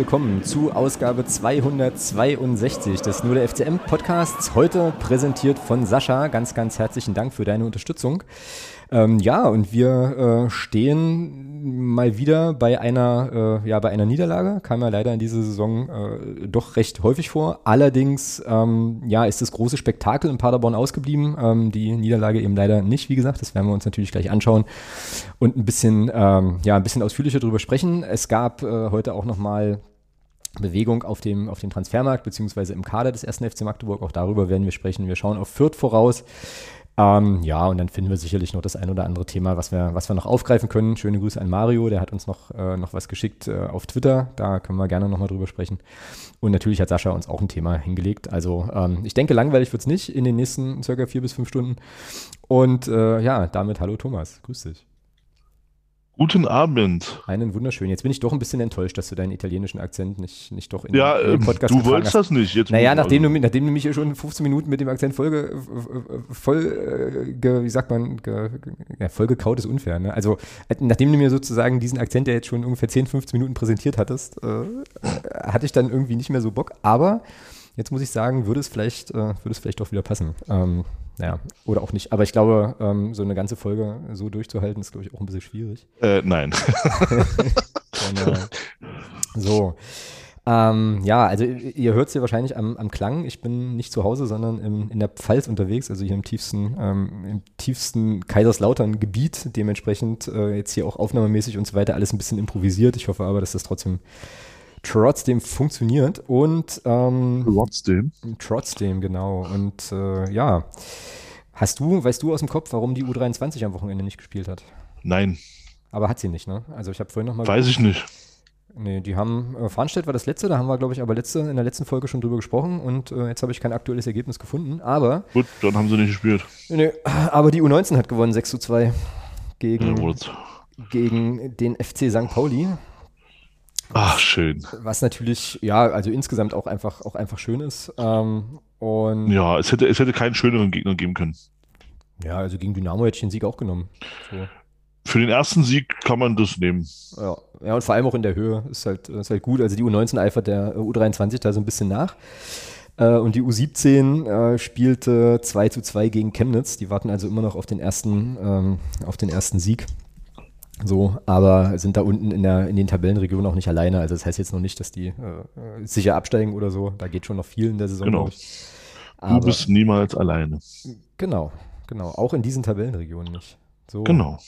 willkommen zu Ausgabe 262 des Nur der FCM Podcasts. Heute präsentiert von Sascha. Ganz, ganz herzlichen Dank für deine Unterstützung. Ähm, ja, und wir äh, stehen mal wieder bei einer, äh, ja, bei einer Niederlage. Kam ja leider in dieser Saison äh, doch recht häufig vor. Allerdings, ähm, ja, ist das große Spektakel in Paderborn ausgeblieben. Ähm, die Niederlage eben leider nicht, wie gesagt. Das werden wir uns natürlich gleich anschauen und ein bisschen, ähm, ja, ein bisschen ausführlicher darüber sprechen. Es gab äh, heute auch nochmal Bewegung auf dem, auf dem Transfermarkt beziehungsweise im Kader des ersten FC Magdeburg. Auch darüber werden wir sprechen. Wir schauen auf Fürth voraus. Ähm, ja, und dann finden wir sicherlich noch das ein oder andere Thema, was wir, was wir noch aufgreifen können. Schöne Grüße an Mario, der hat uns noch, äh, noch was geschickt äh, auf Twitter. Da können wir gerne nochmal drüber sprechen. Und natürlich hat Sascha uns auch ein Thema hingelegt. Also ähm, ich denke, langweilig wird es nicht in den nächsten circa vier bis fünf Stunden. Und äh, ja, damit hallo Thomas, grüß dich. Guten Abend. Einen wunderschönen. Jetzt bin ich doch ein bisschen enttäuscht, dass du deinen italienischen Akzent nicht, nicht doch in, ja, in den Podcast ähm, Du wolltest hast. das nicht. Jetzt naja, nachdem, also. du, nachdem du mich schon 15 Minuten mit dem Akzent voll, voll ge, wie sagt man, ge, ja, voll gekaut ist unfair. Ne? Also, nachdem du mir sozusagen diesen Akzent ja jetzt schon ungefähr 10, 15 Minuten präsentiert hattest, äh, hatte ich dann irgendwie nicht mehr so Bock. Aber jetzt muss ich sagen, würde es vielleicht, äh, würde es vielleicht doch wieder passen. Ähm, naja, oder auch nicht. Aber ich glaube, ähm, so eine ganze Folge so durchzuhalten, ist, glaube ich, auch ein bisschen schwierig. Äh, nein. genau. So. Ähm, ja, also ihr hört es ja wahrscheinlich am, am, Klang. Ich bin nicht zu Hause, sondern im, in der Pfalz unterwegs, also hier im tiefsten, ähm, im tiefsten Kaiserslautern-Gebiet. Dementsprechend äh, jetzt hier auch aufnahmemäßig und so weiter alles ein bisschen improvisiert. Ich hoffe aber, dass das trotzdem trotzdem funktioniert und ähm, trotzdem. Trotzdem, genau. Und äh, ja, hast du, weißt du aus dem Kopf, warum die U23 am Wochenende nicht gespielt hat? Nein. Aber hat sie nicht, ne? Also ich habe vorhin nochmal. Weiß geguckt. ich nicht. Nee, die haben, äh, Farnstedt war das letzte, da haben wir, glaube ich, aber letzte, in der letzten Folge schon drüber gesprochen und äh, jetzt habe ich kein aktuelles Ergebnis gefunden, aber. Gut, dann haben sie nicht gespielt. Nee, aber die U19 hat gewonnen, 6 zu 2 gegen, ja, gegen den FC St. Pauli. Ach, schön. Was natürlich, ja, also insgesamt auch einfach, auch einfach schön ist. Ähm, und ja, es hätte, es hätte keinen schöneren Gegner geben können. Ja, also gegen Dynamo hätte ich den Sieg auch genommen. So. Für den ersten Sieg kann man das nehmen. Ja, ja und vor allem auch in der Höhe ist halt, ist halt gut. Also die U19 eifert der U23 da so ein bisschen nach. Äh, und die U17 äh, spielte 2 zu 2 gegen Chemnitz. Die warten also immer noch auf den ersten, ähm, auf den ersten Sieg. So, aber sind da unten in, der, in den Tabellenregionen auch nicht alleine. Also das heißt jetzt noch nicht, dass die äh, sicher absteigen oder so. Da geht schon noch viel in der Saison. Genau. Du bist niemals alleine. Genau, genau. Auch in diesen Tabellenregionen nicht. So. Genau.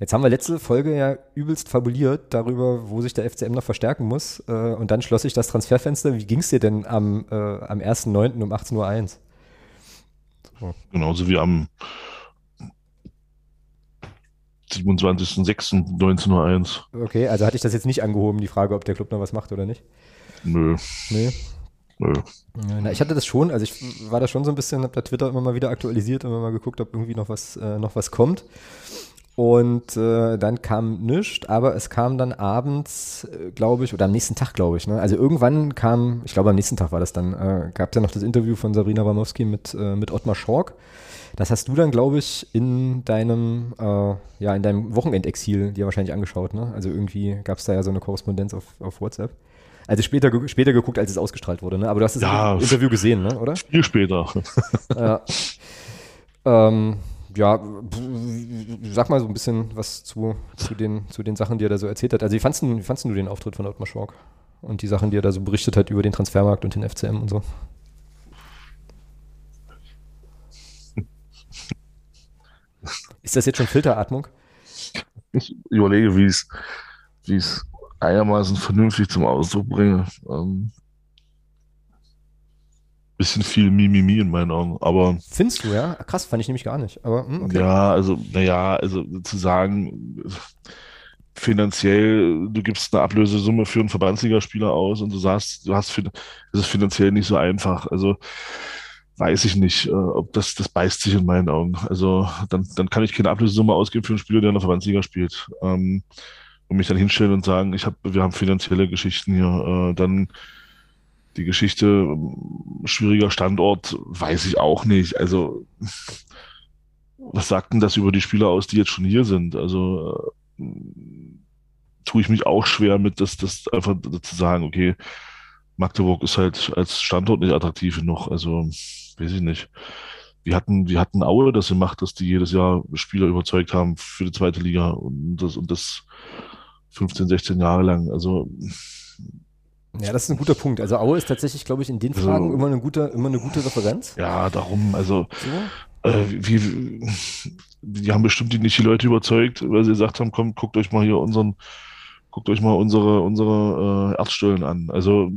Jetzt haben wir letzte Folge ja übelst fabuliert darüber, wo sich der FCM noch verstärken muss. Äh, und dann schloss sich das Transferfenster. Wie ging es dir denn am, äh, am 1.9. um 18.01 Uhr? So. Genauso wie am 27.06.1901. Okay, also hatte ich das jetzt nicht angehoben, die Frage, ob der Club noch was macht oder nicht? Nö. Nee. Nö. Na, ich hatte das schon, also ich war da schon so ein bisschen, habe da Twitter immer mal wieder aktualisiert, immer mal geguckt, ob irgendwie noch was, äh, noch was kommt. Und äh, dann kam nichts, aber es kam dann abends, äh, glaube ich, oder am nächsten Tag, glaube ich. Ne? Also irgendwann kam, ich glaube am nächsten Tag war das dann, äh, gab es ja noch das Interview von Sabrina Bramowski mit, äh, mit Ottmar Schork. Das hast du dann, glaube ich, in deinem, äh, ja, in deinem Wochenendexil dir wahrscheinlich angeschaut, ne? Also irgendwie gab es da ja so eine Korrespondenz auf, auf WhatsApp. Also später, später geguckt, als es ausgestrahlt wurde, ne? Aber du hast das ja, Interview gesehen, ne? Oder? Viel später. ja. Ähm, ja, sag mal so ein bisschen was zu, zu, den, zu den Sachen, die er da so erzählt hat. Also wie fandst du, wie fandst du den Auftritt von Ottmar Schork? Und die Sachen, die er da so berichtet hat über den Transfermarkt und den FCM und so? Ist das jetzt schon Filteratmung? Ich überlege, wie ich es einigermaßen vernünftig zum Ausdruck bringe. Ähm, bisschen viel Mimimi in meinen Augen, aber. Findest du, ja? Krass, fand ich nämlich gar nicht. Aber, hm, okay. Ja, also, naja, also zu sagen, finanziell, du gibst eine Ablösesumme für einen Verbandsligaspieler aus und du sagst, du hast, es ist finanziell nicht so einfach. Also, weiß ich nicht, äh, ob das, das beißt sich in meinen Augen. Also dann, dann kann ich keine Ablösesumme ausgeben für einen Spieler, der in der Verbandsliga spielt. Ähm, und mich dann hinstellen und sagen, ich hab, wir haben finanzielle Geschichten hier. Äh, dann die Geschichte, ähm, schwieriger Standort, weiß ich auch nicht. Also was sagt denn das über die Spieler aus, die jetzt schon hier sind? Also äh, tue ich mich auch schwer mit, das, das einfach zu sagen, okay, Magdeburg ist halt als Standort nicht attraktiv genug. Also, weiß ich nicht. Wir hatten, wir hatten Aue das gemacht, dass die jedes Jahr Spieler überzeugt haben für die zweite Liga und das, und das 15, 16 Jahre lang. Also, ja, das ist ein guter Punkt. Also Aue ist tatsächlich, glaube ich, in den also Fragen also, immer eine gute, immer eine gute Referenz. Ja, darum, also so? äh, wie, die haben bestimmt nicht die Leute überzeugt, weil sie gesagt haben, komm, guckt euch mal hier unseren, guckt euch mal unsere, unsere äh, Erzstollen an. Also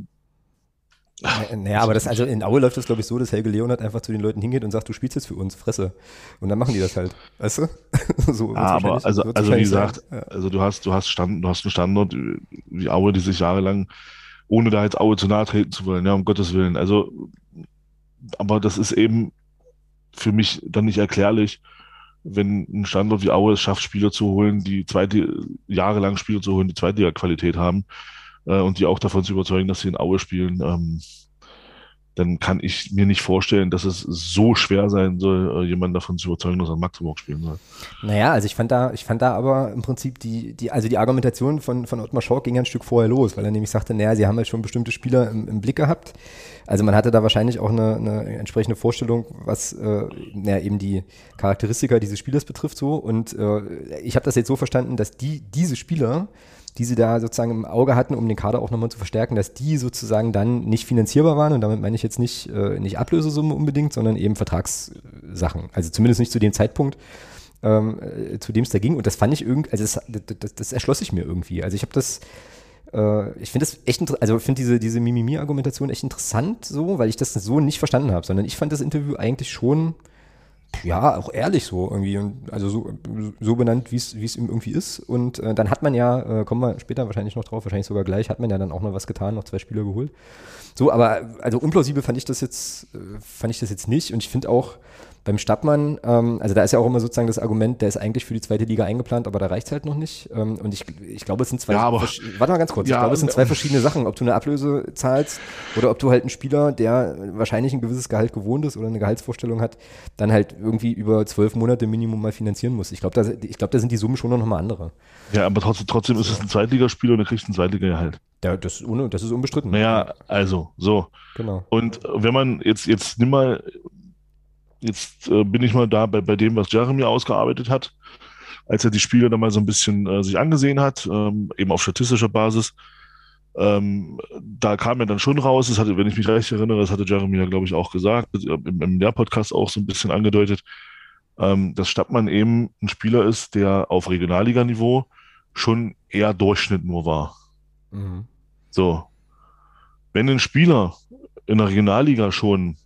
naja, aber das, also in Aue läuft das, glaube ich, so, dass Helge Leonard einfach zu den Leuten hingeht und sagt, du spielst jetzt für uns, Fresse. Und dann machen die das halt. Weißt du? so ja, aber also, also wie gesagt, ja. also du hast, du hast Stand, du hast einen Standort wie Aue, die sich jahrelang, ohne da jetzt Aue zu nahe treten zu wollen, ja, um Gottes Willen. Also, aber das ist eben für mich dann nicht erklärlich, wenn ein Standort wie Aue es schafft, Spieler zu holen, die zweite, jahrelang Spieler zu holen, die Zweitliga-Qualität haben äh, und die auch davon zu überzeugen, dass sie in Aue spielen, ähm, dann kann ich mir nicht vorstellen, dass es so schwer sein soll, äh, jemanden davon zu überzeugen, dass er in Magdeburg spielen soll. Naja, also ich fand da, ich fand da aber im Prinzip die, die, also die Argumentation von, von Ottmar Schork ging ein Stück vorher los, weil er nämlich sagte, naja, sie haben halt schon bestimmte Spieler im, im Blick gehabt. Also man hatte da wahrscheinlich auch eine, eine entsprechende Vorstellung, was äh, naja, eben die Charakteristika dieses Spielers betrifft so. Und äh, ich habe das jetzt so verstanden, dass die, diese Spieler die sie da sozusagen im Auge hatten, um den Kader auch nochmal zu verstärken, dass die sozusagen dann nicht finanzierbar waren. Und damit meine ich jetzt nicht, äh, nicht Ablösesumme unbedingt, sondern eben Vertragssachen. Also zumindest nicht zu dem Zeitpunkt, ähm, äh, zu dem es da ging. Und das fand ich irgendwie, also das, das, das erschloss sich mir irgendwie. Also ich habe das, äh, ich finde das echt, also ich finde diese, diese Mimimi-Argumentation echt interessant so, weil ich das so nicht verstanden habe, sondern ich fand das Interview eigentlich schon ja, auch ehrlich so irgendwie. Und also so, so benannt, wie es ihm irgendwie ist. Und äh, dann hat man ja, äh, kommen wir später wahrscheinlich noch drauf, wahrscheinlich sogar gleich, hat man ja dann auch noch was getan, noch zwei Spieler geholt. So, aber also unplausibel fand ich das jetzt, äh, fand ich das jetzt nicht. Und ich finde auch, beim Stadtmann, ähm, also da ist ja auch immer sozusagen das Argument, der ist eigentlich für die zweite Liga eingeplant, aber da reicht es halt noch nicht. Ähm, und ich, ich glaube, es sind zwei, ja, aber, warte mal ganz kurz, ja, ich glaube, es sind zwei verschiedene Sachen, ob du eine Ablöse zahlst oder ob du halt einen Spieler, der wahrscheinlich ein gewisses Gehalt gewohnt ist oder eine Gehaltsvorstellung hat, dann halt irgendwie über zwölf Monate Minimum mal finanzieren muss. Ich glaube, da, ich da sind die Summen schon noch mal andere. Ja, aber trotzdem, trotzdem ist es ein Zweitligaspieler und er kriegt ein Zweitliga-Gehalt. Ja, das, das ist unbestritten. Naja, also, so. Genau. Und wenn man jetzt, jetzt nimm mal Jetzt äh, bin ich mal da bei, bei dem, was Jeremy ausgearbeitet hat, als er die Spiele dann mal so ein bisschen äh, sich angesehen hat, ähm, eben auf statistischer Basis. Ähm, da kam er dann schon raus, das hatte, wenn ich mich recht erinnere, das hatte Jeremy ja, glaube ich, auch gesagt, äh, im, im Lehrpodcast auch so ein bisschen angedeutet, ähm, dass Stadtmann eben ein Spieler ist, der auf Regionalliganiveau schon eher Durchschnitt nur war. Mhm. So. Wenn ein Spieler in der Regionalliga schon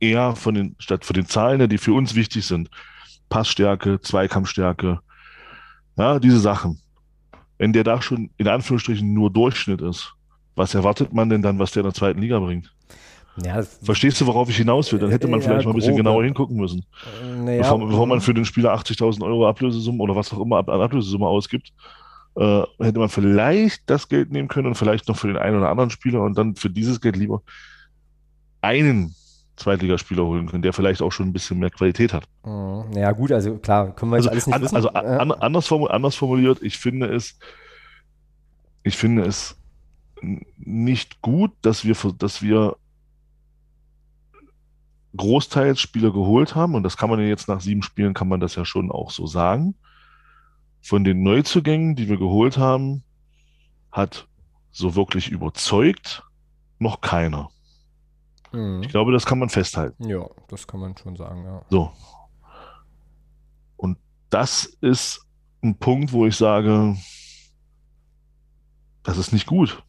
eher von den, statt von den Zahlen, die für uns wichtig sind, Passstärke, Zweikampfstärke, ja, diese Sachen. Wenn der da schon in Anführungsstrichen nur Durchschnitt ist, was erwartet man denn dann, was der in der zweiten Liga bringt? Ja, Verstehst du, worauf ich hinaus will? Dann hätte man ja, vielleicht mal ein bisschen genauer hingucken müssen. Naja, bevor, bevor, man für den Spieler 80.000 Euro Ablösesumme oder was auch immer an Ablösesumme ausgibt, äh, hätte man vielleicht das Geld nehmen können und vielleicht noch für den einen oder anderen Spieler und dann für dieses Geld lieber einen Zweitligaspieler holen können, der vielleicht auch schon ein bisschen mehr Qualität hat. Mhm. Ja, gut, also klar, können wir also, alles nicht an, wissen. Also an, anders, anders, formuliert, ich finde es, ich finde es nicht gut, dass wir, dass wir großteils Spieler geholt haben, und das kann man ja jetzt nach sieben Spielen, kann man das ja schon auch so sagen. Von den Neuzugängen, die wir geholt haben, hat so wirklich überzeugt noch keiner. Mhm. Ich glaube, das kann man festhalten. Ja, das kann man schon sagen, ja. So. Und das ist ein Punkt, wo ich sage, das ist nicht gut.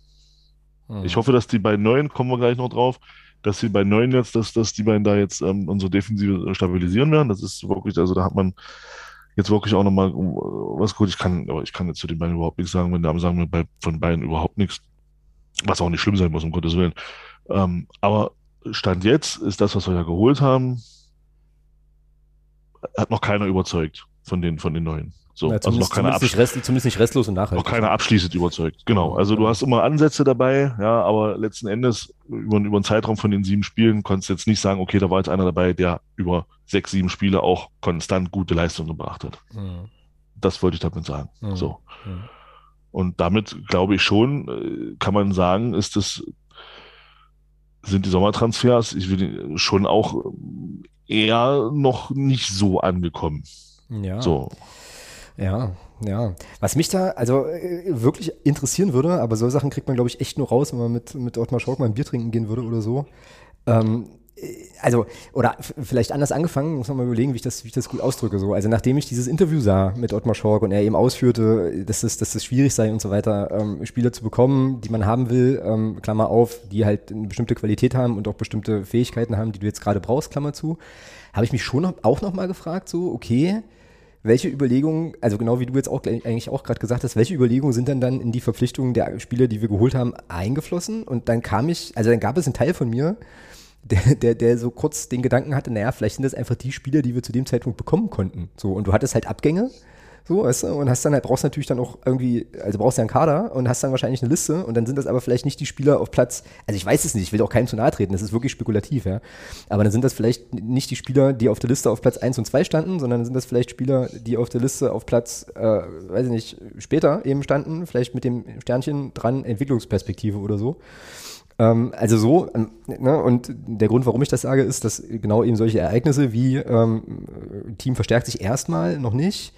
Mhm. Ich hoffe, dass die beiden Neuen, kommen wir gleich noch drauf, dass die beiden Neuen jetzt, dass, dass die beiden da jetzt ähm, unsere Defensive stabilisieren werden. Das ist wirklich, also da hat man jetzt wirklich auch nochmal was gut. Ich kann, aber ich kann jetzt zu den beiden überhaupt nichts sagen, wenn Damen sagen mir bei, von beiden überhaupt nichts, was auch nicht schlimm sein muss, um Gottes Willen. Ähm, aber Stand jetzt ist das, was wir ja geholt haben, hat noch keiner überzeugt von den, von den neuen. So, ja, also noch keiner zumindest, nicht rest, zumindest nicht restlos und nachhaltig. Noch keiner abschließend überzeugt. Genau. Also du hast immer Ansätze dabei, ja, aber letzten Endes über, über einen Zeitraum von den sieben Spielen konntest du jetzt nicht sagen, okay, da war jetzt einer dabei, der über sechs, sieben Spiele auch konstant gute Leistung gebracht hat. Mhm. Das wollte ich damit sagen. Mhm. So. Mhm. Und damit glaube ich schon, äh, kann man sagen, ist das, sind die Sommertransfers, ich will schon auch eher noch nicht so angekommen. Ja. So. Ja, ja. Was mich da also äh, wirklich interessieren würde, aber so Sachen kriegt man, glaube ich, echt nur raus, wenn man mit, mit Ottmar Schork mal ein Bier trinken gehen würde oder so. Ähm, also, oder vielleicht anders angefangen, muss man mal überlegen, wie ich das, wie ich das gut ausdrücke. So. Also nachdem ich dieses Interview sah mit Ottmar Schork und er eben ausführte, dass es, dass es schwierig sei und so weiter, ähm, Spieler zu bekommen, die man haben will, ähm, Klammer auf, die halt eine bestimmte Qualität haben und auch bestimmte Fähigkeiten haben, die du jetzt gerade brauchst, Klammer zu, habe ich mich schon auch nochmal gefragt, so, okay, welche Überlegungen, also genau wie du jetzt auch eigentlich auch gerade gesagt hast, welche Überlegungen sind dann dann in die Verpflichtungen der Spieler, die wir geholt haben, eingeflossen? Und dann kam ich, also dann gab es einen Teil von mir, der, der, der so kurz den Gedanken hatte, naja, vielleicht sind das einfach die Spieler, die wir zu dem Zeitpunkt bekommen konnten. So, und du hattest halt Abgänge, so, weißt du, und hast dann halt, brauchst natürlich dann auch irgendwie, also brauchst ja einen Kader und hast dann wahrscheinlich eine Liste und dann sind das aber vielleicht nicht die Spieler auf Platz, also ich weiß es nicht, ich will auch keinem zu nahe treten, das ist wirklich spekulativ, ja. Aber dann sind das vielleicht nicht die Spieler, die auf der Liste auf Platz 1 und 2 standen, sondern sind das vielleicht Spieler, die auf der Liste auf Platz, äh, weiß ich nicht, später eben standen, vielleicht mit dem Sternchen dran, Entwicklungsperspektive oder so. Ähm, also so, ähm, ne, und der Grund, warum ich das sage, ist, dass genau eben solche Ereignisse wie ähm, Team verstärkt sich erstmal noch nicht.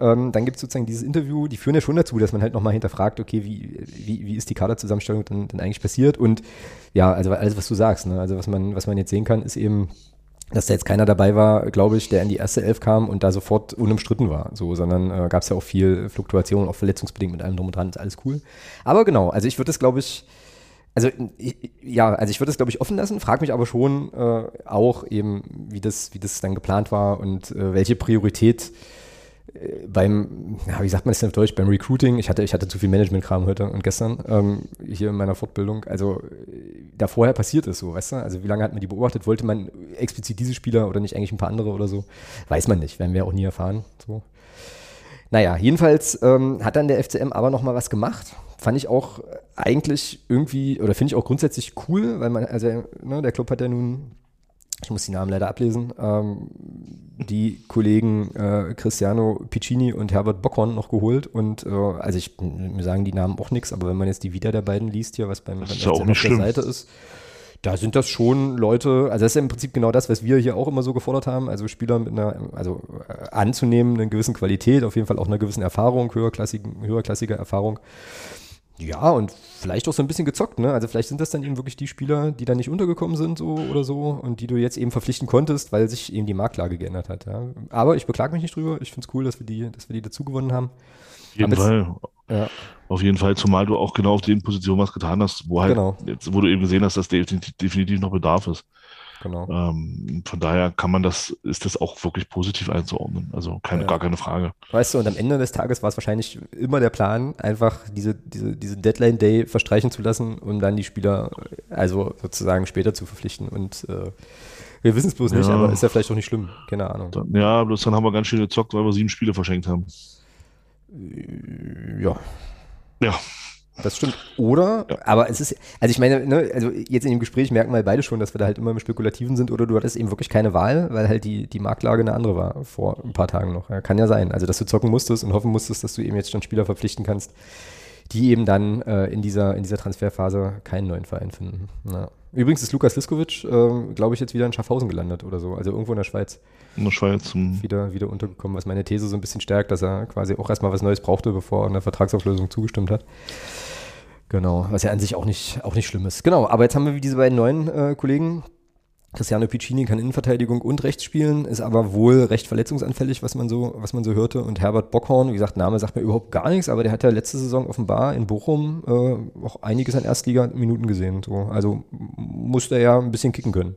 Ähm, dann gibt es sozusagen dieses Interview, die führen ja schon dazu, dass man halt nochmal hinterfragt, okay, wie, wie, wie ist die Kaderzusammenstellung dann, dann eigentlich passiert? Und ja, also alles, was du sagst, ne? also was man, was man jetzt sehen kann, ist eben, dass da jetzt keiner dabei war, glaube ich, der in die erste Elf kam und da sofort unumstritten war, so, sondern äh, gab es ja auch viel Fluktuation, auch verletzungsbedingt mit allem drum und dran, ist alles cool. Aber genau, also ich würde das, glaube ich, also ja, also ich würde das glaube ich offen lassen, frage mich aber schon äh, auch eben, wie das, wie das dann geplant war und äh, welche Priorität äh, beim, ja, wie sagt man das denn auf Deutsch, beim Recruiting, ich hatte, ich hatte zu viel Management-Kram heute und gestern ähm, hier in meiner Fortbildung, also da vorher passiert ist so, weißt du, also wie lange hat man die beobachtet, wollte man explizit diese Spieler oder nicht? Eigentlich ein paar andere oder so, weiß man nicht, werden wir auch nie erfahren, so. Naja, jedenfalls ähm, hat dann der FCM aber nochmal was gemacht. Fand ich auch eigentlich irgendwie, oder finde ich auch grundsätzlich cool, weil man, also ne, der Club hat ja nun, ich muss die Namen leider ablesen, ähm, die Kollegen äh, Cristiano Piccini und Herbert Bockhorn noch geholt. Und äh, also ich, mir sagen die Namen auch nichts, aber wenn man jetzt die Wieder der beiden liest hier, was beim, beim FCM auf der. Seite ist, da sind das schon Leute, also das ist ja im Prinzip genau das, was wir hier auch immer so gefordert haben, also Spieler mit einer, also äh, anzunehmen, einer gewissen Qualität, auf jeden Fall auch einer gewissen Erfahrung, höherklassige, höherklassige Erfahrung. Ja, und vielleicht auch so ein bisschen gezockt, ne? Also vielleicht sind das dann eben wirklich die Spieler, die da nicht untergekommen sind so oder so und die du jetzt eben verpflichten konntest, weil sich eben die Marktlage geändert hat. Ja? Aber ich beklage mich nicht drüber. Ich finde es cool, dass wir die, dass wir die dazu gewonnen haben. Auf jeden Fall. Ja. Auf jeden Fall, zumal du auch genau auf den Positionen was getan hast, wo halt, genau. jetzt, wo du eben gesehen hast, dass definitiv, definitiv noch Bedarf ist. Genau. Ähm, von daher kann man das, ist das auch wirklich positiv einzuordnen. Also keine, ja. gar keine Frage. Weißt du, und am Ende des Tages war es wahrscheinlich immer der Plan, einfach diese, diese, diese Deadline-Day verstreichen zu lassen, um dann die Spieler also sozusagen später zu verpflichten. Und äh, wir wissen es bloß ja. nicht, aber ist ja vielleicht auch nicht schlimm. Keine Ahnung. ja, bloß dann haben wir ganz schön gezockt, weil wir sieben Spiele verschenkt haben. Ja. Ja. Das stimmt. Oder, ja. aber es ist, also ich meine, ne, also jetzt in dem Gespräch merken wir beide schon, dass wir da halt immer im Spekulativen sind oder du hattest eben wirklich keine Wahl, weil halt die, die Marktlage eine andere war vor ein paar Tagen noch. Ja, kann ja sein. Also, dass du zocken musstest und hoffen musstest, dass du eben jetzt schon Spieler verpflichten kannst, die eben dann äh, in, dieser, in dieser Transferphase keinen neuen Verein finden. Ja. Übrigens ist Lukas Liskovic, äh, glaube ich, jetzt wieder in Schaffhausen gelandet oder so, also irgendwo in der Schweiz. In der Schweiz. Wieder, wieder untergekommen, was meine These so ein bisschen stärkt, dass er quasi auch erstmal was Neues brauchte, bevor er eine Vertragsauflösung zugestimmt hat. Genau, was ja an sich auch nicht, auch nicht schlimm ist. Genau, aber jetzt haben wir diese beiden neuen äh, Kollegen. Cristiano Piccini kann Innenverteidigung und rechts spielen, ist aber wohl recht verletzungsanfällig, was man so, was man so hörte. Und Herbert Bockhorn, wie gesagt, Name sagt mir überhaupt gar nichts, aber der hat ja letzte Saison offenbar in Bochum äh, auch einiges an Erstliga-Minuten gesehen. So. Also musste er ja ein bisschen kicken können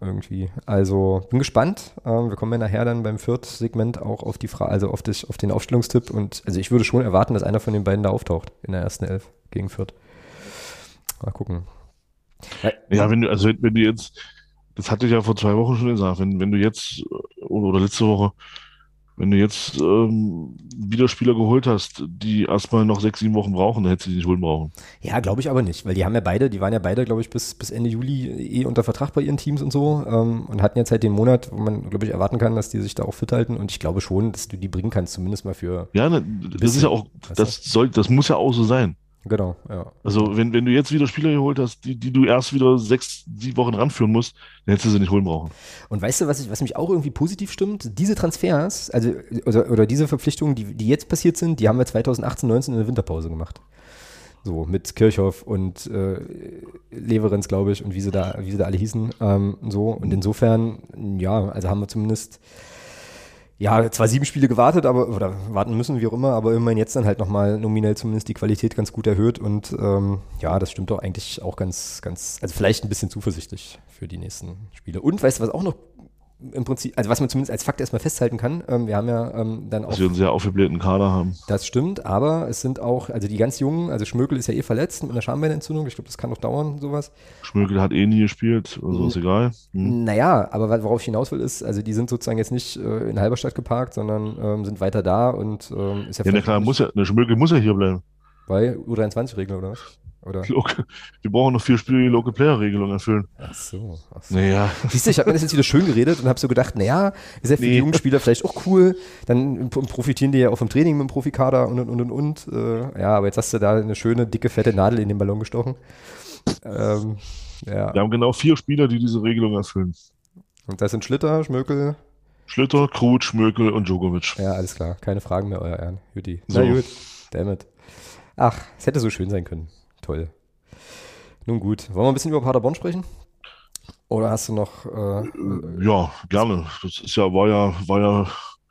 irgendwie. Also bin gespannt. Ähm, wir kommen ja nachher dann beim Viert-Segment auch auf die Frage, also auf, das, auf den Aufstellungstipp. Und also ich würde schon erwarten, dass einer von den beiden da auftaucht in der ersten Elf gegen Fürth. Mal gucken. Ja, wenn du, also wenn du jetzt, das hatte ich ja vor zwei Wochen schon gesagt, wenn, wenn du jetzt oder letzte Woche Wenn du jetzt ähm, wieder Spieler geholt hast, die erstmal noch sechs, sieben Wochen brauchen, dann hättest du die nicht holen brauchen. Ja, glaube ich aber nicht, weil die haben ja beide, die waren ja beide, glaube ich, bis, bis Ende Juli eh unter Vertrag bei ihren Teams und so ähm, und hatten jetzt halt den Monat, wo man, glaube ich, erwarten kann, dass die sich da auch fit halten und ich glaube schon, dass du die bringen kannst, zumindest mal für. Ja, ne, das ist ja auch, das soll, das muss ja auch so sein. Genau, ja. Also wenn, wenn du jetzt wieder Spieler geholt hast, die, die du erst wieder sechs, sieben Wochen ranführen musst, dann hättest du sie nicht holen brauchen. Und weißt du, was, ich, was mich auch irgendwie positiv stimmt? Diese Transfers, also oder, oder diese Verpflichtungen, die, die jetzt passiert sind, die haben wir 2018, 19 in der Winterpause gemacht. So, mit Kirchhoff und äh, Leverenz, glaube ich, und wie sie da, wie sie da alle hießen. Ähm, so. Und insofern, ja, also haben wir zumindest ja, zwar sieben Spiele gewartet, aber, oder warten müssen, wie auch immer, aber immerhin jetzt dann halt nochmal nominell zumindest die Qualität ganz gut erhöht und ähm, ja, das stimmt doch eigentlich auch ganz, ganz, also vielleicht ein bisschen zuversichtlich für die nächsten Spiele. Und weißt du, was auch noch im Prinzip, also was man zumindest als Fakt erstmal festhalten kann, ähm, wir haben ja ähm, dann auch. Dass wir einen sehr aufgeblähten Kader haben. Das stimmt, aber es sind auch, also die ganz Jungen, also Schmökel ist ja eh verletzt mit einer Schambeinentzündung, ich glaube, das kann noch dauern, sowas. Schmökel hat eh nie gespielt, also ist egal. Hm. Naja, aber worauf ich hinaus will, ist, also die sind sozusagen jetzt nicht äh, in Halberstadt geparkt, sondern ähm, sind weiter da und ähm, ist ja Ja, na klar, muss ja, Schmökel muss ja hier bleiben. Bei U23-Regel oder was? Oder? Wir brauchen noch vier Spiele, die Local Player Regelung erfüllen. Ach so. Ach so. Naja. Siehst du, ich habe mir das jetzt wieder schön geredet und habe so gedacht, naja, ist ja für nee. die jungen Spieler vielleicht auch cool. Dann profitieren die ja auch vom Training mit dem Profikader und und und und. Äh, ja, aber jetzt hast du da eine schöne, dicke, fette Nadel in den Ballon gestochen. Ähm, ja. Wir haben genau vier Spieler, die diese Regelung erfüllen. Und das sind Schlitter, Schmökel. Schlitter, Krut, Schmökel und Djokovic. Ja, alles klar. Keine Fragen mehr, euer Ehren. Juti. So. Na gut. Dammit. Ach, es hätte so schön sein können. Toll. Nun gut, wollen wir ein bisschen über Paderborn sprechen? Oder hast du noch? Äh, ja, gerne. Das ist ja, war ja, war ja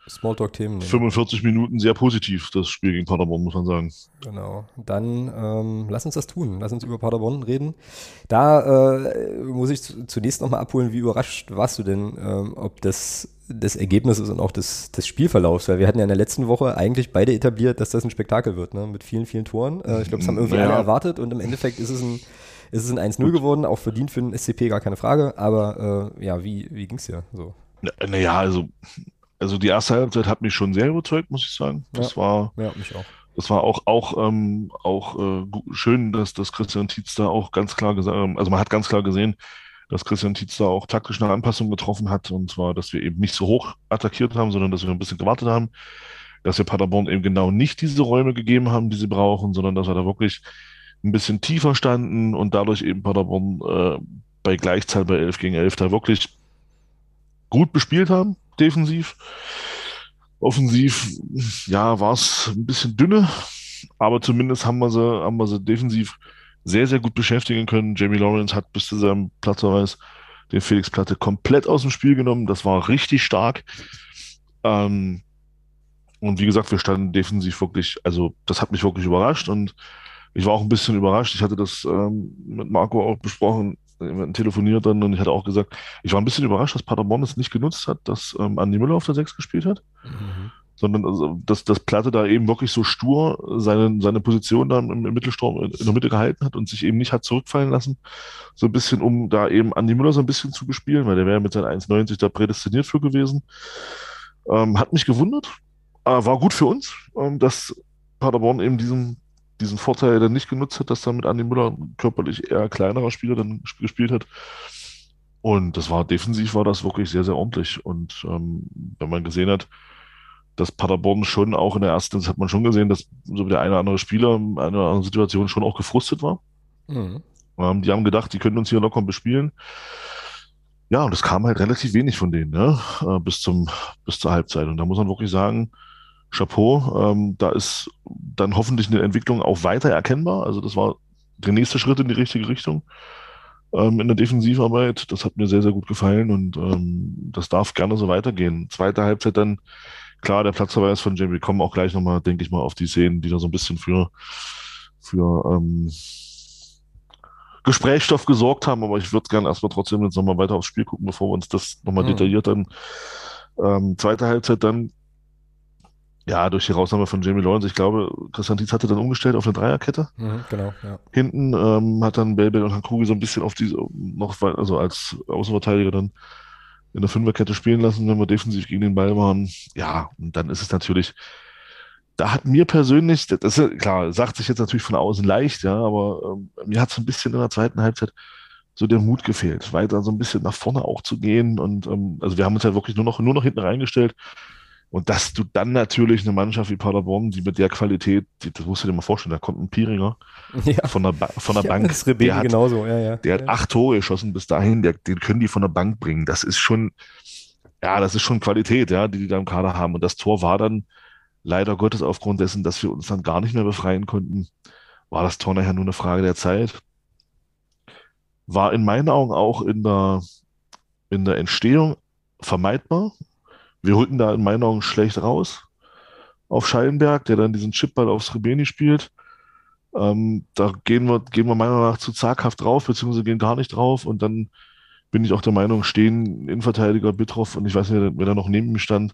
Smalltalk-Themen. 45 Minuten sehr positiv, das Spiel gegen Paderborn, muss man sagen. Genau. Dann ähm, lass uns das tun. Lass uns über Paderborn reden. Da äh, muss ich zunächst nochmal abholen, wie überrascht warst du denn, ähm, ob das des Ergebnisses und auch des, des Spielverlaufs, weil wir hatten ja in der letzten Woche eigentlich beide etabliert, dass das ein Spektakel wird, ne? mit vielen, vielen Toren. Äh, ich glaube, das haben irgendwie ja. alle erwartet und im Endeffekt ist es ein, ist es ein 1-0 geworden, auch verdient für den SCP, gar keine Frage, aber äh, ja, wie, wie ging es dir so? Naja, also also die erste Halbzeit hat mich schon sehr überzeugt, muss ich sagen. Das ja, war, ja, mich auch. Das war auch, auch, ähm, auch äh, schön, dass, dass Christian Tietz da auch ganz klar gesagt, ähm, also man hat ganz klar gesehen, dass Christian Tietz da auch taktisch eine Anpassung getroffen hat. Und zwar, dass wir eben nicht so hoch attackiert haben, sondern dass wir ein bisschen gewartet haben. Dass wir Paderborn eben genau nicht diese Räume gegeben haben, die sie brauchen, sondern dass wir da wirklich ein bisschen tiefer standen und dadurch eben Paderborn äh, bei Gleichzahl bei 11 gegen 11 da wirklich gut bespielt haben defensiv. Offensiv, ja, war es ein bisschen dünne, aber zumindest haben wir sie, haben wir sie defensiv sehr, sehr gut beschäftigen können. Jamie Lawrence hat bis zu seinem Platzverweis den Felix Platte komplett aus dem Spiel genommen. Das war richtig stark. Ähm, und wie gesagt, wir standen defensiv wirklich, also das hat mich wirklich überrascht und ich war auch ein bisschen überrascht. Ich hatte das ähm, mit Marco auch besprochen telefoniert dann und ich hatte auch gesagt, ich war ein bisschen überrascht, dass Paderborn es nicht genutzt hat, dass ähm, Andi Müller auf der 6 gespielt hat. Mhm. Sondern also, dass, dass Platte da eben wirklich so stur seine, seine Position da im, im Mittelsturm in der Mitte gehalten hat und sich eben nicht hat zurückfallen lassen. So ein bisschen, um da eben Andi Müller so ein bisschen zu bespielen, weil der wäre mit seinen 1,90 da prädestiniert für gewesen. Ähm, hat mich gewundert, äh, war gut für uns, ähm, dass Paderborn eben diesen diesen Vorteil dann nicht genutzt hat, dass da mit Andi Müller körperlich eher kleinerer Spieler dann gespielt hat. Und das war defensiv war das wirklich sehr, sehr ordentlich. Und ähm, wenn man gesehen hat, dass Paderborn schon auch in der ersten, das hat man schon gesehen, dass so der eine oder andere Spieler in einer anderen Situation schon auch gefrustet war. Mhm. Ähm, die haben gedacht, die können uns hier locker bespielen. Ja, und es kam halt relativ wenig von denen, ne? Äh, bis zum, bis zur Halbzeit. Und da muss man wirklich sagen, Chapeau. Ähm, da ist dann hoffentlich eine Entwicklung auch weiter erkennbar. Also das war der nächste Schritt in die richtige Richtung ähm, in der Defensivarbeit. Das hat mir sehr, sehr gut gefallen und ähm, das darf gerne so weitergehen. Zweite Halbzeit dann, klar, der Platzverweis von Jamie, wir kommen auch gleich nochmal, denke ich mal, auf die Szenen, die da so ein bisschen für, für ähm, Gesprächsstoff gesorgt haben, aber ich würde gerne erstmal trotzdem jetzt nochmal weiter aufs Spiel gucken, bevor wir uns das nochmal mhm. detailliert dann ähm, zweite Halbzeit dann ja, durch die Rausnahme von Jamie Lawrence. Ich glaube, Christian Dietz hatte dann umgestellt auf eine Dreierkette. Mhm, genau, ja. Hinten ähm, hat dann Belbel und Hankugi so ein bisschen auf diese, noch, also als Außenverteidiger dann in der Fünferkette spielen lassen, wenn wir defensiv gegen den Ball waren. Ja, und dann ist es natürlich, da hat mir persönlich, das ist klar, sagt sich jetzt natürlich von außen leicht, ja, aber ähm, mir hat es ein bisschen in der zweiten Halbzeit so der Mut gefehlt, weiter so ein bisschen nach vorne auch zu gehen. Und ähm, also wir haben uns ja wirklich nur noch, nur noch hinten reingestellt. Und dass du dann natürlich eine Mannschaft wie Paderborn, die mit der Qualität, die, das musst du dir mal vorstellen, da kommt ein Pieringer ja. von der, ba von der ja, Bank. Das der hat, genauso, ja, ja. Der hat acht Tore geschossen bis dahin, der, den können die von der Bank bringen. Das ist schon, ja, das ist schon Qualität, ja, die die da im Kader haben. Und das Tor war dann leider Gottes aufgrund dessen, dass wir uns dann gar nicht mehr befreien konnten, war das Tor nachher nur eine Frage der Zeit war in meinen Augen auch in der, in der Entstehung vermeidbar. Wir holten da in meinen Augen schlecht raus auf Schallenberg, der dann diesen Chipball aufs Rebeni spielt. Ähm, da gehen wir, gehen wir meiner Meinung nach zu zaghaft drauf, beziehungsweise gehen gar nicht drauf. Und dann bin ich auch der Meinung, stehen Innenverteidiger Bitroff und ich weiß nicht, wer da noch neben mir stand,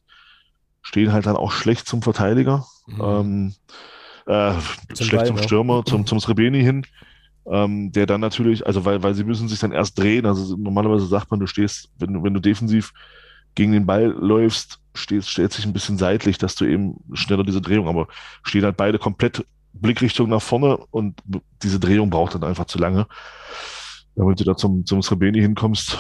stehen halt dann auch schlecht zum Verteidiger. Mhm. Ähm, äh, zum schlecht Ball, zum Stürmer, ja. zum, zum Srebeni hin ähm, der dann natürlich, also weil, weil sie müssen sich dann erst drehen. Also normalerweise sagt man, du stehst, wenn du, wenn du defensiv gegen den Ball läufst, stehst, stellst dich ein bisschen seitlich, dass du eben schneller diese Drehung, aber stehen halt beide komplett Blickrichtung nach vorne und diese Drehung braucht dann einfach zu lange. Damit du da zum, zum Srebeni hinkommst,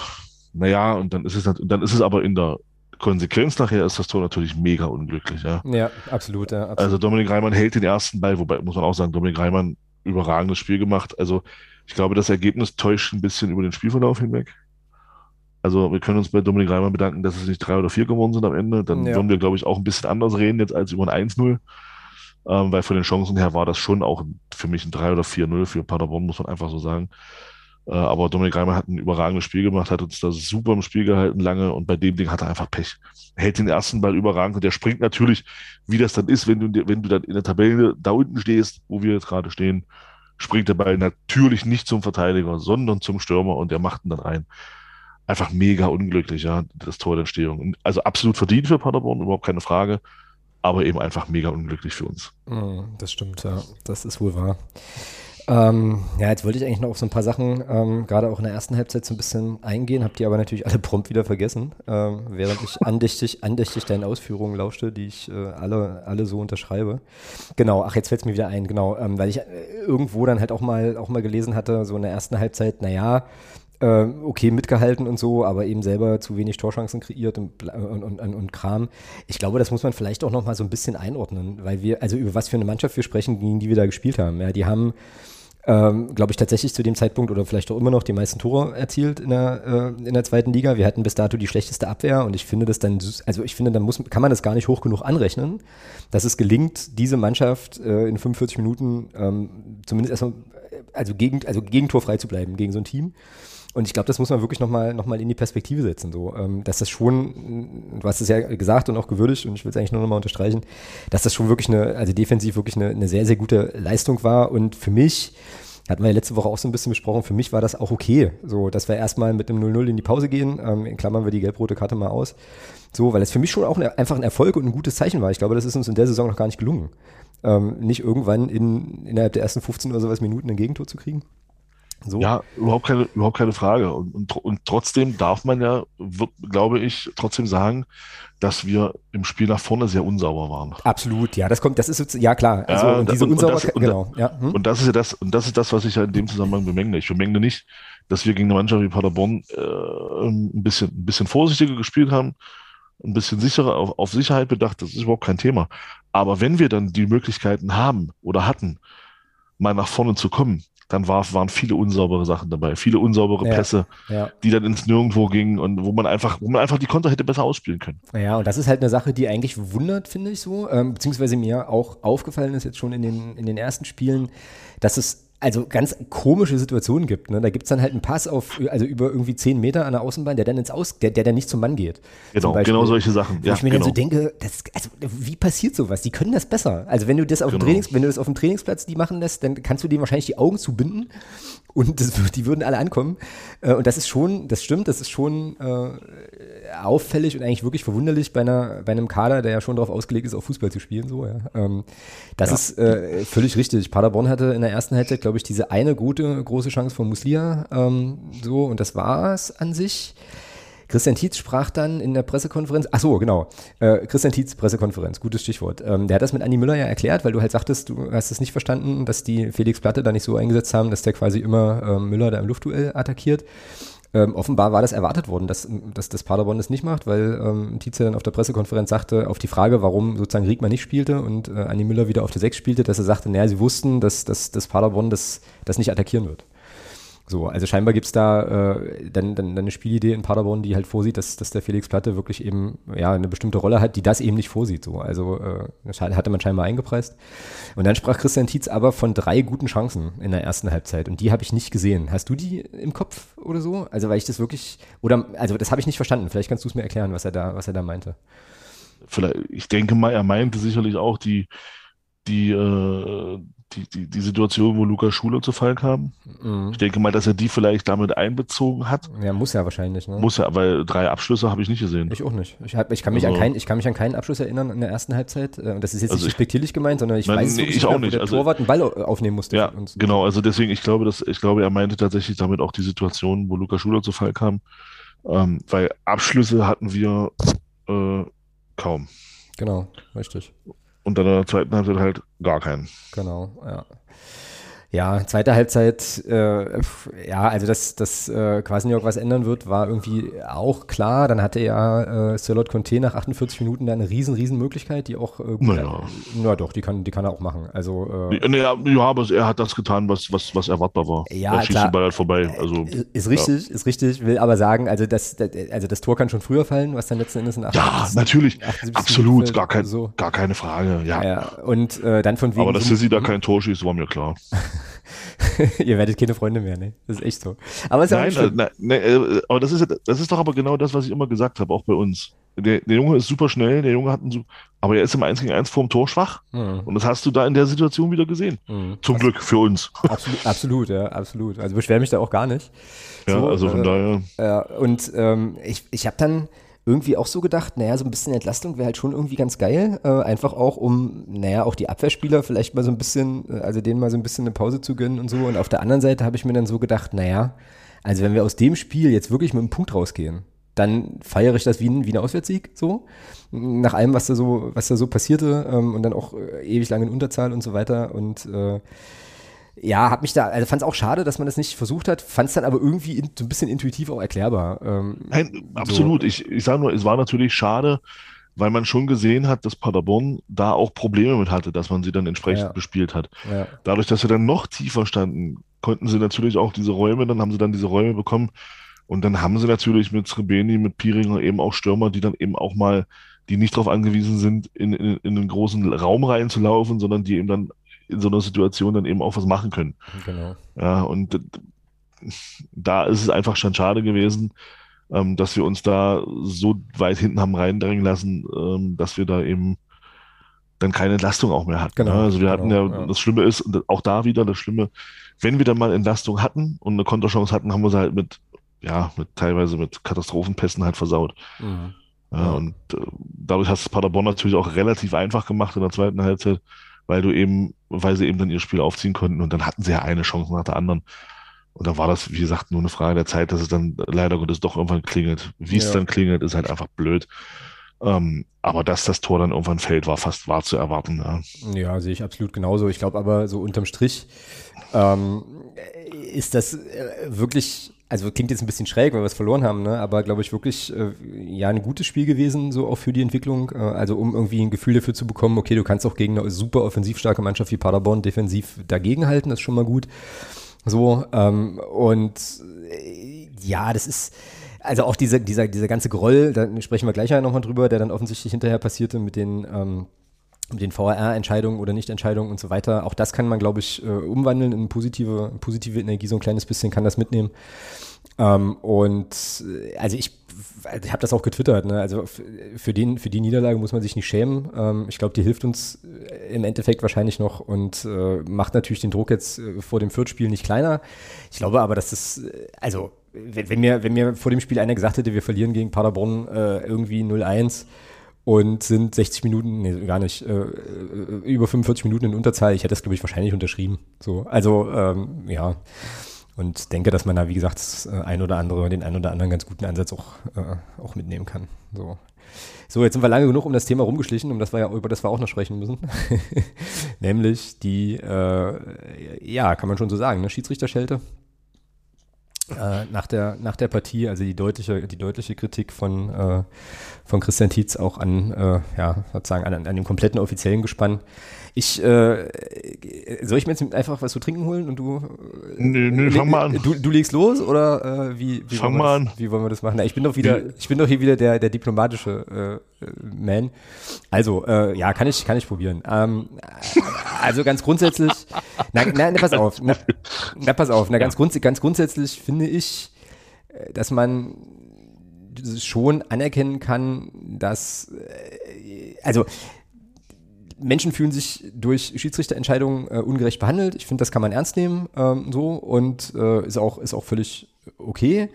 naja, und dann ist es, dann ist es aber in der Konsequenz nachher ist das Tor natürlich mega unglücklich. Ja, ja absolut, ja absolut. Also Dominik Reimann hält den ersten Ball, wobei muss man auch sagen, Dominik Reimann überragendes Spiel gemacht. Also ich glaube, das Ergebnis täuscht ein bisschen über den Spielverlauf hinweg. Also wir können uns bei Dominik Reimer bedanken, dass es nicht drei oder vier geworden sind am Ende. Dann ja. würden wir, glaube ich, auch ein bisschen anders reden jetzt als über ein 1-0. Ähm, weil von den Chancen her war das schon auch für mich ein 3 oder 4-0 für Paderborn, muss man einfach so sagen. Äh, aber Dominik Reimer hat ein überragendes Spiel gemacht, hat uns da super im Spiel gehalten lange und bei dem Ding hat er einfach Pech. Hält den ersten Ball überragend und der springt natürlich, wie das dann ist, wenn du, wenn du dann in der Tabelle da unten stehst, wo wir jetzt gerade stehen, springt der Ball natürlich nicht zum Verteidiger, sondern zum Stürmer und der macht ihn dann rein. Einfach mega unglücklich, ja, das Tor der Entstehung. Also absolut verdient für Paderborn, überhaupt keine Frage, aber eben einfach mega unglücklich für uns. Mm, das stimmt, ja, das ist wohl wahr. Ähm, ja, jetzt wollte ich eigentlich noch auf so ein paar Sachen, ähm, gerade auch in der ersten Halbzeit so ein bisschen eingehen, habe die aber natürlich alle prompt wieder vergessen, ähm, während ich andächtig, andächtig deinen Ausführungen lauschte, die ich äh, alle, alle so unterschreibe. Genau, ach, jetzt fällt es mir wieder ein, genau, ähm, weil ich äh, irgendwo dann halt auch mal, auch mal gelesen hatte, so in der ersten Halbzeit, naja, äh, okay, mitgehalten und so, aber eben selber zu wenig Torchancen kreiert und, und, und, und Kram. Ich glaube, das muss man vielleicht auch noch mal so ein bisschen einordnen, weil wir, also über was für eine Mannschaft wir sprechen, gegen die wir da gespielt haben. Ja, die haben ähm, glaube ich, tatsächlich zu dem Zeitpunkt oder vielleicht auch immer noch die meisten Tore erzielt in der, äh, in der zweiten Liga. Wir hatten bis dato die schlechteste Abwehr und ich finde das dann, also ich finde, dann muss, kann man das gar nicht hoch genug anrechnen, dass es gelingt, diese Mannschaft äh, in 45 Minuten ähm, zumindest erstmal, also, gegen, also gegentorfrei zu bleiben gegen so ein Team. Und ich glaube, das muss man wirklich nochmal noch mal in die Perspektive setzen, so, ähm, dass das schon, du hast es ja gesagt und auch gewürdigt und ich will es eigentlich nur nochmal unterstreichen, dass das schon wirklich eine, also defensiv wirklich eine, eine sehr, sehr gute Leistung war. Und für mich, hatten wir ja letzte Woche auch so ein bisschen besprochen, für mich war das auch okay, so, dass wir erstmal mit einem 0-0 in die Pause gehen, ähm, in Klammern wir die gelb-rote Karte mal aus, so, weil es für mich schon auch eine, einfach ein Erfolg und ein gutes Zeichen war. Ich glaube, das ist uns in der Saison noch gar nicht gelungen, ähm, nicht irgendwann in, innerhalb der ersten 15 oder sowas Minuten ein Gegentor zu kriegen. So. Ja, überhaupt keine, überhaupt keine Frage. Und, und, und trotzdem darf man ja, wird, glaube ich, trotzdem sagen, dass wir im Spiel nach vorne sehr unsauber waren. Absolut, ja, das kommt, das ist ja klar. Also ja, und diese Unsauberkeit, genau. Ja, hm? Und das ist ja das, und das ist das, was ich ja in dem Zusammenhang bemängle. Ich bemängle nicht, dass wir gegen eine Mannschaft wie Paderborn äh, ein bisschen, ein bisschen vorsichtiger gespielt haben, ein bisschen sicherer auf, auf Sicherheit bedacht. Das ist überhaupt kein Thema. Aber wenn wir dann die Möglichkeiten haben oder hatten, mal nach vorne zu kommen, dann war, waren viele unsaubere Sachen dabei, viele unsaubere ja, Pässe, ja. die dann ins Nirgendwo gingen und wo man einfach, wo man einfach die Konter hätte besser ausspielen können. Ja, und das ist halt eine Sache, die eigentlich wundert, finde ich so, ähm, beziehungsweise mir auch aufgefallen ist jetzt schon in den, in den ersten Spielen, dass es also ganz komische Situationen gibt. Ne? Da gibt es dann halt einen Pass auf, also über irgendwie zehn Meter an der Außenbahn, der dann ins Aus, der, der dann nicht zum Mann geht. Genau, genau solche Sachen. Wo ja, ich mir genau. dann so denke, das, also wie passiert sowas? Die können das besser. Also wenn du das auf genau. dem Trainings, wenn du das auf dem Trainingsplatz die machen lässt, dann kannst du denen wahrscheinlich die Augen zubinden und das, die würden alle ankommen. Äh, und das ist schon, das stimmt, das ist schon äh, auffällig und eigentlich wirklich verwunderlich bei, einer, bei einem Kader, der ja schon darauf ausgelegt ist, auf Fußball zu spielen. So, ja. Ähm, das ja. ist äh, völlig richtig. Paderborn hatte in der ersten Halbzeit, glaube ich, diese eine gute große Chance von Muslia. Ähm, so, und das war es an sich. Christian Tietz sprach dann in der Pressekonferenz, ach so, genau, äh, Christian Tietz Pressekonferenz, gutes Stichwort. Ähm, der hat das mit Andi Müller ja erklärt, weil du halt sagtest, du hast es nicht verstanden, dass die Felix Platte da nicht so eingesetzt haben, dass der quasi immer ähm, Müller da im Luftduell attackiert. Ähm, offenbar war das erwartet worden, dass, dass das Paderborn das nicht macht, weil ähm, Tietze dann auf der Pressekonferenz sagte, auf die Frage, warum sozusagen Riegmann nicht spielte und äh, Andi Müller wieder auf der 6 spielte, dass er sagte, naja, sie wussten, dass, dass, dass Paderborn das, das nicht attackieren wird. So, also scheinbar gibt es da äh, dann, dann, dann eine Spielidee in Paderborn, die halt vorsieht, dass, dass der Felix Platte wirklich eben ja eine bestimmte Rolle hat, die das eben nicht vorsieht. So. Also äh, hatte man scheinbar eingepreist. Und dann sprach Christian Tietz aber von drei guten Chancen in der ersten Halbzeit und die habe ich nicht gesehen. Hast du die im Kopf oder so? Also weil ich das wirklich, oder also das habe ich nicht verstanden. Vielleicht kannst du es mir erklären, was er da, was er da meinte. Vielleicht, ich denke mal, er meinte sicherlich auch die, die, äh, die, die, die Situation, wo Lukas Schuler zu Fall kam. Mhm. Ich denke mal, dass er die vielleicht damit einbezogen hat. Ja, muss ja wahrscheinlich. Ne? Muss ja, weil drei Abschlüsse habe ich nicht gesehen. Ich auch nicht. Ich, hab, ich, kann mich also, an kein, ich kann mich an keinen Abschluss erinnern in der ersten Halbzeit. Und das ist jetzt also nicht respektierlich gemeint, sondern ich nein, weiß, nee, ich nicht, auch nicht. der also, Torwart einen Ball aufnehmen musste. Ja, genau. Also deswegen, ich glaube, dass, ich glaube, er meinte tatsächlich damit auch die Situation, wo Lukas Schuler zu Fall kam. Ähm, weil Abschlüsse hatten wir äh, kaum. Genau, richtig. Und dann in der zweiten Halbzeit halt gar keinen. Genau, ja. Ja, zweite Halbzeit, äh, ja, also dass, dass äh, Quasniok was ändern wird, war irgendwie auch klar. Dann hatte ja äh, Sirlot Conte nach 48 Minuten da eine riesen, riesen Möglichkeit, die auch, äh, naja. na doch, die kann, die kann er auch machen. Also, äh, naja, ja, aber er hat das getan, was, was, was erwartbar war. Ja, er schießt klar. den Ball halt vorbei. Also, ist richtig, ja. ist richtig, will aber sagen, also das, also das Tor kann schon früher fallen, was dann letzten Endes in 78, Ja, natürlich, absolut, gar, kein, so. gar keine Frage, ja. ja und äh, dann von wegen. Aber dass Sissi da kein Tor schießt, war mir klar. Ihr werdet keine Freunde mehr, ne? Das ist echt so. Aber ist nein, äh, nein, nein, äh, aber das ist, das ist doch aber genau das, was ich immer gesagt habe, auch bei uns. Der, der Junge ist super schnell, der Junge hat einen, aber er ist im 1 gegen 1 vorm Tor schwach. Mhm. Und das hast du da in der Situation wieder gesehen. Mhm. Zum Glück für uns. Absolut, absolut, ja, absolut. Also beschwer mich da auch gar nicht. Ja, so, also von äh, daher. Äh, und ähm, ich, ich habe dann irgendwie auch so gedacht, naja, so ein bisschen Entlastung wäre halt schon irgendwie ganz geil. Äh, einfach auch, um, naja, auch die Abwehrspieler vielleicht mal so ein bisschen, äh, also denen mal so ein bisschen eine Pause zu gönnen und so. Und auf der anderen Seite habe ich mir dann so gedacht, naja, also wenn wir aus dem Spiel jetzt wirklich mit einem Punkt rausgehen, dann feiere ich das wie ein, wie Auswärtssieg, so. Nach allem, was da so, was da so passierte ähm, und dann auch äh, ewig lange in Unterzahl und so weiter. Und äh, ja, hab mich da, also fand es auch schade, dass man das nicht versucht hat, fand es dann aber irgendwie in, so ein bisschen intuitiv auch erklärbar. Ähm, Nein, absolut. So. Ich, ich sage nur, es war natürlich schade, weil man schon gesehen hat, dass Paderborn da auch Probleme mit hatte, dass man sie dann entsprechend ja. bespielt hat. Ja. Dadurch, dass sie dann noch tiefer standen, konnten sie natürlich auch diese Räume, dann haben sie dann diese Räume bekommen und dann haben sie natürlich mit Srebeni, mit Piringer eben auch Stürmer, die dann eben auch mal, die nicht darauf angewiesen sind, in, in, in einen großen Raum reinzulaufen, sondern die eben dann in so einer Situation dann eben auch was machen können. Genau. Ja, und da ist es einfach schon schade gewesen, ähm, dass wir uns da so weit hinten haben reindrängen lassen, ähm, dass wir da eben dann keine Entlastung auch mehr hatten. Genau, ja, also wir hatten ja, ja, das Schlimme ist, auch da wieder das Schlimme, wenn wir dann mal Entlastung hatten und eine Konterchance hatten, haben wir sie halt mit, ja, mit teilweise mit Katastrophenpässen halt versaut. Mhm. Ja, und äh, dadurch hast du Paderborn natürlich auch relativ einfach gemacht in der zweiten Halbzeit weil du eben, weil sie eben dann ihr Spiel aufziehen konnten und dann hatten sie ja eine Chance nach der anderen. Und dann war das, wie gesagt, nur eine Frage der Zeit, dass es dann leider Gottes doch irgendwann klingelt. Wie es dann klingelt, ist halt einfach blöd. Ähm, aber dass das Tor dann irgendwann fällt, war fast war zu erwarten. Ja, ja sehe ich absolut genauso. Ich glaube aber so unterm Strich ähm, ist das äh, wirklich also klingt jetzt ein bisschen schräg, weil wir es verloren haben, ne? aber glaube ich wirklich äh, ja ein gutes Spiel gewesen, so auch für die Entwicklung. Äh, also um irgendwie ein Gefühl dafür zu bekommen, okay, du kannst auch gegen eine super offensiv starke Mannschaft wie Paderborn defensiv dagegenhalten, das ist schon mal gut. So, ähm, und äh, ja, das ist. Also auch dieser, dieser, dieser ganze Groll, da sprechen wir gleich nochmal drüber, der dann offensichtlich hinterher passierte mit den ähm, den VRR-Entscheidungen oder Nichtentscheidungen und so weiter. Auch das kann man, glaube ich, äh, umwandeln in positive, positive Energie. So ein kleines bisschen kann das mitnehmen. Ähm, und äh, also ich, ich habe das auch getwittert. Ne? Also für, den, für die Niederlage muss man sich nicht schämen. Ähm, ich glaube, die hilft uns äh, im Endeffekt wahrscheinlich noch und äh, macht natürlich den Druck jetzt vor dem Viertspiel nicht kleiner. Ich glaube aber, dass das, also wenn, wenn, mir, wenn mir vor dem Spiel einer gesagt hätte, wir verlieren gegen Paderborn äh, irgendwie 0-1 und sind 60 Minuten, nee, gar nicht, äh, über 45 Minuten in Unterzahl. Ich hätte das, glaube ich, wahrscheinlich unterschrieben. So, also, ähm, ja. Und denke, dass man da, wie gesagt, äh, ein oder andere, den ein oder anderen ganz guten Ansatz auch, äh, auch mitnehmen kann. So. So, jetzt sind wir lange genug um das Thema rumgeschlichen, um das wir ja, über das wir auch noch sprechen müssen. Nämlich die, äh, ja, kann man schon so sagen, ne, Schiedsrichterschelte. Äh, nach, der, nach der Partie, also die deutliche, die deutliche Kritik von, äh, von Christian Tietz auch an, äh, ja, sozusagen an, an dem kompletten offiziellen Gespann. Ich, äh, soll ich mir jetzt einfach was zu trinken holen und du? Nö, nö, fang mal an. Du, du legst los oder äh, wie? wie fang mal an. Wie wollen wir das machen? Na, ich bin doch wieder, ich bin doch hier wieder der, der diplomatische äh, Man. Also, äh, ja, kann ich, kann ich probieren. Ähm, also ganz grundsätzlich, na, na, pass auf, na, na pass auf, na, ganz, grunds ganz grundsätzlich finde ich, äh, dass man schon anerkennen kann, dass, äh, also Menschen fühlen sich durch Schiedsrichterentscheidungen äh, ungerecht behandelt. Ich finde, das kann man ernst nehmen ähm, so und äh, ist, auch, ist auch völlig okay.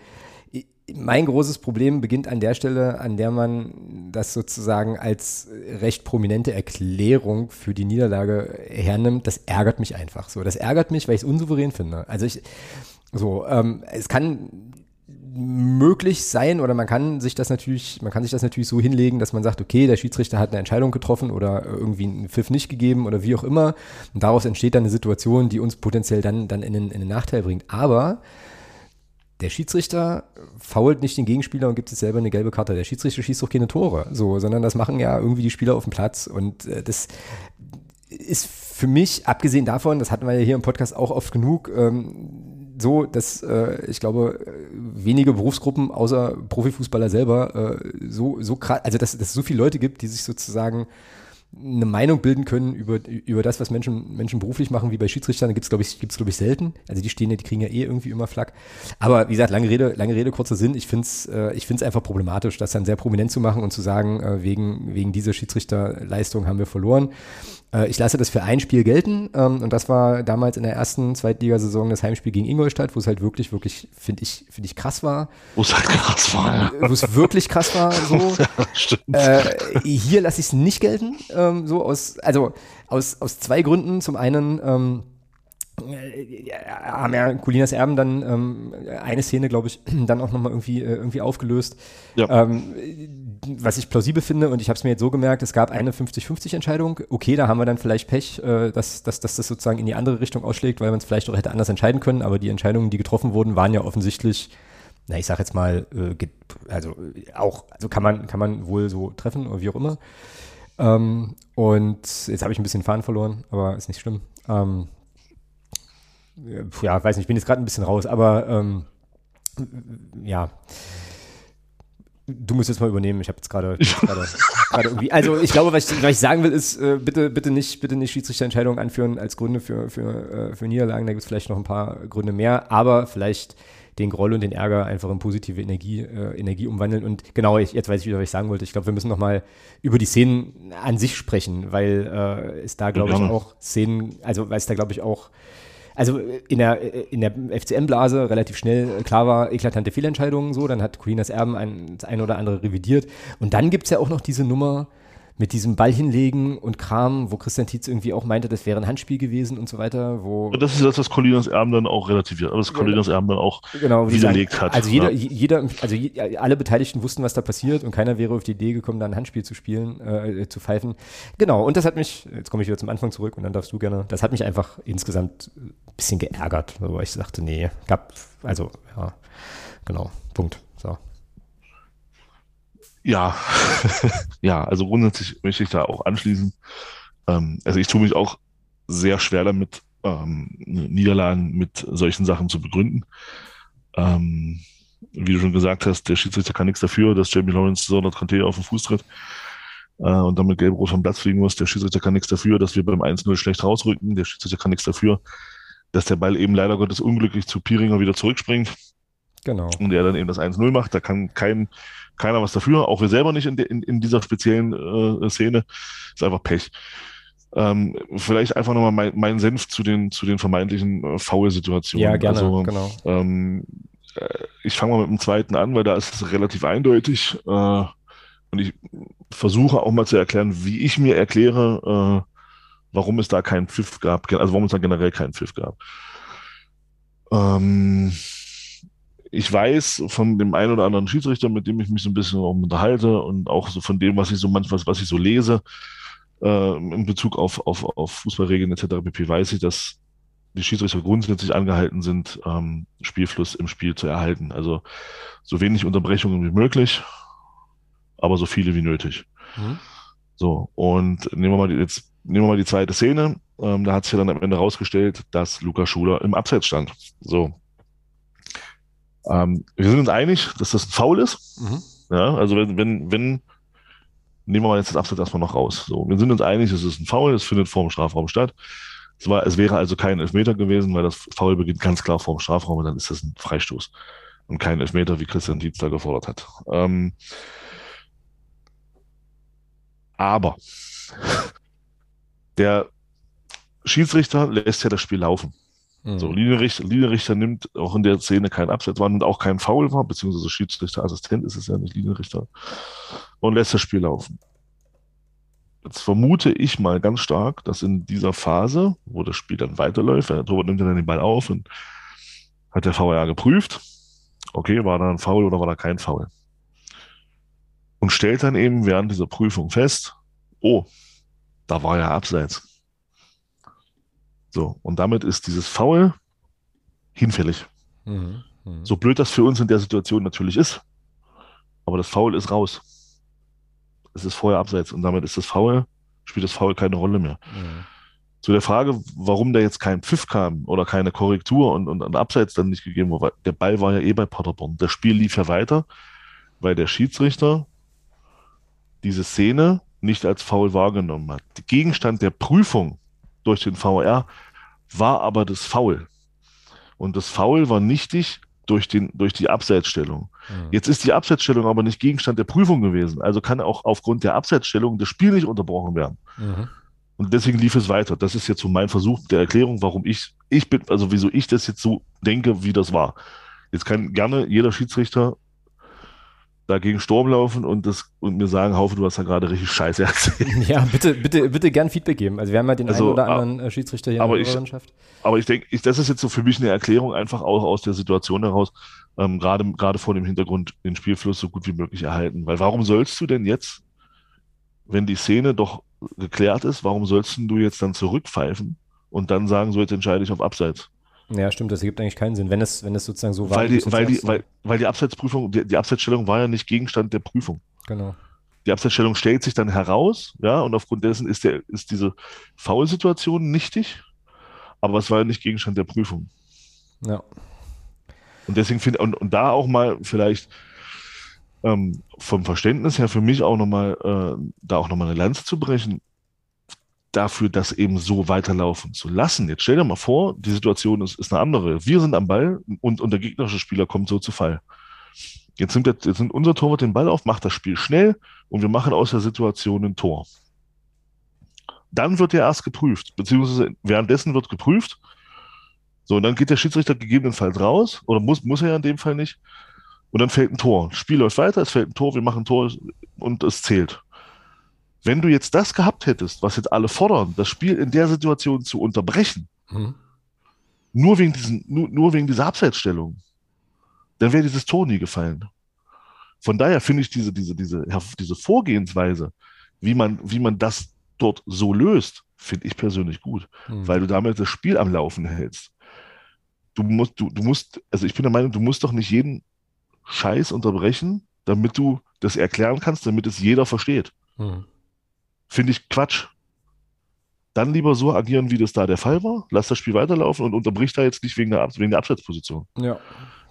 Mein großes Problem beginnt an der Stelle, an der man das sozusagen als recht prominente Erklärung für die Niederlage hernimmt. Das ärgert mich einfach so. Das ärgert mich, weil ich es unsouverän finde. Also ich, so, ähm, es kann möglich sein oder man kann sich das natürlich, man kann sich das natürlich so hinlegen, dass man sagt, okay, der Schiedsrichter hat eine Entscheidung getroffen oder irgendwie einen Pfiff nicht gegeben oder wie auch immer. Und daraus entsteht dann eine Situation, die uns potenziell dann, dann in, den, in den Nachteil bringt. Aber der Schiedsrichter fault nicht den Gegenspieler und gibt sich selber eine gelbe Karte. Der Schiedsrichter schießt doch keine Tore, so, sondern das machen ja irgendwie die Spieler auf dem Platz und äh, das ist für mich, abgesehen davon, das hatten wir ja hier im Podcast auch oft genug, ähm, so, dass äh, ich glaube, wenige Berufsgruppen außer Profifußballer selber äh, so, so krass, also dass, dass es so viele Leute gibt, die sich sozusagen eine Meinung bilden können über, über das, was Menschen, Menschen beruflich machen, wie bei Schiedsrichtern, gibt es, glaube ich, gibt's, glaube ich, selten. Also die stehen ja, die kriegen ja eh irgendwie immer Flack. Aber wie gesagt, lange Rede, lange Rede, kurzer Sinn. Ich finde es äh, ich find's einfach problematisch, das dann sehr prominent zu machen und zu sagen, äh, wegen, wegen dieser Schiedsrichterleistung haben wir verloren. Äh, ich lasse das für ein Spiel gelten ähm, und das war damals in der ersten Zweitligasaison das Heimspiel gegen Ingolstadt, wo es halt wirklich, wirklich, finde ich, finde ich krass war. Wo es halt krass war, ja. Wo es wirklich krass war, so. ja, stimmt. Äh, hier lasse ich es nicht gelten, ähm, so aus, also aus, aus zwei Gründen. Zum einen, ähm, äh, haben ja Colinas Erben dann ähm, eine Szene, glaube ich, dann auch nochmal irgendwie, äh, irgendwie aufgelöst. Ja. Ähm, was ich plausibel finde, und ich habe es mir jetzt so gemerkt, es gab eine 50-50-Entscheidung. Okay, da haben wir dann vielleicht Pech, äh, dass, dass, dass das sozusagen in die andere Richtung ausschlägt, weil man es vielleicht auch hätte anders entscheiden können, aber die Entscheidungen, die getroffen wurden, waren ja offensichtlich, na, ich sag jetzt mal, äh, also auch, also kann man, kann man wohl so treffen oder wie auch immer. Ähm, und jetzt habe ich ein bisschen Fahren verloren, aber ist nicht schlimm. Ähm, ja, weiß nicht, ich bin jetzt gerade ein bisschen raus, aber ähm, ja. Du musst jetzt mal übernehmen. Ich habe jetzt gerade irgendwie. Also ich glaube, was ich, was ich sagen will, ist äh, bitte, bitte nicht, bitte nicht Schiedsrichterentscheidungen anführen als Gründe für, für, äh, für Niederlagen. Da gibt es vielleicht noch ein paar Gründe mehr, aber vielleicht den Groll und den Ärger einfach in positive Energie, äh, Energie umwandeln. Und genau, ich, jetzt weiß ich wieder, was ich sagen wollte. Ich glaube, wir müssen nochmal über die Szenen an sich sprechen, weil äh, es da, glaube ich, auch Szenen, also weil es da, glaube ich, auch also in der, in der FCM-Blase relativ schnell klar war, eklatante Fehlentscheidungen so, dann hat Colinas Erben ein, das eine oder andere revidiert. Und dann gibt es ja auch noch diese Nummer, mit diesem Ball hinlegen und Kram, wo Christian Tietz irgendwie auch meinte, das wäre ein Handspiel gewesen und so weiter. Wo das ist das, was Colinas Erben dann auch relativiert, was Colinas Erben dann auch genau, widerlegt sagen, hat. Also jeder, ja. jeder, also alle Beteiligten wussten, was da passiert und keiner wäre auf die Idee gekommen, da ein Handspiel zu spielen, äh, zu pfeifen. Genau, und das hat mich, jetzt komme ich wieder zum Anfang zurück und dann darfst du gerne, das hat mich einfach insgesamt ein bisschen geärgert, weil ich sagte, nee, gab, also, ja, genau, Punkt. So. Ja, ja, also grundsätzlich möchte ich da auch anschließen. Ähm, also ich tue mich auch sehr schwer damit, ähm, Niederlagen mit solchen Sachen zu begründen. Ähm, wie du schon gesagt hast, der Schiedsrichter kann nichts dafür, dass Jamie Lawrence so das Container auf den Fuß tritt äh, und damit gelb-rot vom Platz fliegen muss. Der Schiedsrichter kann nichts dafür, dass wir beim 1-0 schlecht rausrücken. Der Schiedsrichter kann nichts dafür, dass der Ball eben leider Gottes unglücklich zu Piringer wieder zurückspringt. Genau. Und er dann eben das 1-0 macht. Da kann kein keiner was dafür, auch wir selber nicht in, de, in, in dieser speziellen äh, Szene. Ist einfach Pech. Ähm, vielleicht einfach nochmal mein, mein Senf zu den, zu den vermeintlichen äh, Foul-Situationen. Ja, gerne, also, genau. Ähm, äh, ich fange mal mit dem zweiten an, weil da ist es relativ eindeutig. Äh, und ich versuche auch mal zu erklären, wie ich mir erkläre, äh, warum es da keinen Pfiff gab, also warum es da generell keinen Pfiff gab. Ähm, ich weiß von dem einen oder anderen Schiedsrichter, mit dem ich mich so ein bisschen unterhalte und auch so von dem, was ich so manchmal, was ich so lese, äh, in Bezug auf, auf, auf Fußballregeln etc. pp. weiß ich, dass die Schiedsrichter grundsätzlich angehalten sind, ähm, Spielfluss im Spiel zu erhalten. Also so wenig Unterbrechungen wie möglich, aber so viele wie nötig. Mhm. So, und nehmen wir mal die, jetzt nehmen wir mal die zweite Szene. Ähm, da hat sich ja dann am Ende rausgestellt, dass Luca Schuler im Abseits stand. So. Ähm, wir sind uns einig, dass das ein Foul ist. Mhm. Ja, also wenn, wenn, wenn, nehmen wir mal jetzt das Abseits erstmal noch raus. So, wir sind uns einig, es ist ein Foul, es findet vor dem Strafraum statt. Es, war, es wäre also kein Elfmeter gewesen, weil das Foul beginnt ganz klar vor dem Strafraum und dann ist das ein Freistoß. Und kein Elfmeter, wie Christian Dietz da gefordert hat. Ähm, aber der Schiedsrichter lässt ja das Spiel laufen. Mhm. So, Linienrichter, Linienrichter nimmt auch in der Szene keinen Abseits wahr und auch kein Foul war, beziehungsweise Schiedsrichterassistent ist es ja nicht Linienrichter, und lässt das Spiel laufen. Jetzt vermute ich mal ganz stark, dass in dieser Phase, wo das Spiel dann weiterläuft, Torwart nimmt dann den Ball auf und hat der VAR geprüft, okay, war da ein Foul oder war da kein Foul? Und stellt dann eben während dieser Prüfung fest, oh, da war ja Abseits. So, und damit ist dieses Foul hinfällig. Mhm, mh. So blöd das für uns in der Situation natürlich ist, aber das Foul ist raus. Es ist vorher abseits und damit ist das Foul, spielt das Foul keine Rolle mehr. Mhm. Zu der Frage, warum da jetzt kein Pfiff kam oder keine Korrektur und, und ein Abseits dann nicht gegeben wurde, der Ball war ja eh bei Paderborn. Das Spiel lief ja weiter, weil der Schiedsrichter diese Szene nicht als Foul wahrgenommen hat. Der Gegenstand der Prüfung durch den VR war aber das Foul. Und das Foul war nichtig durch, den, durch die Abseitsstellung. Mhm. Jetzt ist die Abseitsstellung aber nicht Gegenstand der Prüfung gewesen. Also kann auch aufgrund der Abseitsstellung das Spiel nicht unterbrochen werden. Mhm. Und deswegen lief es weiter. Das ist jetzt so mein Versuch der Erklärung, warum ich, ich bin, also wieso ich das jetzt so denke, wie das war. Jetzt kann gerne jeder Schiedsrichter dagegen Sturm laufen und, das, und mir sagen, Haufe, du hast da gerade richtig Scheiße erzählt. Ja, bitte, bitte, bitte gern Feedback geben. Also wir haben ja den also, einen oder anderen äh, Schiedsrichter hier aber in der Mannschaft. Aber ich denke, das ist jetzt so für mich eine Erklärung einfach auch aus der Situation heraus, ähm, gerade, gerade vor dem Hintergrund den Spielfluss so gut wie möglich erhalten. Weil warum sollst du denn jetzt, wenn die Szene doch geklärt ist, warum sollst du jetzt dann zurückpfeifen und dann sagen, so jetzt entscheide ich auf Abseits? Ja, stimmt, das ergibt eigentlich keinen Sinn, wenn es, wenn es sozusagen so war. Weil die, weil die, weil, weil die Abseitsprüfung, die, die Abseitsstellung war ja nicht Gegenstand der Prüfung. Genau. Die Abseitsstellung stellt sich dann heraus, ja, und aufgrund dessen ist, der, ist diese Foul-Situation nichtig, aber es war ja nicht Gegenstand der Prüfung. Ja. Und deswegen finde und, und da auch mal vielleicht ähm, vom Verständnis her für mich auch nochmal, äh, da auch nochmal eine Lanze zu brechen dafür, das eben so weiterlaufen zu lassen. Jetzt stell dir mal vor, die Situation ist, ist eine andere. Wir sind am Ball und, und der gegnerische Spieler kommt so zu Fall. Jetzt nimmt, der, jetzt nimmt unser Torwart den Ball auf, macht das Spiel schnell und wir machen aus der Situation ein Tor. Dann wird er erst geprüft, beziehungsweise währenddessen wird geprüft. So, und dann geht der Schiedsrichter gegebenenfalls raus, oder muss, muss er ja in dem Fall nicht. Und dann fällt ein Tor. Spiel läuft weiter, es fällt ein Tor, wir machen ein Tor und es zählt. Wenn du jetzt das gehabt hättest, was jetzt alle fordern, das Spiel in der Situation zu unterbrechen, mhm. nur, wegen diesen, nur, nur wegen dieser Abseitsstellung, dann wäre dieses Tor nie gefallen. Von daher finde ich diese, diese, diese, diese Vorgehensweise, wie man, wie man das dort so löst, finde ich persönlich gut, mhm. weil du damit das Spiel am Laufen hältst. Du musst, du, du musst, also ich bin der Meinung, du musst doch nicht jeden Scheiß unterbrechen, damit du das erklären kannst, damit es jeder versteht. Mhm. Finde ich Quatsch. Dann lieber so agieren, wie das da der Fall war. Lass das Spiel weiterlaufen und unterbricht da jetzt nicht wegen der, wegen der Abseitsposition. Ja.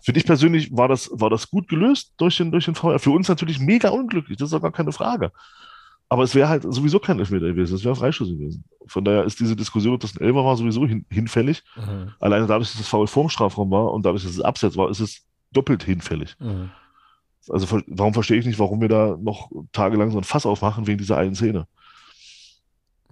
Für dich persönlich war das, war das gut gelöst durch den, durch den VR. Für uns natürlich mega unglücklich, das ist doch gar keine Frage. Aber es wäre halt sowieso kein Elfmeter gewesen, es wäre Freischuss gewesen. Von daher ist diese Diskussion, dass ein Elfer war, sowieso hin, hinfällig. Mhm. Alleine dadurch, dass das Foul vorm Strafraum war und dadurch, dass es Abseits war, ist es doppelt hinfällig. Mhm. Also warum verstehe ich nicht, warum wir da noch tagelang so ein Fass aufmachen wegen dieser einen Szene?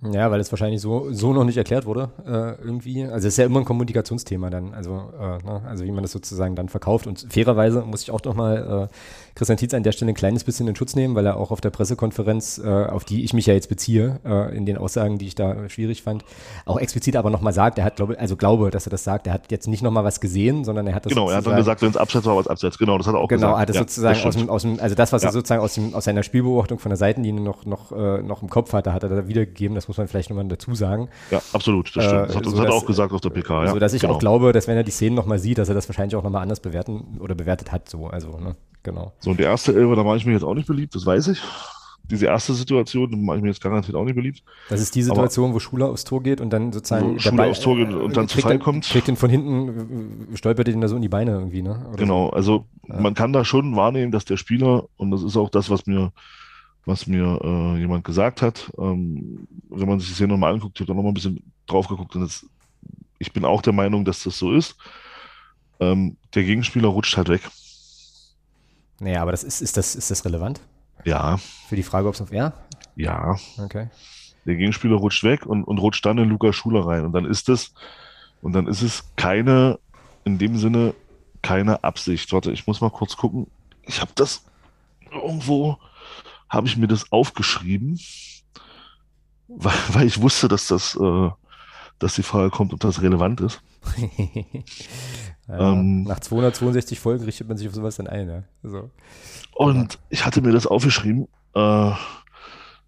Ja, weil es wahrscheinlich so, so noch nicht erklärt wurde, äh, irgendwie. Also es ist ja immer ein Kommunikationsthema dann, also, äh, ne? also wie man das sozusagen dann verkauft. Und fairerweise muss ich auch noch mal äh, Christian Tietz an der Stelle ein kleines bisschen in Schutz nehmen, weil er auch auf der Pressekonferenz, äh, auf die ich mich ja jetzt beziehe, äh, in den Aussagen, die ich da schwierig fand, auch explizit aber nochmal sagt, er hat, glaube also glaube, dass er das sagt, er hat jetzt nicht nochmal was gesehen, sondern er hat das Genau, er hat dann gesagt, wenn es abseits war, was abseits. Genau, das hat er auch genau, gesagt. Genau, hat das ja, sozusagen aus dem, aus dem, also das, was Ja. er sozusagen aus, dem, aus seiner Spielbeobachtung von der Seitenlinie noch, noch, äh, noch im Kopf hatte, hat er da wiedergegeben, das muss man vielleicht nochmal dazu sagen. Ja, absolut, das stimmt. Äh, Das hat, das so hat er auch gesagt auf der PK. Ja, so dass ich genau. auch glaube, dass wenn er die Szenen nochmal sieht, dass er das wahrscheinlich auch nochmal anders bewerten oder bewertet hat, so, also, ne, genau. So, und der erste Elfer, da mache ich mich jetzt auch nicht beliebt, das weiß ich. Diese erste Situation, da mache ich mir jetzt garantiert auch nicht beliebt. Das ist die Aber- Situation, wo Schuler aufs Tor geht und dann sozusagen Schuler aufs Tor geht und dann zu kriegt Fall den- kommt. Kriegt den von hinten, äh, stolpert den da so in die Beine irgendwie, ne? Oder Genau, also Ja. man kann da schon wahrnehmen, dass der Spieler, und das ist auch das, was mir, was mir äh, jemand gesagt hat, ähm, wenn man sich die Szene nochmal anguckt, ich habe da nochmal ein bisschen drauf geguckt und jetzt, ich bin auch der Meinung, dass das so ist. Ähm, der Gegenspieler rutscht halt weg. Naja, aber das ist, ist das, ist das relevant? Ja, Für die Frage, ob es auf ja? ja. Okay. Der Gegenspieler rutscht weg und, und rutscht dann in Lukas Schuler rein. Und dann ist es, und dann ist es keine, in dem Sinne, keine Absicht. Warte, ich muss mal kurz gucken. Ich habe das irgendwo, habe ich mir das aufgeschrieben, weil, weil ich wusste, dass das, äh, dass die Frage kommt, ob das relevant ist. ja, Ähm. nach 262 Folgen richtet man sich auf sowas dann ein, ja. So. Und ich hatte mir das aufgeschrieben äh,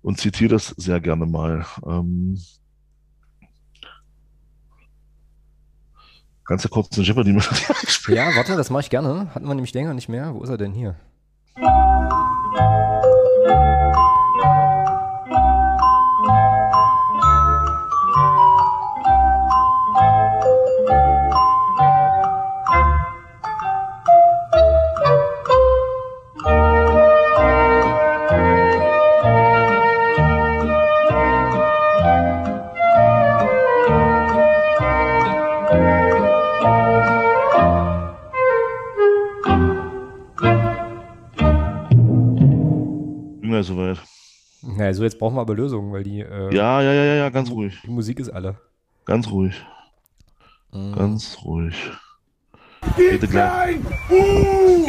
und zitiere das sehr gerne mal. Ähm, ganz kurz eine Jeopardy-Melodie. Ja, warte, das mache ich gerne. Hatten wir nämlich länger nicht mehr. Wo ist er denn hier? Na, so jetzt brauchen wir aber Lösungen, weil die, äh, Ja, ja, ja, ja, ja, ganz ruhig. die Musik ist alle. Ganz ruhig. Mhm. Ganz ruhig. Bitte gleich. ein Uh!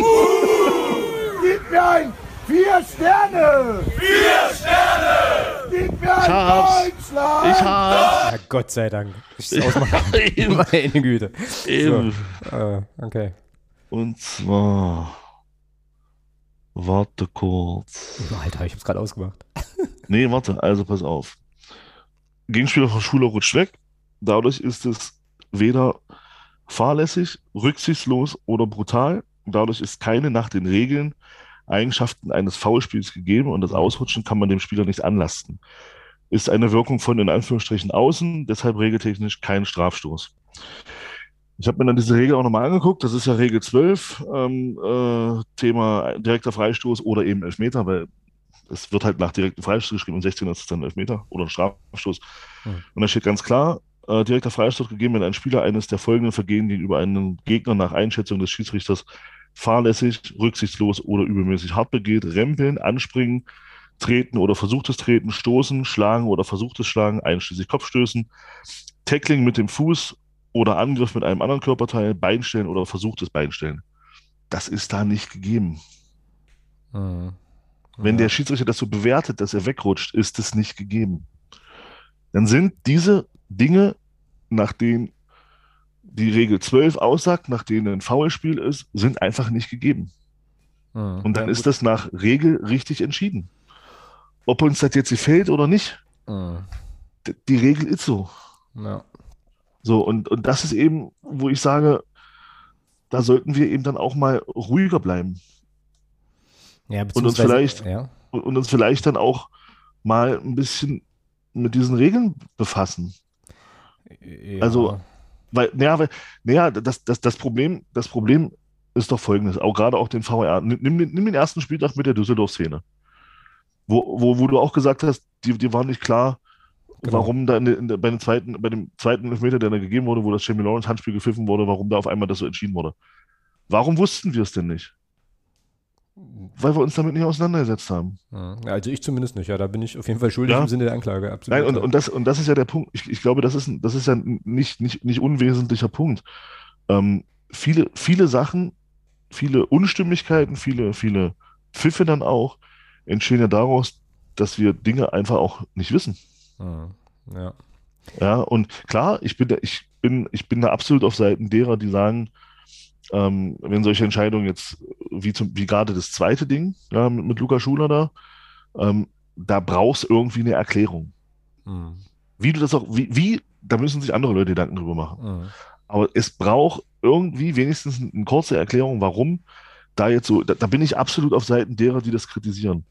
Gib mir ein Vier Sterne! Vier Sterne! Gib mir ein hab's. Deutschland! Ich hab's. Ja, Gott sei Dank. Ich Meine Güte. eben. Äh, okay. Und zwar. Warte kurz. Alter, ich hab's gerade ausgemacht. Nee, warte, also pass auf. Gegenspieler von Schuler rutscht weg. Dadurch ist es weder fahrlässig, rücksichtslos oder brutal. Dadurch ist keine nach den Regeln Eigenschaften eines Foulspiels gegeben und das Ausrutschen kann man dem Spieler nicht anlasten. Ist eine Wirkung von in Anführungsstrichen außen, deshalb regeltechnisch kein Strafstoß. Ich habe mir dann diese Regel auch nochmal angeguckt. Das ist ja Regel 12, ähm, äh, Thema direkter Freistoß oder eben Elfmeter, weil es wird halt nach direktem Freistoß geschrieben und 16 ist es dann Elfmeter oder ein Strafstoß. Hm. Und da steht ganz klar, äh, direkter Freistoß gegeben, wenn ein Spieler eines der folgenden Vergehen gegenüber einem Gegner nach Einschätzung des Schiedsrichters fahrlässig, rücksichtslos oder übelmäßig hart begeht, rempeln, anspringen, treten oder versuchtes Treten, stoßen, schlagen oder versuchtes Schlagen, einschließlich Kopfstößen, Tackling mit dem Fuß oder Angriff mit einem anderen Körperteil, Beinstellen oder versuchtes Beinstellen. Das ist da nicht gegeben. Mhm. Wenn der Schiedsrichter das so bewertet, dass er wegrutscht, ist es nicht gegeben. Dann sind diese Dinge, nach denen die Regel 12 aussagt, nach denen ein Foulspiel ist, sind einfach nicht gegeben. Mhm. Und dann Ja, ist das nach Regel richtig entschieden. Ob uns das jetzt gefällt oder nicht, Mhm. die Regel ist so. Ja. So, und, und das ist eben, wo ich sage, da sollten wir eben dann auch mal ruhiger bleiben Ja, Und uns beziehungsweise- vielleicht- Ja. und, uns vielleicht dann auch mal ein bisschen mit diesen Regeln befassen. ja. Also- Weil, naja, weil, naja, das, das, das Problem, das Problem ist doch folgendes, auch gerade auch den VR. Nimm, nimm, den- ersten Spieltag mit der Düsseldorf-Szene. Wo, wo, wo du auch gesagt hast, die, die war nicht klar, Genau. warum da in, in, bei, dem zweiten, bei dem zweiten Elfmeter, der da gegeben wurde, wo das Jamie Lawrence Handspiel gepfiffen wurde, warum da auf einmal das so entschieden wurde. Warum wussten wir es denn nicht? weil wir uns damit nicht auseinandergesetzt haben. Ja, also ich zumindest nicht, ja, da bin ich auf jeden Fall schuldig ja. im Sinne der Anklage, absolut. Nein, und, und, das, und das ist ja der Punkt. Ich, ich glaube, das ist, das ist ja nicht, nicht, nicht unwesentlicher Punkt. Ähm, viele, viele Sachen, viele Unstimmigkeiten, viele, viele Pfiffe dann auch, entstehen ja daraus, dass wir Dinge einfach auch nicht wissen. Ja. Ja, und klar, ich bin da, ich bin, ich bin da absolut auf Seiten derer, die sagen, ähm, wenn solche Entscheidungen jetzt, wie, zum, wie gerade das zweite Ding ja, mit, mit Luca Schuler da, ähm, da brauchst du irgendwie eine Erklärung. Mhm. Wie du das auch, wie, wie, da müssen sich andere Leute Gedanken drüber machen. Mhm. Aber es braucht irgendwie wenigstens eine kurze Erklärung, warum da jetzt so, da, da bin ich absolut auf Seiten derer, die das kritisieren.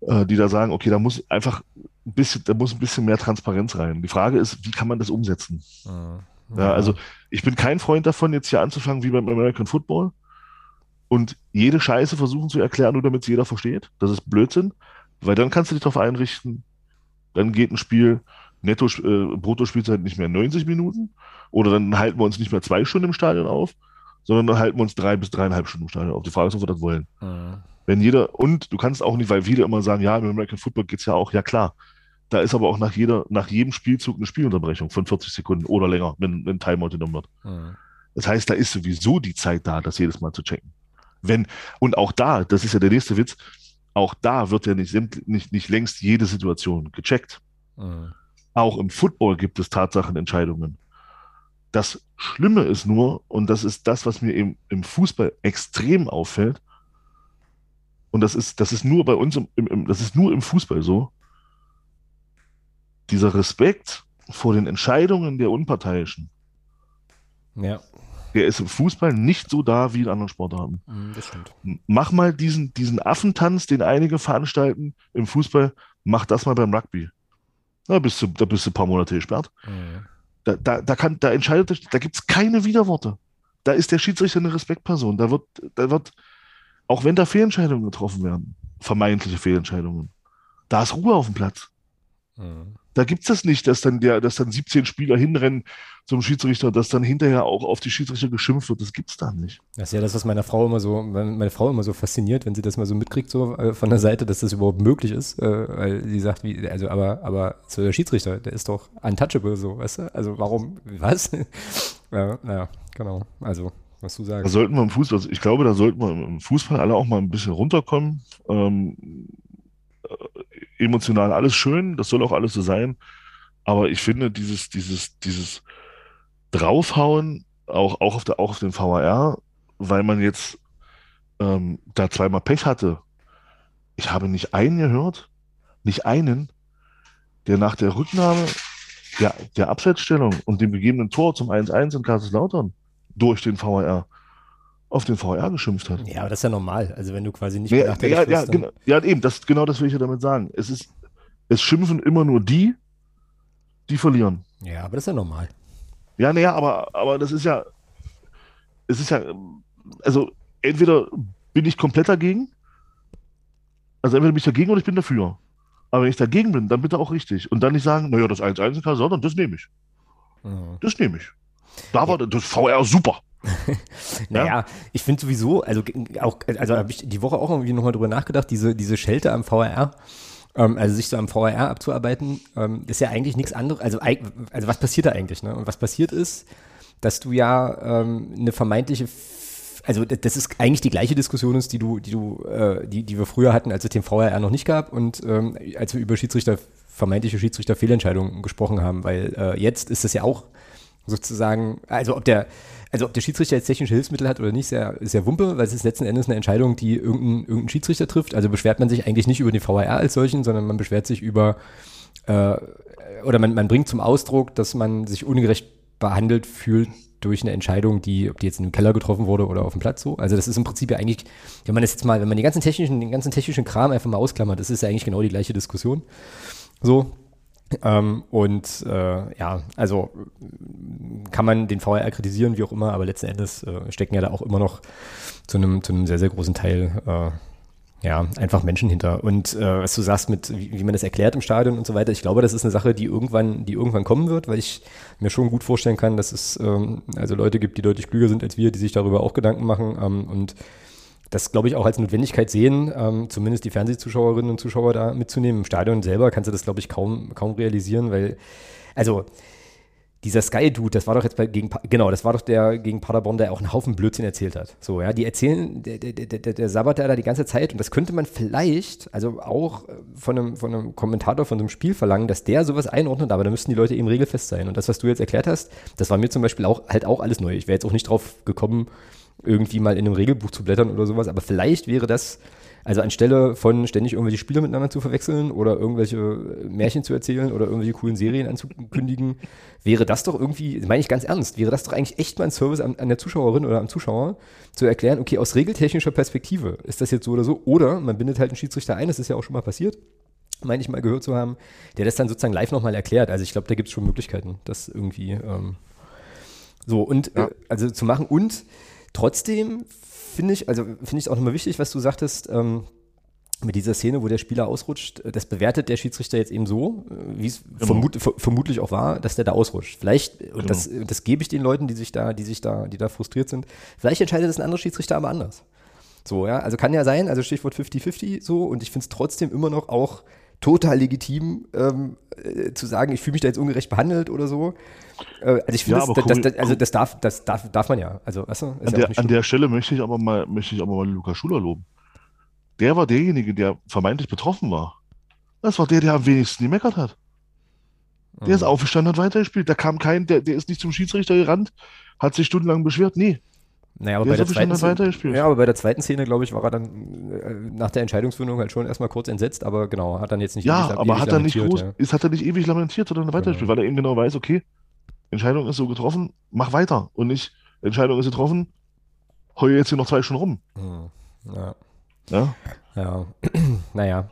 Äh, die da sagen, okay, da muss einfach ein bisschen, da muss ein bisschen mehr Transparenz rein. Die Frage ist, wie kann man das umsetzen? Mhm. Ja, also ich bin kein Freund davon, jetzt hier anzufangen wie beim American Football und jede Scheiße versuchen zu erklären, nur damit es jeder versteht. Das ist Blödsinn, weil dann kannst du dich darauf einrichten, dann geht ein Spiel netto, äh, Brutto-Spielzeit nicht mehr 90 Minuten oder dann halten wir uns nicht mehr zwei Stunden im Stadion auf, sondern dann halten wir uns drei bis dreieinhalb Stunden im Stadion auf. Die Frage ist, ob wir das wollen. Mhm. Wenn jeder, und du kannst auch nicht, weil viele immer sagen, ja, im American Football geht es ja auch, ja klar, da ist aber auch nach, jeder, nach jedem Spielzug eine Spielunterbrechung von 40 Sekunden oder länger, wenn, wenn Timeout genommen wird. Mhm. Das heißt, da ist sowieso die Zeit da, das jedes Mal zu checken. Wenn, und auch da, das ist ja der nächste Witz, auch da wird ja nicht, nicht, nicht längst jede Situation gecheckt. Mhm. Auch im Football gibt es Tatsachenentscheidungen. Das Schlimme ist nur, und das ist das, was mir eben im Fußball extrem auffällt, und das ist, das ist nur bei uns, im, im, das ist nur im Fußball so, dieser Respekt vor den Entscheidungen der Unparteiischen, ja. der ist im Fußball nicht so da wie in anderen Sportarten. Mhm, das stimmt. Mach mal diesen, diesen Affentanz, den einige veranstalten im Fußball, mach das mal beim Rugby. Da bist du, da bist du ein paar Monate gesperrt. Mhm. Da, da, da, kann, da entscheidet, da gibt es keine Widerworte. Da ist der Schiedsrichter eine Respektperson. Da wird, da wird, auch wenn da Fehlentscheidungen getroffen werden, vermeintliche Fehlentscheidungen, da ist Ruhe auf dem Platz. Mhm. Da gibt es das nicht, dass dann, der, dass dann 17 Spieler hinrennen zum Schiedsrichter, dass dann hinterher auch auf die Schiedsrichter geschimpft wird. Das gibt es da nicht. Das ist ja das, was meiner Frau immer so, meine Frau immer so fasziniert, wenn sie das mal so mitkriegt, so äh, von der Seite, dass das überhaupt möglich ist. Äh, weil sie sagt, wie, also, aber, aber so der Schiedsrichter, der ist doch untouchable, so, weißt du? Also warum, was? ja, naja, genau. Also, was du sagst. Da sollten wir im Fußball, also ich glaube, da sollten wir im Fußball alle auch mal ein bisschen runterkommen. Ähm, emotional alles schön, das soll auch alles so sein. Aber ich finde, dieses, dieses, dieses Draufhauen, auch, auch, auf, der, auch auf den VAR, weil man jetzt ähm, da zweimal Pech hatte. Ich habe nicht einen gehört, nicht einen, der nach der Rücknahme der, der Abseitsstellung und dem gegebenen Tor zum 1-1 in Kaiserslautern durch den VAR auf den VR geschimpft hat. Ja, aber das ist ja normal. Also wenn du quasi nicht ja, ja, ja, genau, ja, eben, das, genau das will ich ja damit sagen. Es ist, es schimpfen immer nur die, die verlieren. Ja, aber das ist ja normal. Ja, naja, aber, aber das ist ja, es ist ja, also entweder bin ich komplett dagegen, also entweder bin ich dagegen oder ich bin dafür. Aber wenn ich dagegen bin, dann bitte auch richtig. Und dann nicht sagen, naja, das 1-1 kann, sondern das nehme ich. Mhm. Das nehme ich. Da war das VR super. naja, ja? ich finde sowieso, also auch, also habe ich die Woche auch irgendwie nochmal drüber nachgedacht, diese, diese Schelte am VRR, ähm, also sich so am VRR abzuarbeiten, ähm, ist ja eigentlich nichts anderes, also, also was passiert da eigentlich, ne? Und was passiert ist, dass du ja ähm, eine vermeintliche also das ist eigentlich die gleiche Diskussion ist, die du, die du, äh, die, die wir früher hatten, als es den VRR noch nicht gab und ähm, als wir über Schiedsrichter, vermeintliche Schiedsrichterfehlentscheidungen gesprochen haben, weil äh, jetzt ist das ja auch sozusagen, also ob der, also ob der Schiedsrichter jetzt technische Hilfsmittel hat oder nicht, ist ja, ist ja Wumpe, weil es ist letzten Endes eine Entscheidung, die irgendein, irgendein Schiedsrichter trifft. Also beschwert man sich eigentlich nicht über den VAR als solchen, sondern man beschwert sich über, äh, oder man, man bringt zum Ausdruck, dass man sich ungerecht behandelt fühlt durch eine Entscheidung, die, ob die jetzt in einem Keller getroffen wurde oder auf dem Platz so. Also das ist im Prinzip ja eigentlich, wenn man das jetzt mal, wenn man die ganzen technischen, den ganzen technischen Kram einfach mal ausklammert, das ist ja eigentlich genau die gleiche Diskussion. So, ähm, und äh, ja, also kann man den VR kritisieren, wie auch immer, aber letzten Endes äh, stecken ja da auch immer noch zu einem, zu sehr, sehr großen Teil äh, ja, einfach Menschen hinter. Und äh, was du sagst, mit wie, wie, man das erklärt im Stadion und so weiter, ich glaube, das ist eine Sache, die irgendwann, die irgendwann kommen wird, weil ich mir schon gut vorstellen kann, dass es ähm, also Leute gibt, die deutlich klüger sind als wir, die sich darüber auch Gedanken machen ähm, und das, glaube ich, auch als Notwendigkeit sehen, ähm, zumindest die Fernsehzuschauerinnen und Zuschauer da mitzunehmen. Im Stadion selber kannst du das, glaube ich, kaum, kaum realisieren, weil, also dieser Sky-Dude, das war doch jetzt bei, gegen, genau, das war doch der gegen Paderborn, der auch einen Haufen Blödsinn erzählt hat. So, ja, die erzählen, der, der, der, der sabbert da die ganze Zeit und das könnte man vielleicht, also auch von einem, von einem Kommentator von so einem Spiel verlangen, dass der sowas einordnet, aber da müssten die Leute eben regelfest sein. Und das, was du jetzt erklärt hast, das war mir zum Beispiel auch halt auch alles neu. Ich wäre jetzt auch nicht drauf gekommen, irgendwie mal in einem Regelbuch zu blättern oder sowas, aber vielleicht wäre das also anstelle von ständig irgendwelche Spiele miteinander zu verwechseln oder irgendwelche Märchen zu erzählen oder irgendwelche coolen Serien anzukündigen, wäre das doch irgendwie, meine ich ganz ernst, wäre das doch eigentlich echt mal ein Service an, an der Zuschauerin oder am Zuschauer, zu erklären, okay, aus regeltechnischer Perspektive ist das jetzt so oder so, oder man bindet halt einen Schiedsrichter ein, das ist ja auch schon mal passiert, meine ich mal gehört zu haben, der das dann sozusagen live nochmal erklärt. Also ich glaube, da gibt es schon Möglichkeiten, das irgendwie ähm, so und ja. äh, also zu machen und trotzdem finde ich, also finde ich auch nochmal wichtig, was du sagtest, ähm, mit dieser Szene, wo der Spieler ausrutscht, das bewertet der Schiedsrichter jetzt eben so, äh, wie es genau. vermut, vermutlich auch war, dass der da ausrutscht. Vielleicht, genau. und das, das gebe ich den Leuten, die sich da, die sich da, die da frustriert sind, vielleicht entscheidet das ein anderer Schiedsrichter aber anders. So, ja, also kann ja sein, also Stichwort 50-50 so, und ich finde es trotzdem immer noch auch total legitim, ähm, äh, zu sagen, ich fühle mich da jetzt ungerecht behandelt oder so. Äh, also ich finde, ja, das, das, das, also das darf, das darf, darf man ja. Also, weißt du, an, ja der, an der Stelle möchte ich aber mal, möchte ich aber mal Lukas Schuler loben. Der war derjenige, der vermeintlich betroffen war. Das war der, der am wenigsten gemeckert hat. Der mhm. ist aufgestanden, hat weitergespielt. Da kam kein, der, der ist nicht zum Schiedsrichter gerannt, hat sich stundenlang beschwert. Nee, naja, aber, bei der, zweiten Szene, ja, aber bei der zweiten Szene, glaube ich, war er dann äh, nach der Entscheidungsfindung halt schon erstmal kurz entsetzt, aber genau, hat dann jetzt nicht Ja, ewig, aber ewig hat er nicht groß, ja. ist, hat er nicht ewig lamentiert, sondern weitergespielt, genau. weil er eben genau weiß, okay, Entscheidung ist so getroffen, mach weiter und nicht, Entscheidung ist getroffen, heule jetzt hier noch zwei Stunden rum. Hm. Ja. Ja. Ja. naja.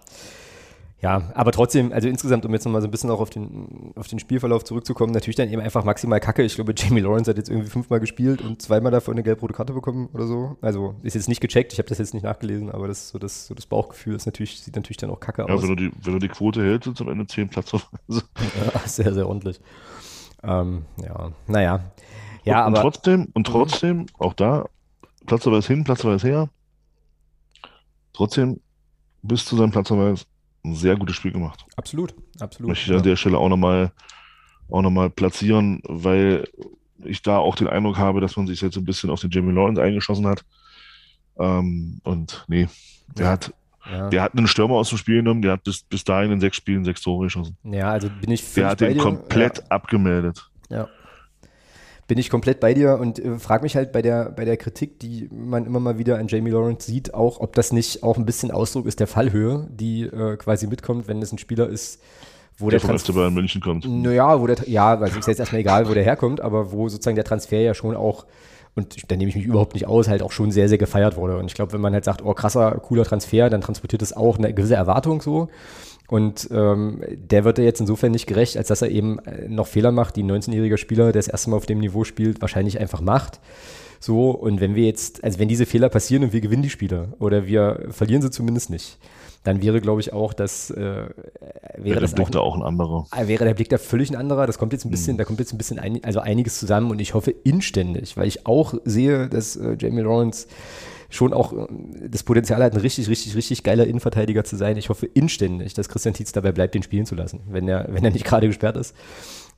Ja, aber trotzdem, also insgesamt, um jetzt nochmal so ein bisschen auch auf den, auf den Spielverlauf zurückzukommen, natürlich dann eben einfach maximal kacke. Ich glaube, Jamie Lawrence hat jetzt irgendwie fünfmal gespielt und zweimal davon eine gelb-rote Karte bekommen oder so. Also ist jetzt nicht gecheckt, ich habe das jetzt nicht nachgelesen, aber das, so das, so das Bauchgefühl ist natürlich, sieht natürlich dann auch kacke ja, aus. Ja, wenn du die, wenn du die Quote hältst, sind es am Ende zehn Platz auf. ja, sehr, sehr ordentlich. Ähm, ja, naja. Ja, und, aber. Und trotzdem, und trotzdem, auch da, Platzverweis hin, Platzverweis her. Trotzdem, bis zu seinem Platzverweis ein sehr gutes Spiel gemacht. Absolut, absolut. Möchte ich ja. an der Stelle auch nochmal auch noch mal platzieren, weil ich da auch den Eindruck habe, dass man sich jetzt ein bisschen auf den Jamie Lawrence eingeschossen hat. Ähm, und nee, der ja. hat ja. Der hat einen Stürmer aus dem Spiel genommen, der hat bis, bis dahin in sechs Spielen sechs Tore geschossen. Ja, also bin ich Der hat den komplett ja. abgemeldet. Ja, bin ich komplett bei dir und äh, frage mich halt bei der, bei der Kritik, die man immer mal wieder an Jamie Lawrence sieht, auch, ob das nicht auch ein bisschen Ausdruck ist der Fallhöhe, die äh, quasi mitkommt, wenn es ein Spieler ist, wo der, der von FC Bayern München kommt. Naja, wo der, ja, also ist jetzt erstmal egal, wo der herkommt, aber wo sozusagen der Transfer ja schon auch und da nehme ich mich überhaupt nicht aus, halt auch schon sehr, sehr gefeiert wurde. Und ich glaube, wenn man halt sagt, oh, krasser, cooler Transfer, dann transportiert das auch eine gewisse Erwartung so. Und ähm, der wird er jetzt insofern nicht gerecht, als dass er eben äh, noch Fehler macht, die ein 19-jähriger Spieler, der das erste Mal auf dem Niveau spielt, wahrscheinlich einfach macht. So, und wenn wir jetzt, also wenn diese Fehler passieren und wir gewinnen die Spiele oder wir verlieren sie zumindest nicht, dann wäre, glaube ich, auch das äh, wäre ja, das der Blick da auch ein anderer. Äh, wäre der Blick da völlig ein anderer. Das kommt jetzt ein bisschen, mhm. da kommt jetzt ein bisschen ein, also einiges zusammen und ich hoffe inständig, weil ich auch sehe, dass äh, Jamie Lawrence schon auch äh, das Potenzial hat, ein richtig, richtig, richtig geiler Innenverteidiger zu sein. Ich hoffe inständig, dass Christian Tietz dabei bleibt, den spielen zu lassen, wenn er, wenn er nicht gerade gesperrt ist.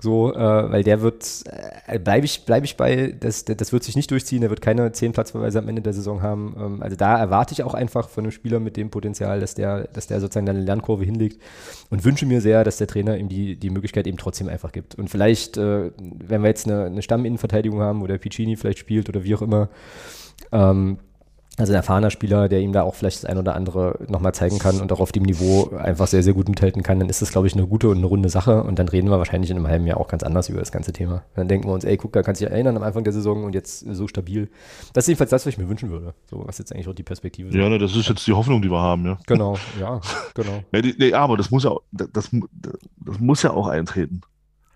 So, äh, weil der wird, äh, bleibe ich, bleib ich bei, das, das wird sich nicht durchziehen, der wird keine zehn Platzverweise am Ende der Saison haben. Ähm, also da erwarte ich auch einfach von einem Spieler mit dem Potenzial, dass der, dass der sozusagen eine Lernkurve hinlegt und wünsche mir sehr, dass der Trainer ihm die, die Möglichkeit eben trotzdem einfach gibt. Und vielleicht, äh, wenn wir jetzt eine, eine Stamminnenverteidigung haben, wo der Piccini vielleicht spielt oder wie auch immer, ähm, also ein erfahrener Spieler, der ihm da auch vielleicht das ein oder andere nochmal zeigen kann und auch auf dem Niveau einfach sehr, sehr gut mithalten kann, dann ist das, glaube ich, eine gute und eine runde Sache. Und dann reden wir wahrscheinlich in einem halben Jahr auch ganz anders über das ganze Thema. Dann denken wir uns, ey, guck, da kannst du dich erinnern am Anfang der Saison und jetzt so stabil. Das ist jedenfalls das, was ich mir wünschen würde. So, was jetzt eigentlich auch die Perspektive ist. Ja, ne, das ist jetzt die Hoffnung, die wir haben, ja. Genau, ja, genau. ja, die, nee, aber das muss ja, das, das muss ja auch eintreten.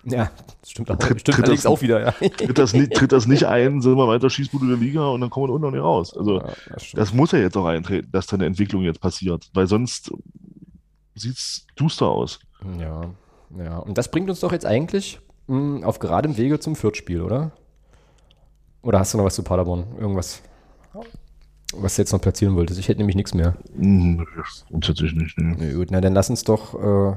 Ja, das stimmt, auch, tritt, stimmt tritt das, auch wieder. Ja. Tritt, das nicht, tritt das nicht ein, sind wir weiter Schießbude der Liga und dann kommen wir unten und nicht raus. Also ja, das, das, muss ja jetzt auch eintreten, dass da eine Entwicklung jetzt passiert, weil sonst sieht es duster aus. Ja, ja. Und das bringt uns doch jetzt eigentlich mh, hm, auf geradem Wege zum Viertspiel, oder? Oder hast du noch was zu Paderborn? Irgendwas? was du jetzt noch platzieren wolltest. Ich hätte nämlich nichts mehr. Mhm, Grundsätzlich nicht. Nee. Nee, gut, na dann lass uns doch äh,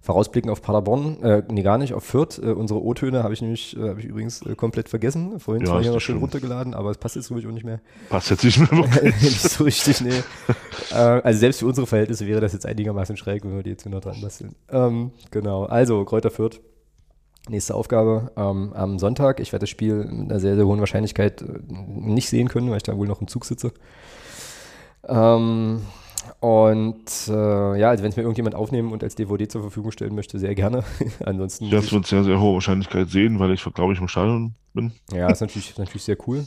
vorausblicken auf Paderborn. Äh, nee, gar nicht, auf Fürth. Äh, unsere O-Töne habe ich nämlich, äh, habe ich übrigens äh, komplett vergessen. Vorhin Ja, zwar hier noch schön runtergeladen, aber es passt jetzt glaube ich auch nicht mehr. Passt jetzt nicht mehr wirklich. nicht so richtig, nee. äh, also selbst für unsere Verhältnisse wäre das jetzt einigermaßen schräg, wenn wir die jetzt noch dran basteln. Ähm, genau, also Kräuter Fürth. Nächste Aufgabe ähm, am Sonntag. Ich werde das Spiel mit einer sehr, sehr hohen Wahrscheinlichkeit äh, nicht sehen können, weil ich da wohl noch im Zug sitze. Ähm, und äh, ja, also wenn es mir irgendjemand aufnehmen und als DVD zur Verfügung stellen möchte, sehr gerne. Ansonsten werde es mit sehr, sehr hoher Wahrscheinlichkeit sehen, weil ich, glaube ich, im Stadion bin. Ja, ist natürlich, ist natürlich sehr cool.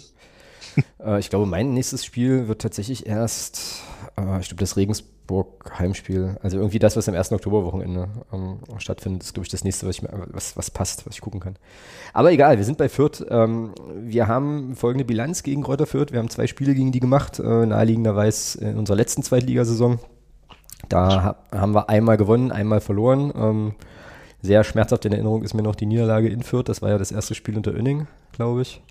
äh, ich glaube, mein nächstes Spiel wird tatsächlich erst, äh, ich glaube, das Regensburg-Heimspiel. Also irgendwie das, was am 1. Oktoberwochenende ähm, stattfindet, ist, glaube ich, das nächste, was, ich was, was passt, was ich gucken kann. Aber egal, wir sind bei Fürth. Ähm, wir haben folgende Bilanz gegen Kräuter Fürth. Wir haben zwei Spiele gegen die gemacht, äh, naheliegenderweise in unserer letzten Zweitligasaison. Da ha haben wir einmal gewonnen, einmal verloren. Ähm, sehr schmerzhaft in Erinnerung ist mir noch die Niederlage in Fürth. Das war ja das erste Spiel unter Önning, glaube ich.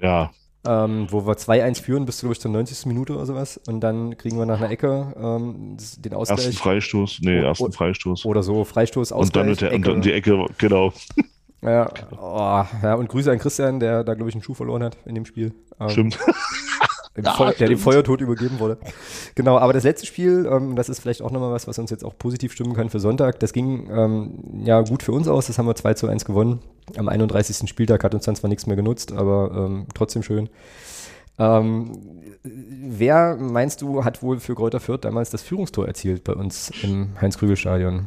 Ja, Ähm, wo wir 2-1 führen bis, glaube ich, zur 90. Minute oder sowas. Und dann kriegen wir nach einer Ecke ähm, den ersten Ausgleich. Freistoß. Nee, Oh, ersten. Freistoß. Oder so, Freistoß, und dann, Ausgleich, mit der, und dann die Ecke, genau. ja, oh, ja, und Grüße an Christian, der da, glaube ich, einen Schuh verloren hat in dem Spiel. Ähm, Stimmt. Ja, Feu der dem. Feuertod übergeben wurde. Genau, aber das letzte Spiel, ähm, das ist vielleicht auch nochmal was, was uns jetzt auch positiv stimmen kann für Sonntag. Das ging ähm, ja gut für uns aus, das haben wir 2 zu 1 gewonnen. Am 31. Spieltag hat uns dann zwar nichts mehr genutzt, aber ähm, trotzdem schön. Ähm, wer, meinst du, hat wohl für Kräuter Fürth damals das Führungstor erzielt bei uns im Heinz-Krügel-Stadion?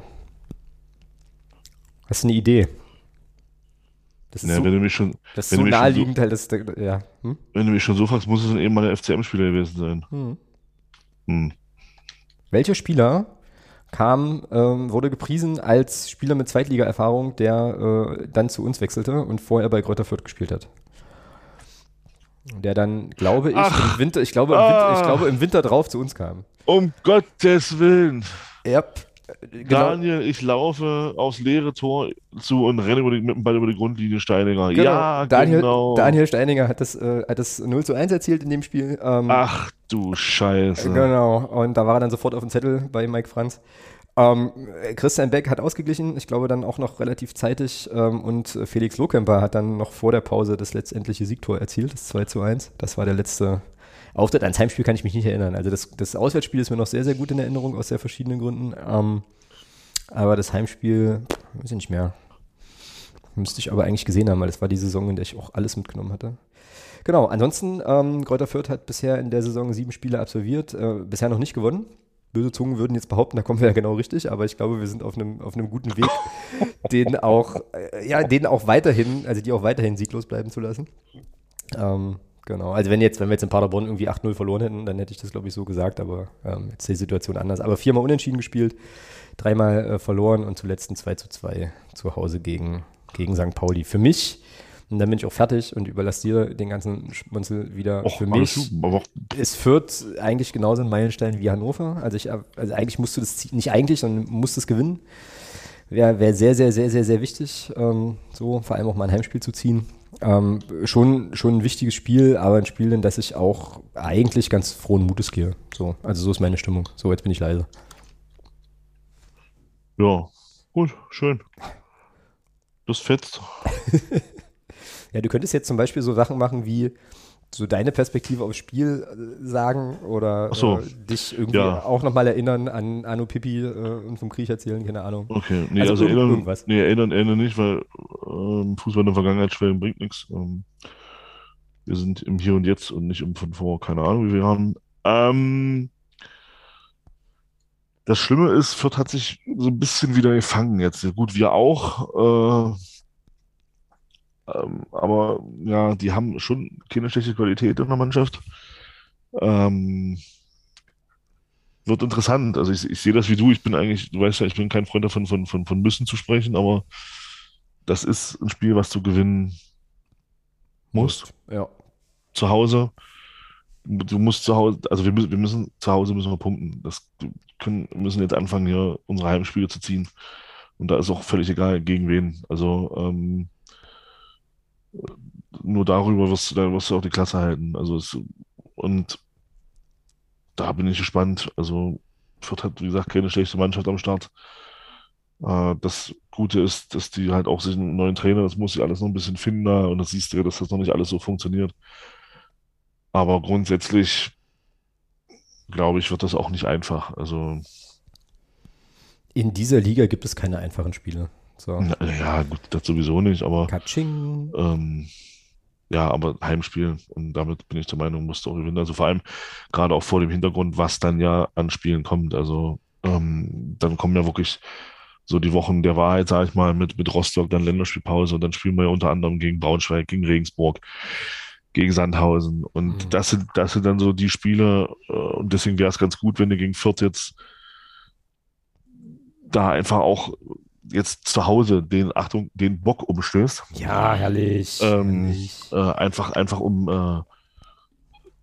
Hast du eine Idee? Das ist Ja, so, wenn, du mich schon, das wenn so naheliegend, halt, das, ja. Hm? wenn du mich schon so fragst, muss es dann eben mal der FCM-Spieler gewesen sein. Hm. Hm. Welcher Spieler kam, ähm, wurde gepriesen als Spieler mit Zweitliga-Erfahrung, der äh, dann zu uns wechselte und vorher bei Kräuter Fürth gespielt hat? Der dann, glaube ich, Ach. im Winter, ich glaube, im Ah. Winter, ich glaube, im Winter drauf zu uns kam. Um Gottes Willen. Yep. Genau. Daniel, ich laufe aufs leere Tor zu und renne über die, mit dem Ball über die Grundlinie Steininger. Genau. Ja, Daniel, genau. Daniel Steininger hat das, äh, hat das 0 zu 1 erzielt in dem Spiel. Ähm, Ach du Scheiße. Genau, und da war er dann sofort auf dem Zettel bei Mike Franz. Ähm, Christian Beck hat ausgeglichen, ich glaube dann auch noch relativ zeitig ähm, und Felix Lohkemper hat dann noch vor der Pause das letztendliche Siegtor erzielt, das 2 zu 1. Das war der letzte Auftritt. Ans Heimspiel kann ich mich nicht erinnern. Also das, das Auswärtsspiel ist mir noch sehr, sehr gut in Erinnerung aus sehr verschiedenen Gründen. Ähm, aber das Heimspiel, weiß ich nicht mehr. Müsste ich aber eigentlich gesehen haben, weil das war die Saison, in der ich auch alles mitgenommen hatte. Genau, ansonsten, ähm, Kräuter Fürth hat bisher in der Saison sieben Spiele absolviert, äh, bisher noch nicht gewonnen. Böse Zungen würden jetzt behaupten, da kommen wir ja genau richtig, aber ich glaube, wir sind auf einem, auf einem guten Weg, den auch, äh, ja, den auch weiterhin, also die auch weiterhin sieglos bleiben zu lassen. Ähm, genau, also wenn jetzt, wenn wir jetzt in Paderborn irgendwie 8-0 verloren hätten, dann hätte ich das, glaube ich, so gesagt, aber ähm, jetzt ist die Situation anders. Aber viermal unentschieden gespielt, dreimal äh, verloren und zuletzt ein 2 zu 2 zu Hause gegen, gegen St. Pauli. Für mich, und dann bin ich auch fertig und überlasse dir den ganzen Schmunzel wieder. Och, für mich ist Fürth eigentlich genauso ein Meilenstein wie Hannover. Also, ich, also eigentlich musst du das, nicht eigentlich, sondern musst es gewinnen. Wäre wär sehr, sehr, sehr, sehr, sehr wichtig, ähm, so vor allem auch mal ein Heimspiel zu ziehen. Ähm, schon, schon ein wichtiges Spiel, aber ein Spiel, in das ich auch eigentlich ganz frohen Mutes gehe. So, also so ist meine Stimmung. So, jetzt bin ich leise. ja, gut, schön. Das fetzt. Ja, du könntest jetzt zum Beispiel so Sachen machen wie so deine Perspektive aufs Spiel äh, sagen oder so. äh, dich irgendwie Ja. auch nochmal erinnern an Anno Pipi äh, und vom Krieg erzählen, keine Ahnung. Okay, nee, Also also, erinnern, irgendwas. nee, erinnern, erinnern nicht, weil ähm, Fußball in der Vergangenheit schwellen bringt nichts. Ähm, wir sind im Hier und Jetzt und nicht im von vor, keine Ahnung, wie wir haben. Ähm, das Schlimme ist, Fürth hat sich so ein bisschen wieder gefangen jetzt. Gut, wir auch. Äh, ähm, aber ja, die haben schon keine schlechte Qualität in der Mannschaft. Ähm, wird interessant. Also ich, ich sehe das wie du. Ich bin eigentlich, du weißt ja, ich bin kein Freund davon, von, von, von müssen zu sprechen, aber das ist ein Spiel, was du gewinnen musst. Ja. Zu Hause. Du musst zu Hause, also wir müssen, wir müssen zu Hause müssen wir punkten. Das wir können, wir müssen jetzt anfangen, hier unsere Heimspiele zu ziehen. Und da ist auch völlig egal, gegen wen. Also ähm, nur darüber wirst du, da wirst du auch die Klasse halten. Also es, und da bin ich gespannt. Also Fürth hat, wie gesagt, keine schlechte Mannschaft am Start. Äh, das Gute ist, dass die halt auch sich einen neuen Trainer, das muss sich alles noch ein bisschen finden da und das siehst du ja, dass das noch nicht alles so funktioniert. Aber grundsätzlich, glaube ich, wird das auch nicht einfach. Also In dieser Liga gibt es keine einfachen Spiele. So. na, ja, gut, das sowieso nicht, aber Katsching. ähm, ja, aber Heimspiel und damit bin ich der Meinung, musst du auch gewinnen. Also vor allem gerade auch vor dem Hintergrund, was dann ja an Spielen kommt. Also ähm, dann kommen ja wirklich so die Wochen der Wahrheit, sage ich mal, mit, mit Rostock, dann Länderspielpause und dann spielen wir ja unter anderem gegen Braunschweig, gegen Regensburg, gegen Sandhausen. Und Mhm. das sind, das sind dann so die Spiele, äh, und deswegen wäre es ganz gut, wenn du gegen Fürth jetzt da einfach auch jetzt zu Hause den, Achtung, den Bock umstößt. Ja, herrlich. Ähm, herrlich. Äh, einfach, einfach um äh,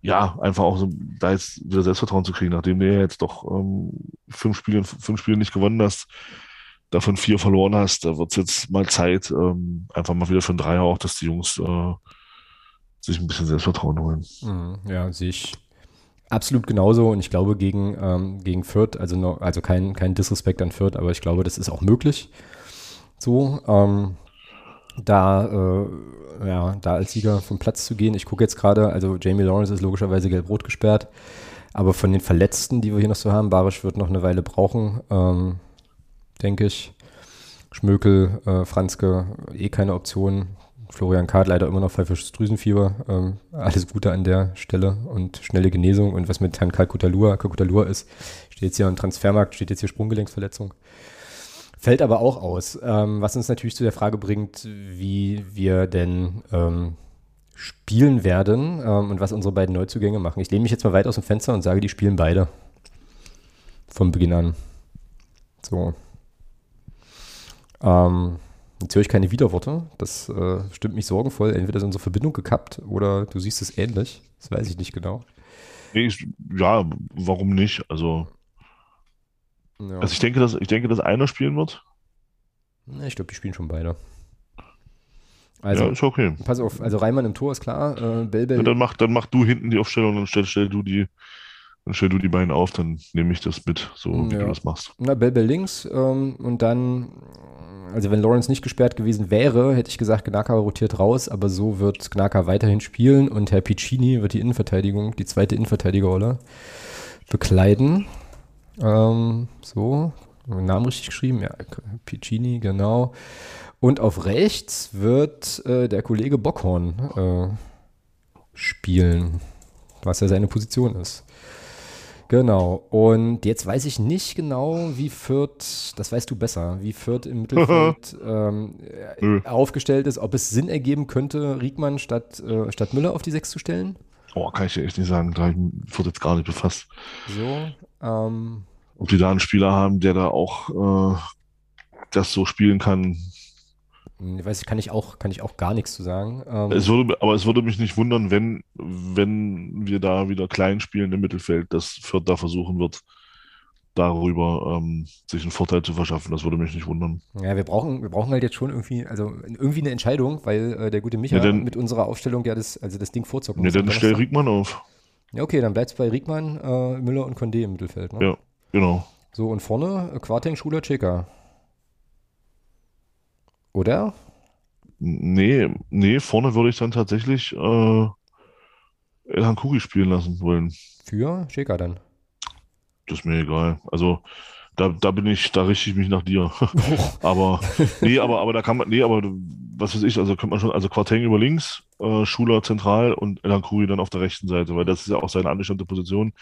ja, einfach auch so, da jetzt wieder Selbstvertrauen zu kriegen, nachdem du ja jetzt doch ähm, fünf Spiele, fünf Spiele nicht gewonnen hast, davon vier verloren hast, da wird es jetzt mal Zeit, ähm, einfach mal wieder für einen Dreier auch, dass die Jungs äh, sich ein bisschen Selbstvertrauen holen. Mhm, Ja, sehe ich absolut genauso. Und ich glaube, gegen, ähm, gegen Fürth, also, noch, also kein, kein Disrespekt an Fürth, aber ich glaube, das ist auch möglich. So, ähm, da, äh, ja, da als Sieger vom Platz zu gehen. Ich gucke jetzt gerade, also Jamie Lawrence ist logischerweise gelb-rot gesperrt. Aber von den Verletzten, die wir hier noch so haben, Barisch wird noch eine Weile brauchen, ähm, denke ich. Schmökel, äh, Franzke, eh keine Option. Florian Kahrt leider immer noch pfeifisches Drüsenfieber. Ähm, alles Gute an der Stelle und schnelle Genesung. Und was mit Herrn Kalkutalur, Kalkutalur ist, steht jetzt hier am Transfermarkt, steht jetzt hier Sprunggelenksverletzung. Fällt aber auch aus. Ähm, was uns natürlich zu der Frage bringt, wie wir denn ähm, spielen werden ähm, und was unsere beiden Neuzugänge machen. Ich lehne mich jetzt mal weit aus dem Fenster und sage, die spielen beide. Vom Beginn an. So. Ähm, jetzt höre ich keine Widerworte. Das äh, stimmt mich sorgenvoll. Entweder ist unsere Verbindung gekappt oder du siehst es ähnlich. Das weiß ich nicht genau. Nee, ich, ja, warum nicht? Also, Ja. also ich denke, dass, ich denke, dass einer spielen wird. Na, ich glaube, die spielen schon beide. Also, ja, ist okay. pass auf, also Reimann im Tor ist klar. Äh, Belbel, Ja, dann mach, dann mach du hinten die Aufstellung, dann stell, stell du die, dann stell du die beiden auf, dann nehme ich das mit, so wie Ja. du das machst. Na, Belbel links ähm, und dann, also wenn Lawrence nicht gesperrt gewesen wäre, hätte ich gesagt, Gnaka rotiert raus, aber so wird Gnaka weiterhin spielen und Herr Piccini wird die Innenverteidigung, die zweite Innenverteidigerrolle bekleiden. Ähm, so, Namen richtig geschrieben, ja, Piccini, genau. Und auf rechts wird äh, der Kollege Bockhorn äh, spielen, was ja seine Position ist. Genau. Und jetzt weiß ich nicht genau, wie Fürth, das weißt du besser, wie Fürth im Mittelfeld ähm, äh, aufgestellt ist, ob es Sinn ergeben könnte, Riekmann statt, äh, statt Müller auf die Sechs zu stellen. Oh, kann ich dir echt nicht sagen, da wird jetzt gar nicht befasst. So. Ähm, Ob die da einen Spieler haben, der da auch äh, das so spielen kann. Ich weiß ich, kann ich auch, kann ich auch gar nichts zu sagen. Ähm, Es würde, aber es würde mich nicht wundern, wenn, wenn wir da wieder klein spielen im Mittelfeld, dass Fürth da versuchen wird, darüber ähm, sich einen Vorteil zu verschaffen. Das würde mich nicht wundern. ja, wir brauchen, wir brauchen halt jetzt schon irgendwie, also irgendwie eine Entscheidung, weil äh, der gute Micha Ja, dann- mit unserer Aufstellung ja das, also das Ding vorzocken muss am dann stell. Riegmann auf. Ja, okay, dann bleibt es bei Riekmann, äh, Müller und Condé im Mittelfeld. Ne? Ja. Genau. So, und vorne äh, Quarteng, Schuler, Cheka. Oder? Nee, nee, vorne würde ich dann tatsächlich äh, Elhan Kuri spielen lassen wollen. Für Cheka dann. Das ist mir egal. Also da, da bin ich, da richte ich mich nach dir. Aber nee, aber, aber da kann man, nee, aber was weiß ich, also könnte man schon, also Quarteng über links, äh, Schuler zentral und Elhan Kuri dann auf der rechten Seite, weil das ist ja auch seine angestammte Position.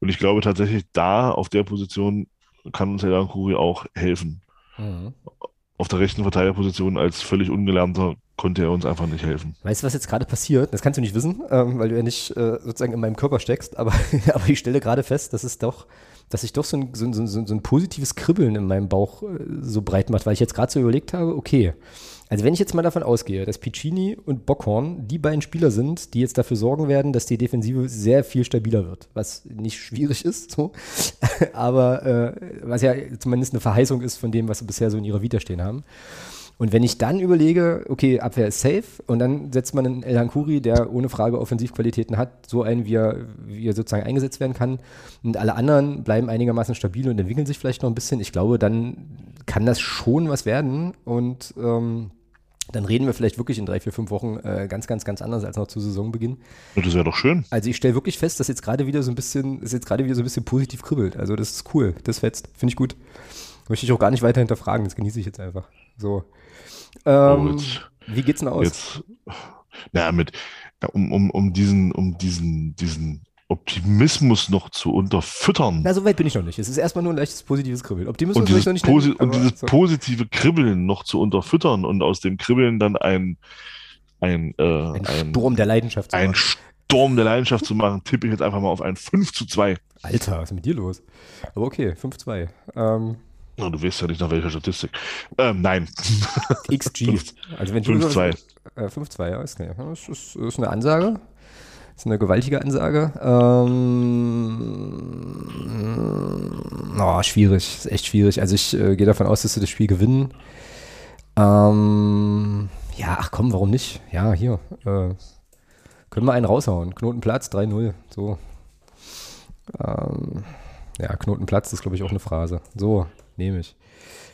Und ich glaube tatsächlich, da auf der Position kann uns Elhan Kuri auch helfen. Mhm. Auf der rechten Verteidigerposition als völlig Ungelernter konnte er uns einfach nicht helfen. Weißt du, was jetzt gerade passiert? Das kannst du nicht wissen, ähm, weil du ja nicht äh, sozusagen in meinem Körper steckst, aber, aber ich stelle gerade fest, dass es doch, dass sich doch so ein, so, ein- so, ein- so ein positives Kribbeln in meinem Bauch äh, so breit macht, weil ich jetzt gerade so überlegt habe, okay, also wenn ich jetzt mal davon ausgehe, dass Piccini und Bockhorn die beiden Spieler sind, die jetzt dafür sorgen werden, dass die Defensive sehr viel stabiler wird, was nicht schwierig ist, so, aber äh, was ja zumindest eine Verheißung ist von dem, was sie bisher so in ihrer Vita stehen haben. Und wenn ich dann überlege, okay, Abwehr ist safe und dann setzt man einen El Hankuri, der ohne Frage Offensivqualitäten hat, so einen, wie er, wie er sozusagen eingesetzt werden kann. Und alle anderen bleiben einigermaßen stabil und entwickeln sich vielleicht noch ein bisschen, ich glaube, dann kann das schon was werden. Und ähm, dann reden wir vielleicht wirklich in drei, vier, fünf Wochen äh, ganz, ganz, ganz anders als noch zu Saisonbeginn. Das wäre doch schön. Also ich stelle wirklich fest, dass jetzt gerade wieder so ein bisschen, dass jetzt gerade wieder so ein bisschen positiv kribbelt. Also das ist cool, das fetzt, finde ich gut. Möchte ich auch gar nicht weiter hinterfragen, das genieße ich jetzt einfach. So. Ähm, Oh, jetzt- wie geht's denn aus? Jetzt, na, mit, ja, um, um, um diesen, um diesen, diesen Optimismus noch zu unterfüttern. Na, so weit bin ich noch nicht. Es ist erstmal nur ein leichtes positives Kribbeln. Optimismus und dieses, noch nicht nennen, und dieses so. positive Kribbeln noch zu unterfüttern und aus dem Kribbeln dann ein, ein, äh, ein ein, Sturm der Leidenschaft. zu ein machen. Sturm der Leidenschaft zu machen, tippe ich jetzt einfach mal auf ein 5 zu 2. Alter, was ist mit dir los? Aber okay, 5-2. Ähm, Na, du weißt ja nicht nach welcher Statistik. Ähm, nein. XG. Also wenn du 5-2. Äh, 5-2, ja, ist, ja, ist, ist, ist eine Ansage. Ist eine gewaltige Ansage. Ähm, oh, schwierig. Ist echt schwierig. Also ich äh, gehe davon aus, dass sie das Spiel gewinnen. Ähm, ja, ach komm, warum nicht? Ja, hier. Äh, können wir einen raushauen. Knotenplatz 3-0. So. Ähm, ja, Knotenplatz ist, glaube ich, auch eine Phrase. So, nehme ich.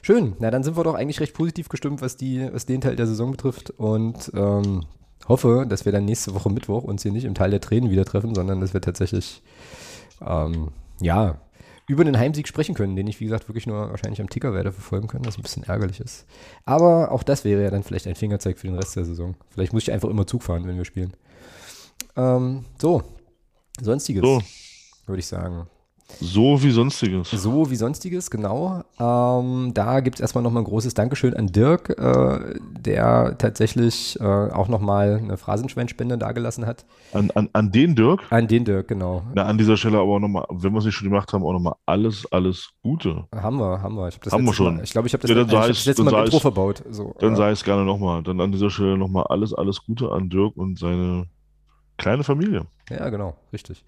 Schön. Na, dann sind wir doch eigentlich recht positiv gestimmt, was, die, was den Teil der Saison betrifft. Und ähm, hoffe, dass wir dann nächste Woche Mittwoch uns hier nicht im Teil der Tränen wieder treffen, sondern dass wir tatsächlich, ähm, ja, über einen Heimsieg sprechen können, den ich, wie gesagt, wirklich nur wahrscheinlich am Ticker werde verfolgen können, was ein bisschen ärgerlich ist. Aber auch das wäre ja dann vielleicht ein Fingerzeig für den Rest der Saison. Vielleicht muss ich einfach immer Zug fahren, wenn wir spielen. Ähm, so, sonstiges, So, würde ich sagen. So wie sonstiges. So wie sonstiges, genau. Ähm, da gibt es erstmal nochmal ein großes Dankeschön an Dirk, äh, der tatsächlich äh, auch nochmal eine Phrasenschweinspende dagelassen hat. An, an, an den Dirk, An den Dirk, genau. na, an dieser Stelle aber auch nochmal, wenn wir es nicht schon gemacht haben, auch nochmal alles, alles Gute. Haben wir, haben wir. Ich hab das Haben wir schon. Mal, ich glaube, ich habe das, Ja, dann ich es- letzte Mal sei Intro verbaut. So, Dann äh, sei es gerne nochmal. Dann an dieser Stelle nochmal alles, alles Gute an Dirk und seine kleine Familie. Ja, genau, richtig.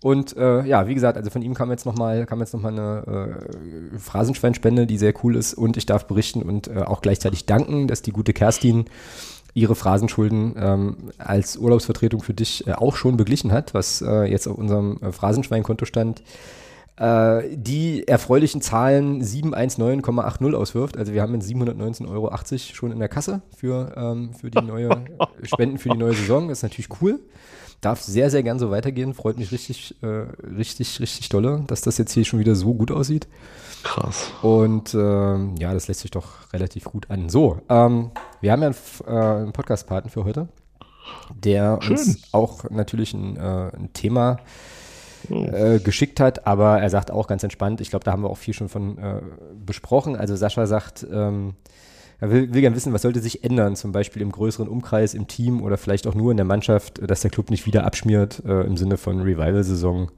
Und äh, ja, wie gesagt, also von ihm kam jetzt nochmal kam jetzt noch mal eine äh, Phrasenschweinspende, die sehr cool ist. Und ich darf berichten und äh, auch gleichzeitig danken, dass die gute Kerstin ihre Phrasenschulden ähm, als Urlaubsvertretung für dich äh, auch schon beglichen hat, was äh, jetzt auf unserem äh, Phrasenschweinkonto stand. Äh, die erfreulichen Zahlen 719,80 auswirft. Also wir haben jetzt 719,80 Euro schon in der Kasse für, ähm, für die neue Spenden für die neue Saison. Das ist natürlich cool. Darf sehr, sehr gern so weitergehen. Freut mich richtig, äh, richtig, richtig dolle, dass das jetzt hier schon wieder so gut aussieht. Krass. Und ähm, ja, das lässt sich doch relativ gut an. So, ähm, wir haben ja einen, äh, einen Podcast-Paten für heute, der Schön. uns auch natürlich ein, äh, ein Thema Oh. äh, geschickt hat, aber er sagt auch ganz entspannt, ich glaube, da haben wir auch viel schon von äh, besprochen. Also Sascha sagt, ähm, er will, will gerne wissen, was sollte sich ändern, zum Beispiel im größeren Umkreis, im Team oder vielleicht auch nur in der Mannschaft, dass der Club nicht wieder abschmiert äh, im Sinne von Revival-Saison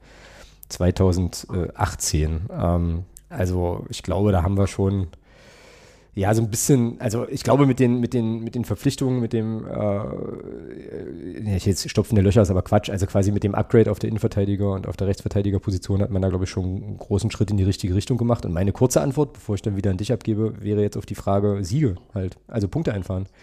2018. Ähm, also ich glaube, da haben wir schon ja, so ein bisschen, also ich glaube mit den, mit den, mit den Verpflichtungen, mit dem, äh, ich jetzt stopfende Löcher ist aber Quatsch, also quasi mit dem Upgrade auf der Innenverteidiger und auf der Rechtsverteidigerposition hat man da, glaube ich, schon einen großen Schritt in die richtige Richtung gemacht. Und meine kurze Antwort, bevor ich dann wieder an dich abgebe, wäre jetzt auf die Frage Siege halt, also Punkte einfahren.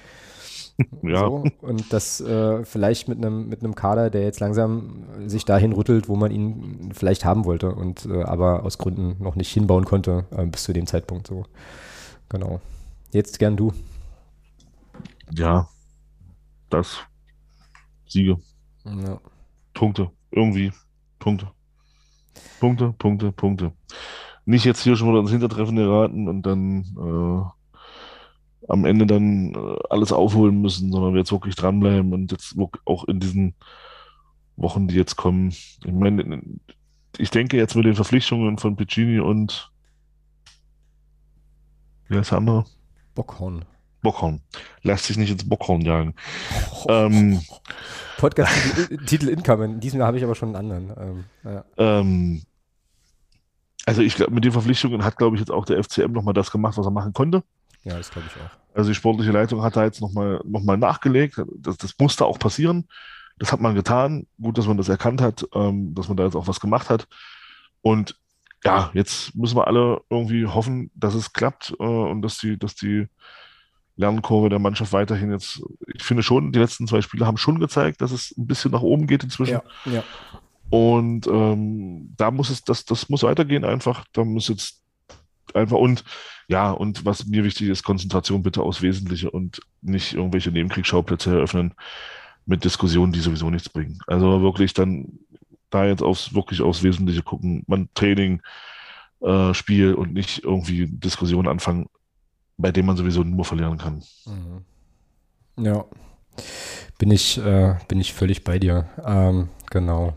Ja, So, und das äh, vielleicht mit einem mit einem Kader, der jetzt langsam sich dahin rüttelt, wo man ihn vielleicht haben wollte und äh, aber aus Gründen noch nicht hinbauen konnte äh, bis zu dem Zeitpunkt so. Genau. Jetzt gern du. ja. Das. Siege. Ja. Punkte. Irgendwie. Punkte. Punkte, Punkte, Punkte. Nicht jetzt hier schon wieder ins Hintertreffen geraten und dann äh, am Ende dann äh, alles aufholen müssen, sondern wir jetzt wirklich dranbleiben und jetzt auch in diesen Wochen, die jetzt kommen. Ich meine, ich denke jetzt mit den Verpflichtungen von Piccini und wie heißt der andere? Bockhorn. Bockhorn. Lässt sich nicht ins Bockhorn jagen. Ähm, Podcast-Titel Titel Incoming. Diesmal habe ich aber schon einen anderen. Ähm, ja. Ähm, also ich glaube, mit den Verpflichtungen hat, glaube ich, jetzt auch der FCM nochmal das gemacht, was er machen konnte. ja, das glaube ich auch. Also die sportliche Leitung hat da jetzt nochmal noch mal nachgelegt. Das, das musste auch passieren. Das hat man getan. Gut, dass man das erkannt hat, ähm, dass man da jetzt auch was gemacht hat. Und ja, jetzt müssen wir alle irgendwie hoffen, dass es klappt äh, und dass die, dass die Lernkurve der Mannschaft weiterhin jetzt, ich finde schon, die letzten zwei Spiele haben schon gezeigt, dass es ein bisschen nach oben geht inzwischen. Ja, ja. Und ähm, da muss es, das, das muss weitergehen einfach. Da muss jetzt einfach und ja, und was mir wichtig ist, Konzentration bitte aufs Wesentliche und nicht irgendwelche Nebenkriegsschauplätze eröffnen mit Diskussionen, die sowieso nichts bringen. Also wirklich dann da jetzt aufs, wirklich aufs Wesentliche gucken. Man Training, äh, Spiel und nicht irgendwie Diskussionen anfangen, bei denen man sowieso nur verlieren kann. Mhm. Ja. Bin ich, äh, bin ich völlig bei dir. Ähm, genau.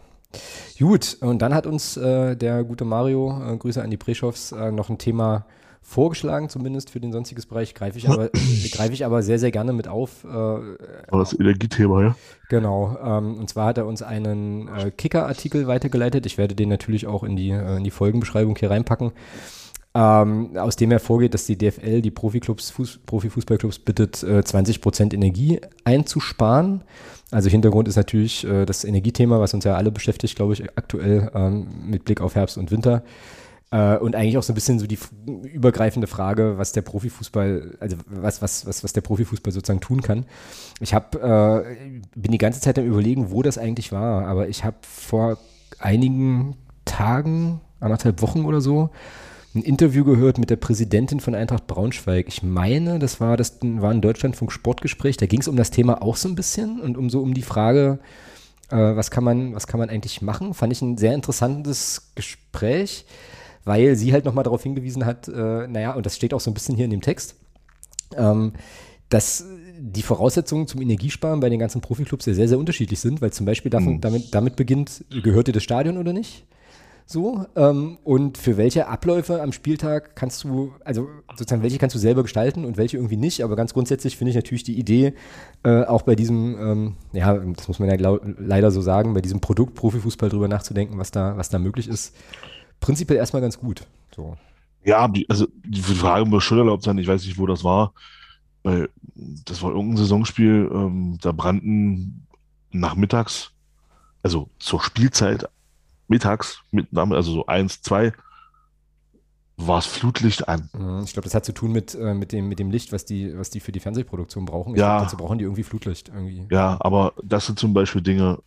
Gut, und dann hat uns äh, der gute Mario, äh, Grüße an die Preschows, äh, noch ein Thema vorgeschlagen, zumindest für den sonstiges Bereich, greife ich aber, greife ich aber sehr, sehr gerne mit auf. Äh, War das Energiethema, ja? Genau. Ähm, und zwar hat er uns einen äh, Kicker-Artikel weitergeleitet. Ich werde den natürlich auch in die, äh, in die Folgenbeschreibung hier reinpacken. Ähm, aus dem hervorgeht, dass die DFL die Profiklubs, Fuß, Profifußballclubs bittet, äh, 20% Energie einzusparen. Also Hintergrund ist natürlich äh, das Energiethema, was uns ja alle beschäftigt, glaube ich, aktuell ähm, mit Blick auf Herbst und Winter. Äh, und eigentlich auch so ein bisschen so die übergreifende Frage, was der Profifußball, also was, was, was, was der Profifußball sozusagen tun kann. Ich habe, äh, bin die ganze Zeit am überlegen, wo das eigentlich war, aber ich habe vor einigen Tagen, anderthalb Wochen oder so, ein Interview gehört mit der Präsidentin von Eintracht Braunschweig. Ich meine, das war, das war ein Deutschlandfunk Sportgespräch. Da ging es um das Thema auch so ein bisschen und um so um die Frage, äh, was kann man, was kann man eigentlich machen? Fand ich ein sehr interessantes Gespräch, weil sie halt nochmal darauf hingewiesen hat, äh, naja, und das steht auch so ein bisschen hier in dem Text, ähm, dass die Voraussetzungen zum Energiesparen bei den ganzen Profiklubs ja sehr, sehr unterschiedlich sind, weil zum Beispiel davon, mhm. damit, damit beginnt, gehört dir das Stadion oder nicht? So, ähm, und für welche Abläufe am Spieltag kannst du, also sozusagen, welche kannst du selber gestalten und welche irgendwie nicht, aber ganz grundsätzlich finde ich natürlich die Idee, äh, auch bei diesem, ähm, ja, das muss man ja leider so sagen, bei diesem Produkt Profifußball drüber nachzudenken, was da, was da möglich ist, prinzipiell erstmal ganz gut. So. Ja, also die Frage muss schon erlaubt sein, ich weiß nicht, wo das war, weil das war irgendein Saisonspiel, ähm, da brannten nachmittags, also zur Spielzeit mittags, mit, also so eins, zwei, war es Flutlicht an. Mhm, ich glaube, das hat zu tun mit, äh, mit, dem, mit dem Licht, was die, was die für die Fernsehproduktion brauchen. Ich ja. Glaub, dazu brauchen die irgendwie Flutlicht. Irgendwie. Ja, aber das sind zum Beispiel Dinge,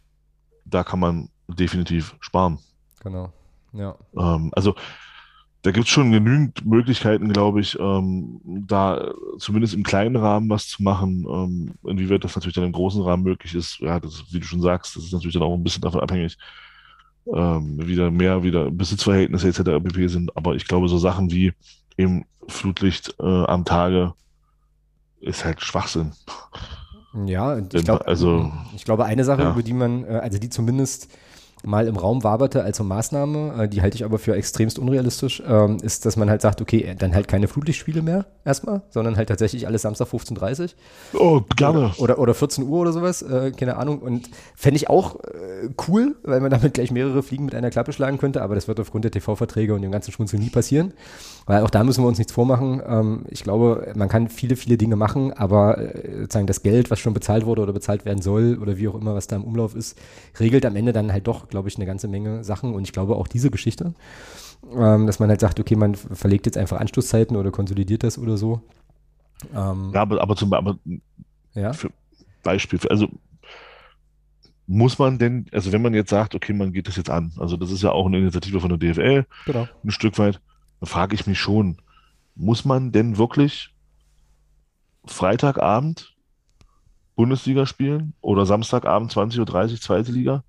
da kann man definitiv sparen. Genau. Ja. Ähm, also da gibt es schon genügend Möglichkeiten, glaube ich, ähm, da zumindest im kleinen Rahmen was zu machen. Ähm, inwieweit das natürlich dann im großen Rahmen möglich ist, ja, das, wie du schon sagst, das ist natürlich dann auch ein bisschen davon abhängig, ähm, wieder mehr wieder Besitzverhältnisse etc. pp. sind. Aber ich glaube, so Sachen wie eben Flutlicht äh, am Tage ist halt Schwachsinn. Ja, ich, glaub, also, ich glaube, eine Sache, ja. über die man, äh, also die zumindest mal im Raum waberte als so Maßnahme, äh, die halte ich aber für extremst unrealistisch, ähm, ist, dass man halt sagt, okay, dann halt keine Flutlichtspiele mehr erstmal, sondern halt tatsächlich alles Samstag 15.30 Uhr. Oh, gerne. Oder, oder, oder 14 Uhr oder sowas, äh, keine Ahnung. Und fände ich auch äh, cool, weil man damit gleich mehrere Fliegen mit einer Klappe schlagen könnte, aber das wird aufgrund der TV-Verträge und dem ganzen Schmunzel nie passieren. Weil auch da müssen wir uns nichts vormachen. Ähm, ich glaube, man kann viele, viele Dinge machen, aber äh, sozusagen das Geld, was schon bezahlt wurde oder bezahlt werden soll oder wie auch immer, was da im Umlauf ist, regelt am Ende dann halt doch, glaube ich, eine ganze Menge Sachen. Und ich glaube auch diese Geschichte, ähm, dass man halt sagt, okay, man verlegt jetzt einfach Anstoßzeiten oder konsolidiert das oder so. Ähm, ja, aber, aber zum aber ja? Für Beispiel, also muss man denn, also wenn man jetzt sagt, okay, man geht das jetzt an, also das ist ja auch eine Initiative von der DFL, genau. ein Stück weit, frage ich mich schon, muss man denn wirklich Freitagabend Bundesliga spielen oder Samstagabend 20.30 Uhr zweite Liga?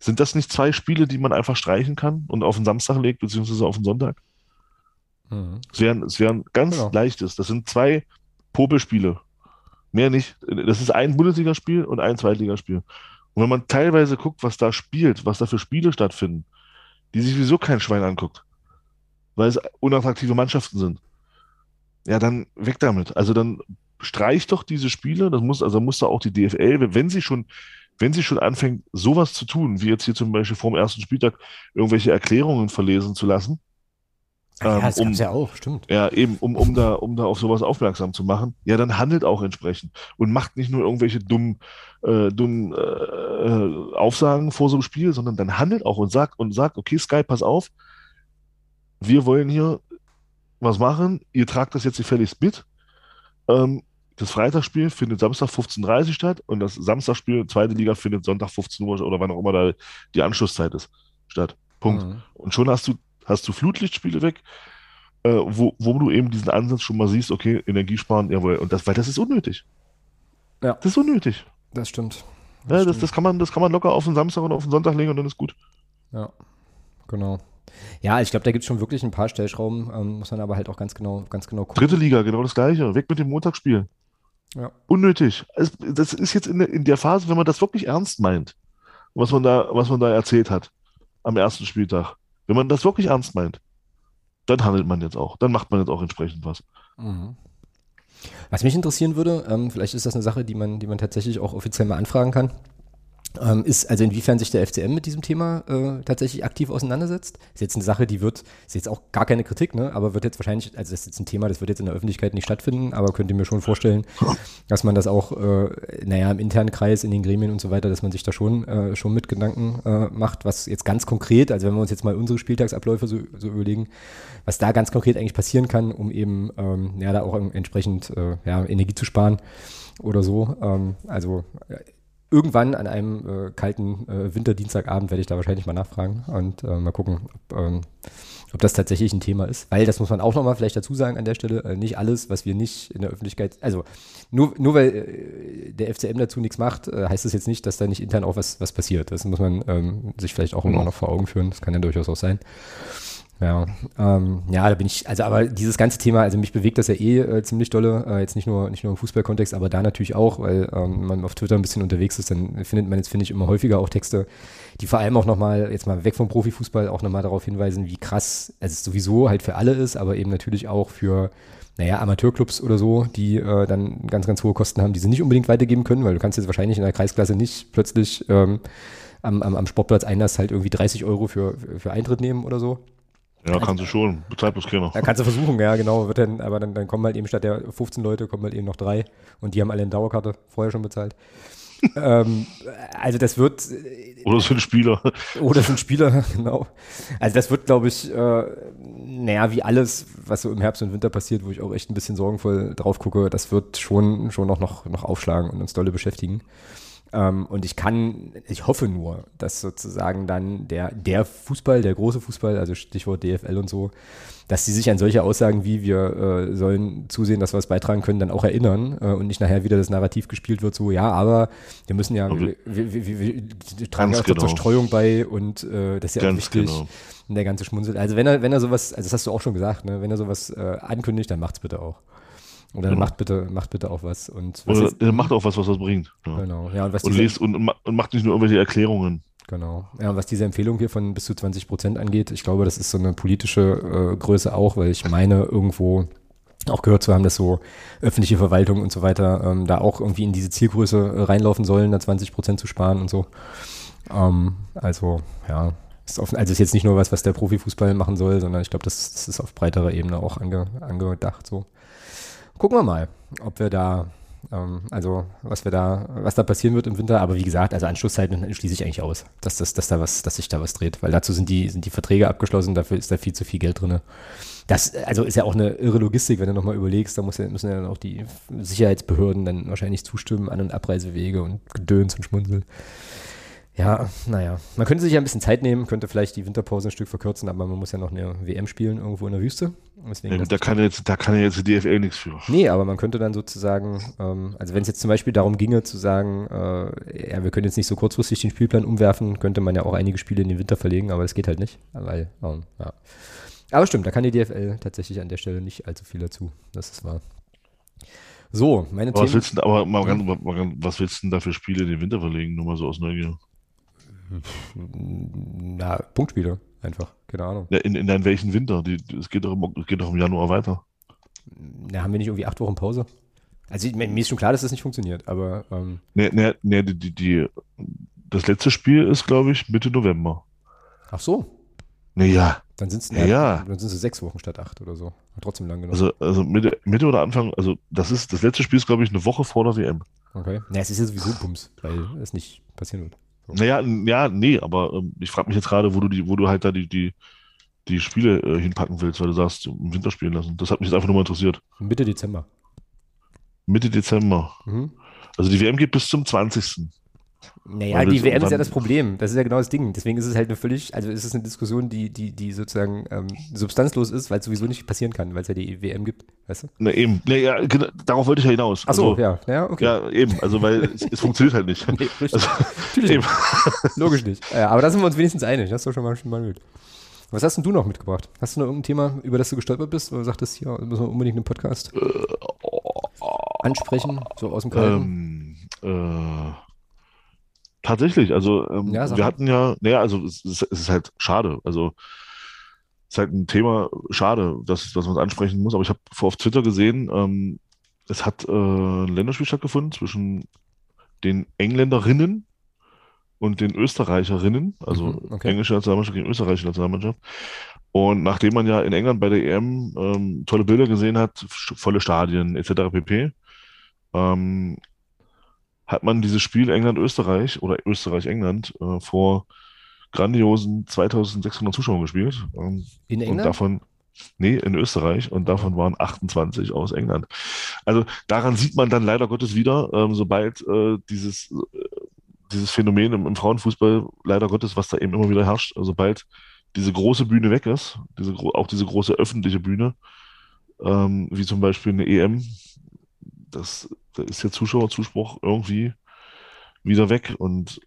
Sind das nicht zwei Spiele, die man einfach streichen kann und auf den Samstag legt, beziehungsweise auf den Sonntag? Mhm. Es wären, es wären ganz genau. leichtes. Das sind zwei Popelspiele. Mehr nicht. Das ist ein Bundesligaspiel und ein Zweitligaspiel. Und wenn man teilweise guckt, was da spielt, was da für Spiele stattfinden, die sich sowieso kein Schwein anguckt, weil es unattraktive Mannschaften sind. Ja, dann weg damit. Also dann streich doch diese Spiele. Das muss, also muss da auch die DFL, wenn sie schon, wenn sie schon anfängt, sowas zu tun, wie jetzt hier zum Beispiel vor dem ersten Spieltag irgendwelche Erklärungen verlesen zu lassen, ja, ähm, das um, ja auch, stimmt. Ja, eben, um, um, da, um da auf sowas aufmerksam zu machen. Ja, dann handelt auch entsprechend und macht nicht nur irgendwelche dummen, äh, dummen äh, Aufsagen vor so einem Spiel, sondern dann handelt auch und sagt, und sagt, okay, Sky, pass auf, wir wollen hier was machen, ihr tragt das jetzt gefälligst mit. Ähm, das Freitagsspiel findet Samstag 15.30 Uhr statt und das Samstagspiel, zweite Liga, findet Sonntag 15 Uhr oder wann auch immer da die Anschlusszeit ist, statt. Punkt. Mhm. Und schon hast du, hast du Flutlichtspiele weg, äh, wo, wo du eben diesen Ansatz schon mal siehst, okay, Energiesparen, jawohl. Und das, weil das ist unnötig. Ja. Das ist unnötig. Das stimmt. Das, ja, das, das, kann man, das kann man locker auf den Samstag und auf den Sonntag legen und dann ist gut. Ja, genau. Ja, ich glaube, da gibt es schon wirklich ein paar Stellschrauben, ähm, muss man aber halt auch ganz genau, ganz genau gucken. Dritte Liga, genau das gleiche. Weg mit dem Montagsspiel. Ja. Unnötig. Es, das ist jetzt in der, in der Phase, wenn man das wirklich ernst meint, was man da, was man da erzählt hat am ersten Spieltag. Wenn man das wirklich ernst meint, dann handelt man jetzt auch. Dann macht man jetzt auch entsprechend was. Mhm. Was mich interessieren würde, ähm, vielleicht ist das eine Sache, die man, die man tatsächlich auch offiziell mal anfragen kann. Ähm, ist also inwiefern sich der FCM mit diesem Thema äh, tatsächlich aktiv auseinandersetzt. Ist jetzt eine Sache, die wird, ist jetzt auch gar keine Kritik, ne? aber wird jetzt wahrscheinlich, also das ist jetzt ein Thema, das wird jetzt in der Öffentlichkeit nicht stattfinden, aber könnt ihr mir schon vorstellen, dass man das auch, äh, naja, im internen Kreis, in den Gremien und so weiter, dass man sich da schon, äh, schon mit Gedanken äh, macht, was jetzt ganz konkret, also wenn wir uns jetzt mal unsere Spieltagsabläufe so, so überlegen, was da ganz konkret eigentlich passieren kann, um eben, ähm, ja, da auch entsprechend, äh, ja, Energie zu sparen oder so. Ähm, also irgendwann an einem äh, kalten äh, Winterdienstagabend werde ich da wahrscheinlich mal nachfragen und äh, mal gucken, ob, ähm, ob, das tatsächlich ein Thema ist. Weil, das muss man auch nochmal vielleicht dazu sagen an der Stelle, äh, nicht alles, was wir nicht in der Öffentlichkeit, also nur, nur weil äh, der FCM dazu nichts macht, äh, heißt das jetzt nicht, dass da nicht intern auch was, was passiert. Das muss man ähm, sich vielleicht auch immer noch vor Augen führen. Das kann ja durchaus auch sein. Ja, ähm, ja, da bin ich, also aber dieses ganze Thema, also mich bewegt das ja eh äh, ziemlich dolle, äh, jetzt nicht nur, nicht nur im Fußballkontext, aber da natürlich auch, weil ähm, man auf Twitter ein bisschen unterwegs ist, dann findet man jetzt, finde ich, immer häufiger auch Texte, die vor allem auch nochmal, jetzt mal weg vom Profifußball, auch nochmal darauf hinweisen, wie krass also es sowieso halt für alle ist, aber eben natürlich auch für, naja, Amateurclubs oder so, die äh, dann ganz, ganz hohe Kosten haben, die sie nicht unbedingt weitergeben können, weil du kannst jetzt wahrscheinlich in der Kreisklasse nicht plötzlich ähm, am, am, am Sportplatz Einlass halt irgendwie 30 Euro für, für Eintritt nehmen oder so. Ja, also, kannst du schon. Bezahlt bloß keiner. Ja, kannst du versuchen, ja, genau. Wird dann, aber dann, dann kommen halt eben statt der 15 Leute, kommen halt eben noch drei. Und die haben alle eine Dauerkarte vorher schon bezahlt. ähm, also das wird. Oder es sind Spieler. Oder es sind Spieler, genau. Also das wird, glaube ich, äh, naja, wie alles, was so im Herbst und Winter passiert, wo ich auch echt ein bisschen sorgenvoll drauf gucke, das wird schon, schon noch, noch, noch aufschlagen und uns dolle beschäftigen. Ähm, und ich kann, ich hoffe nur, dass sozusagen dann der, der Fußball, der große Fußball, also Stichwort DFL und so, dass sie sich an solche Aussagen wie wir äh, sollen zusehen, dass wir es beitragen können, dann auch erinnern äh, und nicht nachher wieder das Narrativ gespielt wird, so ja, aber wir müssen ja, wir, wir, wir, wir tragen ja auch genau. zur Streuung bei und äh, das ist ja Ganz auch wichtig. Genau. Und der ganze Schmunzelt. Also wenn er, wenn er sowas, also das hast du auch schon gesagt, ne, wenn er sowas äh, ankündigt, dann macht's bitte auch. Oder genau. macht bitte, macht bitte auch was. Und was Oder ist, macht auch was, was das bringt. Ja. Genau. Ja, und, was und, lest und, und macht nicht nur irgendwelche Erklärungen. Genau. Ja, und was diese Empfehlung hier von bis zu 20 Prozent angeht, ich glaube, das ist so eine politische äh, Größe auch, weil ich meine, irgendwo auch gehört zu haben, dass so öffentliche Verwaltung und so weiter ähm, da auch irgendwie in diese Zielgröße äh, reinlaufen sollen, da 20 Prozent zu sparen und so. Ähm, also, ja, ist auf, also ist jetzt nicht nur was, was der Profifußball machen soll, sondern ich glaube, das, das, ist auf breiterer Ebene auch ange, angedacht so gucken wir mal, ob wir da, ähm, also was wir da, was da passieren wird im Winter. Aber wie gesagt, also Anschlusszeiten schließe ich eigentlich aus, dass, das, dass, da was, dass sich da was dreht, weil dazu sind die, sind die Verträge abgeschlossen, dafür ist da viel zu viel Geld drin. Das also ist ja auch eine irre Logistik, wenn du nochmal überlegst, da muss ja, müssen ja dann auch die Sicherheitsbehörden dann wahrscheinlich zustimmen, An- und Abreisewege und Gedöns und Schmunzeln. Ja, naja. Man könnte sich ja ein bisschen Zeit nehmen, könnte vielleicht die Winterpause ein Stück verkürzen, aber man muss ja noch eine WM spielen irgendwo in der Wüste. Deswegen ja, da, kann jetzt, da kann ja jetzt die DFL nichts für. Nee, aber man könnte dann sozusagen, ähm, also wenn es jetzt zum Beispiel darum ginge zu sagen, äh, ja, wir können jetzt nicht so kurzfristig den Spielplan umwerfen, könnte man ja auch einige Spiele in den Winter verlegen, aber das geht halt nicht, weil, ähm, ja. Aber stimmt, da kann die DFL tatsächlich an der Stelle nicht allzu viel dazu. Das ist wahr. So, meine aber Themen. Was willst du, aber mal, mal, was willst du denn da für Spiele in den Winter verlegen? Nur mal so aus Neugier. Na, Punktspiele einfach, keine Ahnung. Ja, in, in in welchen Winter? Die, es, geht doch im, es geht doch im Januar weiter. Na, haben wir nicht irgendwie acht Wochen Pause? Also mir ist schon klar, dass das nicht funktioniert, aber. Ähm, nee, nee, nee, die, die, die, das letzte Spiel ist, glaube ich, Mitte November. Ach so. Naja. Dann sind es ja. Dann sind es sechs Wochen statt acht oder so. Trotzdem lang genug. Also, also Mitte, Mitte oder Anfang, also das ist das letzte Spiel ist, glaube ich, eine Woche vor der WM. Okay. Na, es ist ja sowieso Bums, weil es nicht passieren wird. Naja, ja, nee, aber ähm, ich frage mich jetzt gerade, wo du die, wo du halt da die, die, die Spiele äh, hinpacken willst, weil du sagst, im Winter spielen lassen. Das hat mich jetzt einfach nur mal interessiert. Mitte Dezember. Mitte Dezember. Mhm. Also die WM geht bis zum 20. Naja, die WM ist ja das Problem. Das ist ja genau das Ding. Deswegen ist es halt eine völlig, also ist es eine Diskussion, die, die, die sozusagen ähm, substanzlos ist, weil es sowieso nicht passieren kann, weil es ja die WM gibt, weißt du? Na eben, na, ja, genau, darauf wollte ich ja hinaus. Ach so, also, ja, ja, okay. Ja, eben, also weil es, es funktioniert halt nicht. Nee, richtig. Also, Natürlich eben. Logisch nicht. Ja, aber da sind wir uns wenigstens einig. Das ist doch schon mal, schon mal gut. Was hast denn du noch mitgebracht? Hast du noch irgendein Thema, über das du gestolpert bist? Oder sagtest, hier müssen wir unbedingt einen Podcast ansprechen, so aus dem Kalten? Ähm, äh, tatsächlich, also ähm, Ja, wir hatten ja, naja, also es, ist- es ist halt schade, also es ist halt ein Thema schade, dass, dass man es ansprechen muss, aber ich habe vor auf Twitter gesehen, ähm, es hat äh, ein Länderspiel stattgefunden zwischen den Engländerinnen und den Österreicherinnen, also Mhm, okay. englische Nationalmannschaft gegen österreichische Nationalmannschaft. Und nachdem man ja in England bei der EM ähm, tolle Bilder gesehen hat, volle Stadien etc. pp., ähm, hat man dieses Spiel England-Österreich oder Österreich-England äh, vor grandiosen 2600 Zuschauern gespielt. Ähm, In und England? davon, nee, in Österreich und davon waren 28 aus England. Also daran sieht man dann leider Gottes wieder, ähm, sobald äh, dieses, äh, dieses Phänomen im, im Frauenfußball, leider Gottes, was da eben immer wieder herrscht, also sobald diese große Bühne weg ist, diese, auch diese große öffentliche Bühne, ähm, wie zum Beispiel eine EM, das, da ist der Zuschauerzuspruch irgendwie wieder weg und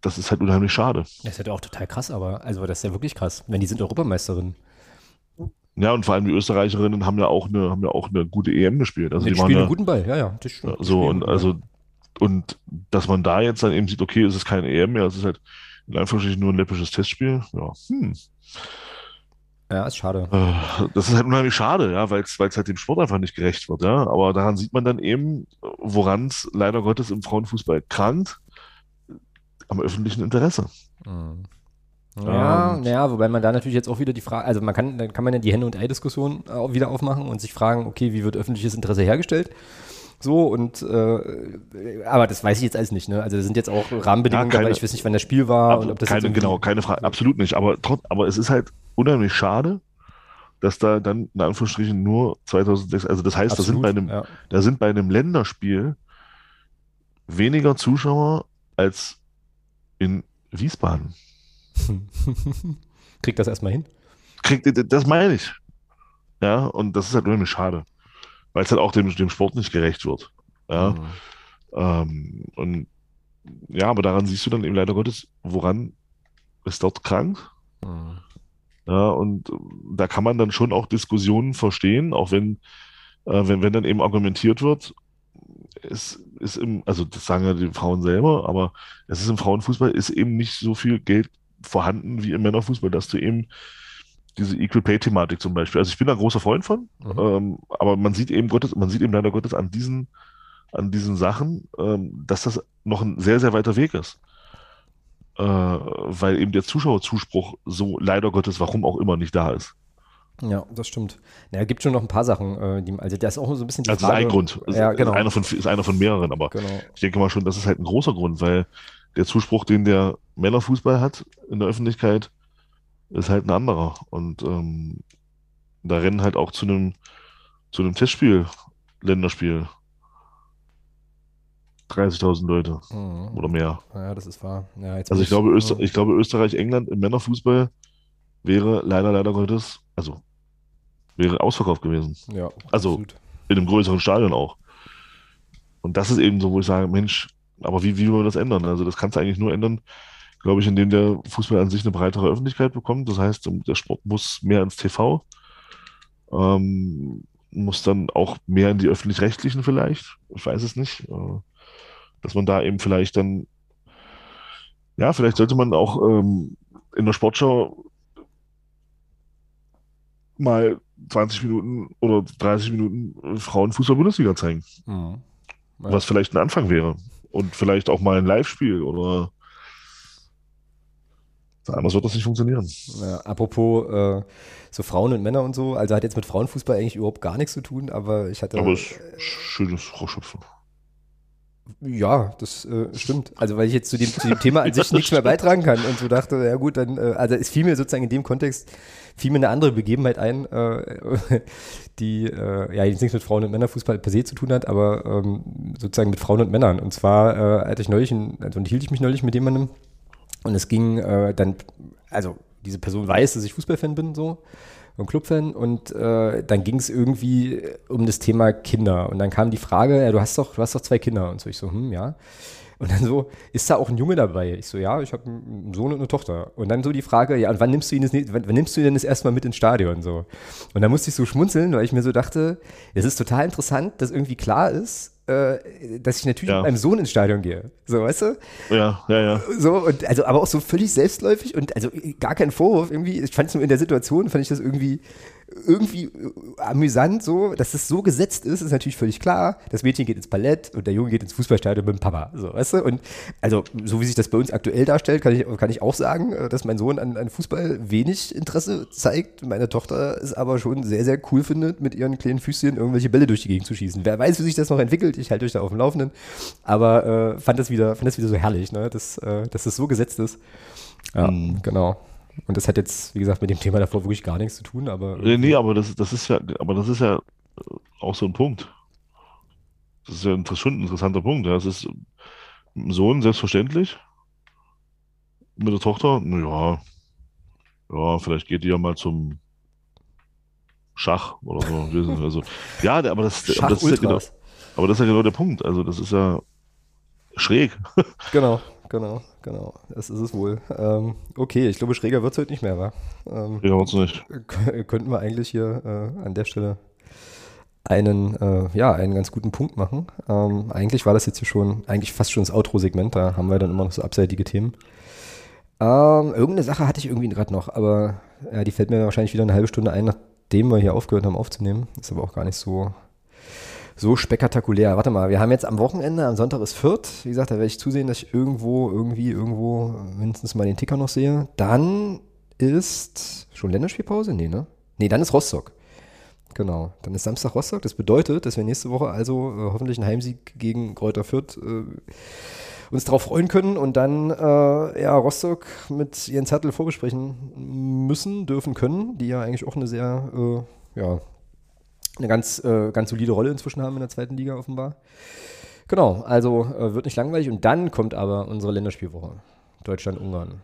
das ist halt unheimlich schade. Das ist ja auch total krass, aber, also das ist ja wirklich krass. Wenn die sind Europameisterin. Ja, und vor allem die Österreicherinnen haben ja auch eine, haben ja auch eine gute EM gespielt. Also die die spielen einen guten Ball, ja, ja. Stimmt. Die so und also und dass man da jetzt dann eben sieht, okay, es ist keine EM mehr, es ist halt in Anführungsstrichen nur ein läppisches Testspiel. Ja, hm. Ja, ist schade. Äh, Das ist halt unheimlich schade, ja, weil es weil es halt dem Sport einfach nicht gerecht wird, ja. Aber daran sieht man dann eben, woran es leider Gottes im Frauenfußball krankt, am öffentlichen Interesse. Mhm. Ja, Und- naja, wobei man da natürlich jetzt auch wieder die Frage, also man kann, dann kann man ja die Henne- und Ei-Diskussion auch wieder aufmachen und sich fragen, okay, wie wird öffentliches Interesse hergestellt? So und äh, aber das weiß ich jetzt alles nicht, ne? Also da sind jetzt auch Rahmenbedingungen Ja, keine- dabei, ich weiß nicht, wann das Spiel war und ob das keine, genau, keine Frage, absolut nicht. Aber, trotz, aber es ist halt unheimlich schade, dass da dann in Anführungsstrichen nur 2006, also das heißt, da sind Absolut, bei einem, ja. da sind bei einem Länderspiel weniger Zuschauer als in Wiesbaden. Kriegt das erstmal hin. Kriegt, das meine ich. Ja, und das ist halt unheimlich schade, weil es halt auch dem, dem Sport nicht gerecht wird. Ja, Mhm. ähm, und ja, aber daran siehst du dann eben leider Gottes, woran es dort krankt. Mhm. Ja, und äh, da kann man dann schon auch Diskussionen verstehen, auch wenn, äh, wenn, wenn dann eben argumentiert wird, es ist im, also das sagen ja die Frauen selber, aber es ist im Frauenfußball ist eben nicht so viel Geld vorhanden wie im Männerfußball, dass du eben diese Equal Pay Thematik zum Beispiel, also ich bin da großer Freund von, Mhm. ähm, aber man sieht eben Gottes, man sieht eben leider Gottes an diesen, an diesen Sachen, ähm, dass das noch ein sehr, sehr weiter Weg ist. Äh, weil eben der Zuschauerzuspruch so leider Gottes, warum auch immer, nicht da ist. Ja, das stimmt. Naja, gibt schon noch ein paar Sachen, äh, die, also da ist auch so ein bisschen die Also das ist Frage. ein Grund. Das Ja, ist genau. Einer von, ist einer von mehreren, aber Genau. ich denke mal schon, das ist halt ein großer Grund, weil der Zuspruch, den der Männerfußball hat in der Öffentlichkeit, ist halt ein anderer. Und ähm, da rennen halt auch zu einem zu einem Testspiel, Länderspiel, 30.000 Leute Mhm. oder mehr. Ja, das ist wahr. Ja, jetzt Also muss ich glaube, Öster ich glaube, Österreich, England im Männerfußball wäre leider, leider Gottes, also wäre ausverkauft gewesen. Ja, Also- absolut. In einem größeren Stadion auch. Und das ist eben so, wo ich sage, Mensch, aber wie, wie wollen wir das ändern? Also das kannst du eigentlich nur ändern, glaube ich, indem der Fußball an sich eine breitere Öffentlichkeit bekommt. Das heißt, der Sport muss mehr ins TV, ähm, muss dann auch mehr in die öffentlich-rechtlichen vielleicht. Ich weiß es nicht. Äh, dass man da eben vielleicht dann, ja, vielleicht sollte man auch ähm, in der Sportschau mal 20 Minuten oder 30 Minuten Frauenfußball-Bundesliga zeigen. Mhm. Ja. Was vielleicht ein Anfang wäre. Und vielleicht auch mal ein Live-Spiel oder anders wird das nicht funktionieren. Ja, apropos äh, so Frauen und Männer und so, also hat jetzt mit Frauenfußball eigentlich überhaupt gar nichts zu tun, aber ich hatte. Aber es ist schönes Rohrschöpfen. Ja, das äh, stimmt. Also weil ich jetzt zu dem, zu dem Thema an sich nichts mehr beitragen kann und so dachte, ja gut, dann, äh, also es fiel mir sozusagen in dem Kontext, fiel mir eine andere Begebenheit ein, äh, die äh, ja jetzt nichts mit Frauen- und Männerfußball per se zu tun hat, aber ähm, sozusagen mit Frauen und Männern. Und zwar äh, hatte ich neulich, ein, also hielt ich mich neulich mit jemandem und es ging äh, dann, also diese Person weiß, dass ich Fußballfan bin, so und Clubfan und äh, dann ging es irgendwie um das Thema Kinder und dann kam die Frage, ja, du hast doch, du hast doch zwei Kinder und so ich so, hm, ja. Und dann so, ist da auch ein Junge dabei? Ich so, ja, ich habe einen Sohn und eine Tochter. Und dann so die Frage, ja, und wann nimmst du ihn das, wann, wann nimmst du ihn denn das erstmal mit ins Stadion? So. Und dann musste ich so schmunzeln, weil ich mir so dachte, es ist total interessant, dass irgendwie klar ist, äh, dass ich natürlich Ja. mit meinem Sohn ins Stadion gehe. So, weißt du? Ja, ja, ja. So, und also, aber auch so völlig selbstläufig und also gar kein Vorwurf irgendwie. Ich fand es nur in der Situation, fand ich das irgendwie, irgendwie äh, amüsant so, dass das so gesetzt ist, ist natürlich völlig klar. Das Mädchen geht ins Ballett und der Junge geht ins Fußballstadion mit dem Papa. So, weißt du? Und also, so wie sich das bei uns aktuell darstellt, kann ich, kann ich auch sagen, äh, dass mein Sohn an, an Fußball wenig Interesse zeigt. Meine Tochter es aber schon sehr, sehr cool findet, mit ihren kleinen Füßchen irgendwelche Bälle durch die Gegend zu schießen. Wer weiß, wie sich das noch entwickelt, ich halte euch da auf dem Laufenden. Aber äh, fand das wieder, fand das wieder so herrlich, ne? dass, äh, dass das so gesetzt ist. Ja, Mhm. genau. Und das hat jetzt, wie gesagt, mit dem Thema davor wirklich gar nichts zu tun, aber Nee, nee, aber das, das ist ja, aber das ist ja äh, auch so ein Punkt. Das ist ja ein, schon ein interessanter Punkt. Ja. Das ist mit dem Sohn selbstverständlich. Mit der Tochter, naja, ja, vielleicht geht die ja mal zum Schach oder so. Also, ja, aber das, aber das ist ja genau, aber das ist ja genau der Punkt. Also, das ist ja schräg. Genau, genau, genau. Das ist es wohl. Ähm, okay, ich glaube, schräger wird es heute nicht mehr, wa? Ähm, Ja, uns nicht. könnten wir eigentlich hier äh, an der Stelle einen, äh, ja, einen ganz guten Punkt machen. Ähm, eigentlich war das jetzt hier schon, eigentlich fast schon das Outro-Segment, da haben wir dann immer noch so abseitige Themen. Ähm, irgendeine Sache hatte ich irgendwie gerade noch, aber ja, die fällt mir wahrscheinlich wieder eine halbe Stunde ein, nachdem wir hier aufgehört haben aufzunehmen. Ist aber auch gar nicht so, so spektakulär. Warte mal, wir haben jetzt am Wochenende, am Sonntag ist Fürth. Wie gesagt, da werde ich zusehen, dass ich irgendwo, irgendwie, irgendwo mindestens mal den Ticker noch sehe. Dann ist schon Länderspielpause? Nee, ne? Nee, dann ist Rostock. Genau, dann ist Samstag Rostock. Das bedeutet, dass wir nächste Woche also äh, hoffentlich einen Heimsieg gegen Kräuter Fürth äh, uns darauf freuen können und dann äh, ja, Rostock mit Jens Hertel vorbesprechen müssen, dürfen, können, die ja eigentlich auch eine sehr, äh, ja, eine ganz, äh, ganz solide Rolle inzwischen haben in der zweiten Liga offenbar. Genau, also äh, wird nicht langweilig und dann kommt aber unsere Länderspielwoche. Deutschland-Ungarn.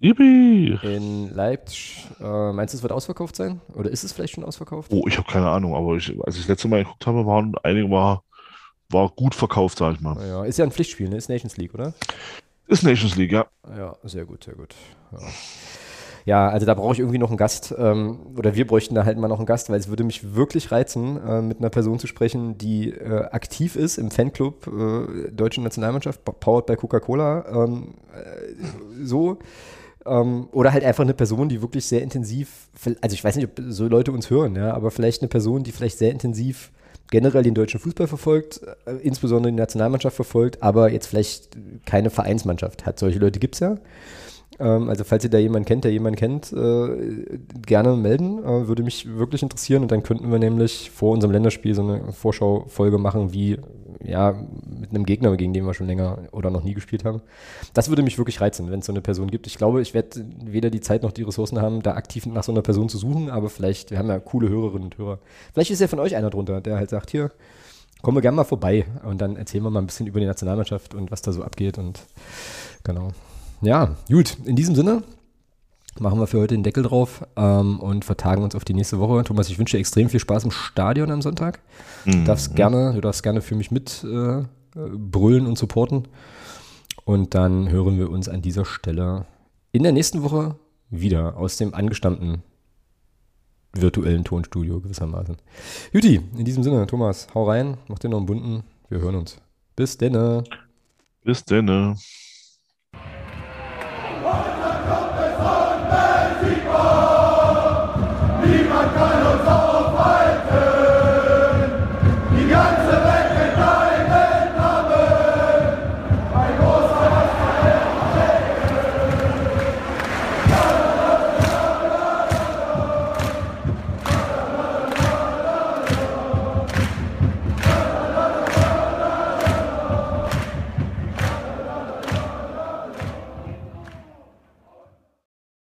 Yippie! In Leipzig, äh, meinst du, es wird ausverkauft sein? Oder ist es vielleicht schon ausverkauft? Oh, ich habe keine Ahnung, aber ich, als ich das letzte Mal geguckt habe, waren einige war, war gut verkauft, sag ich mal. Ja, ist ja ein Pflichtspiel, ne? Ist Nations League, oder? Ist Nations League, ja. Ja, sehr gut, sehr gut. Ja, ja also da brauche ich irgendwie noch einen Gast. Ähm, oder wir bräuchten da halt mal noch einen Gast, weil es würde mich wirklich reizen, äh, mit einer Person zu sprechen, die äh, aktiv ist im Fanclub äh, Deutsche Nationalmannschaft, powered by Coca-Cola. Ähm, äh, so. Ähm, oder halt einfach eine Person, die wirklich sehr intensiv, also ich weiß nicht, ob so Leute uns hören, ja, aber vielleicht eine Person, die vielleicht sehr intensiv generell den deutschen Fußball verfolgt, äh, insbesondere die Nationalmannschaft verfolgt, aber jetzt vielleicht keine Vereinsmannschaft hat. Solche Leute gibt es ja. Ähm, also falls ihr da jemanden kennt, der jemanden kennt, äh, gerne melden. Äh, würde mich wirklich interessieren. Und dann könnten wir nämlich vor unserem Länderspiel so eine Vorschaufolge machen, wie ja, mit einem Gegner, gegen den wir schon länger oder noch nie gespielt haben. Das würde mich wirklich reizen, wenn es so eine Person gibt. Ich glaube, ich werde weder die Zeit noch die Ressourcen haben, da aktiv nach so einer Person zu suchen, aber vielleicht, wir haben ja coole Hörerinnen und Hörer. Vielleicht ist ja von euch einer drunter, der halt sagt, hier, kommen wir gerne mal vorbei und dann erzählen wir mal ein bisschen über die Nationalmannschaft und was da so abgeht und genau. Ja, gut, in diesem Sinne machen wir für heute den Deckel drauf ähm, und vertagen uns auf die nächste Woche. Thomas, ich wünsche dir extrem viel Spaß im Stadion am Sonntag. Du Mhm. darfst gerne, du darfst gerne für mich mit äh, äh, brüllen und supporten. Und dann hören wir uns an dieser Stelle in der nächsten Woche wieder aus dem angestammten virtuellen Tonstudio gewissermaßen. Juti, in diesem Sinne, Thomas, hau rein, mach dir noch einen bunten. Wir hören uns. Bis denne. Bis denn.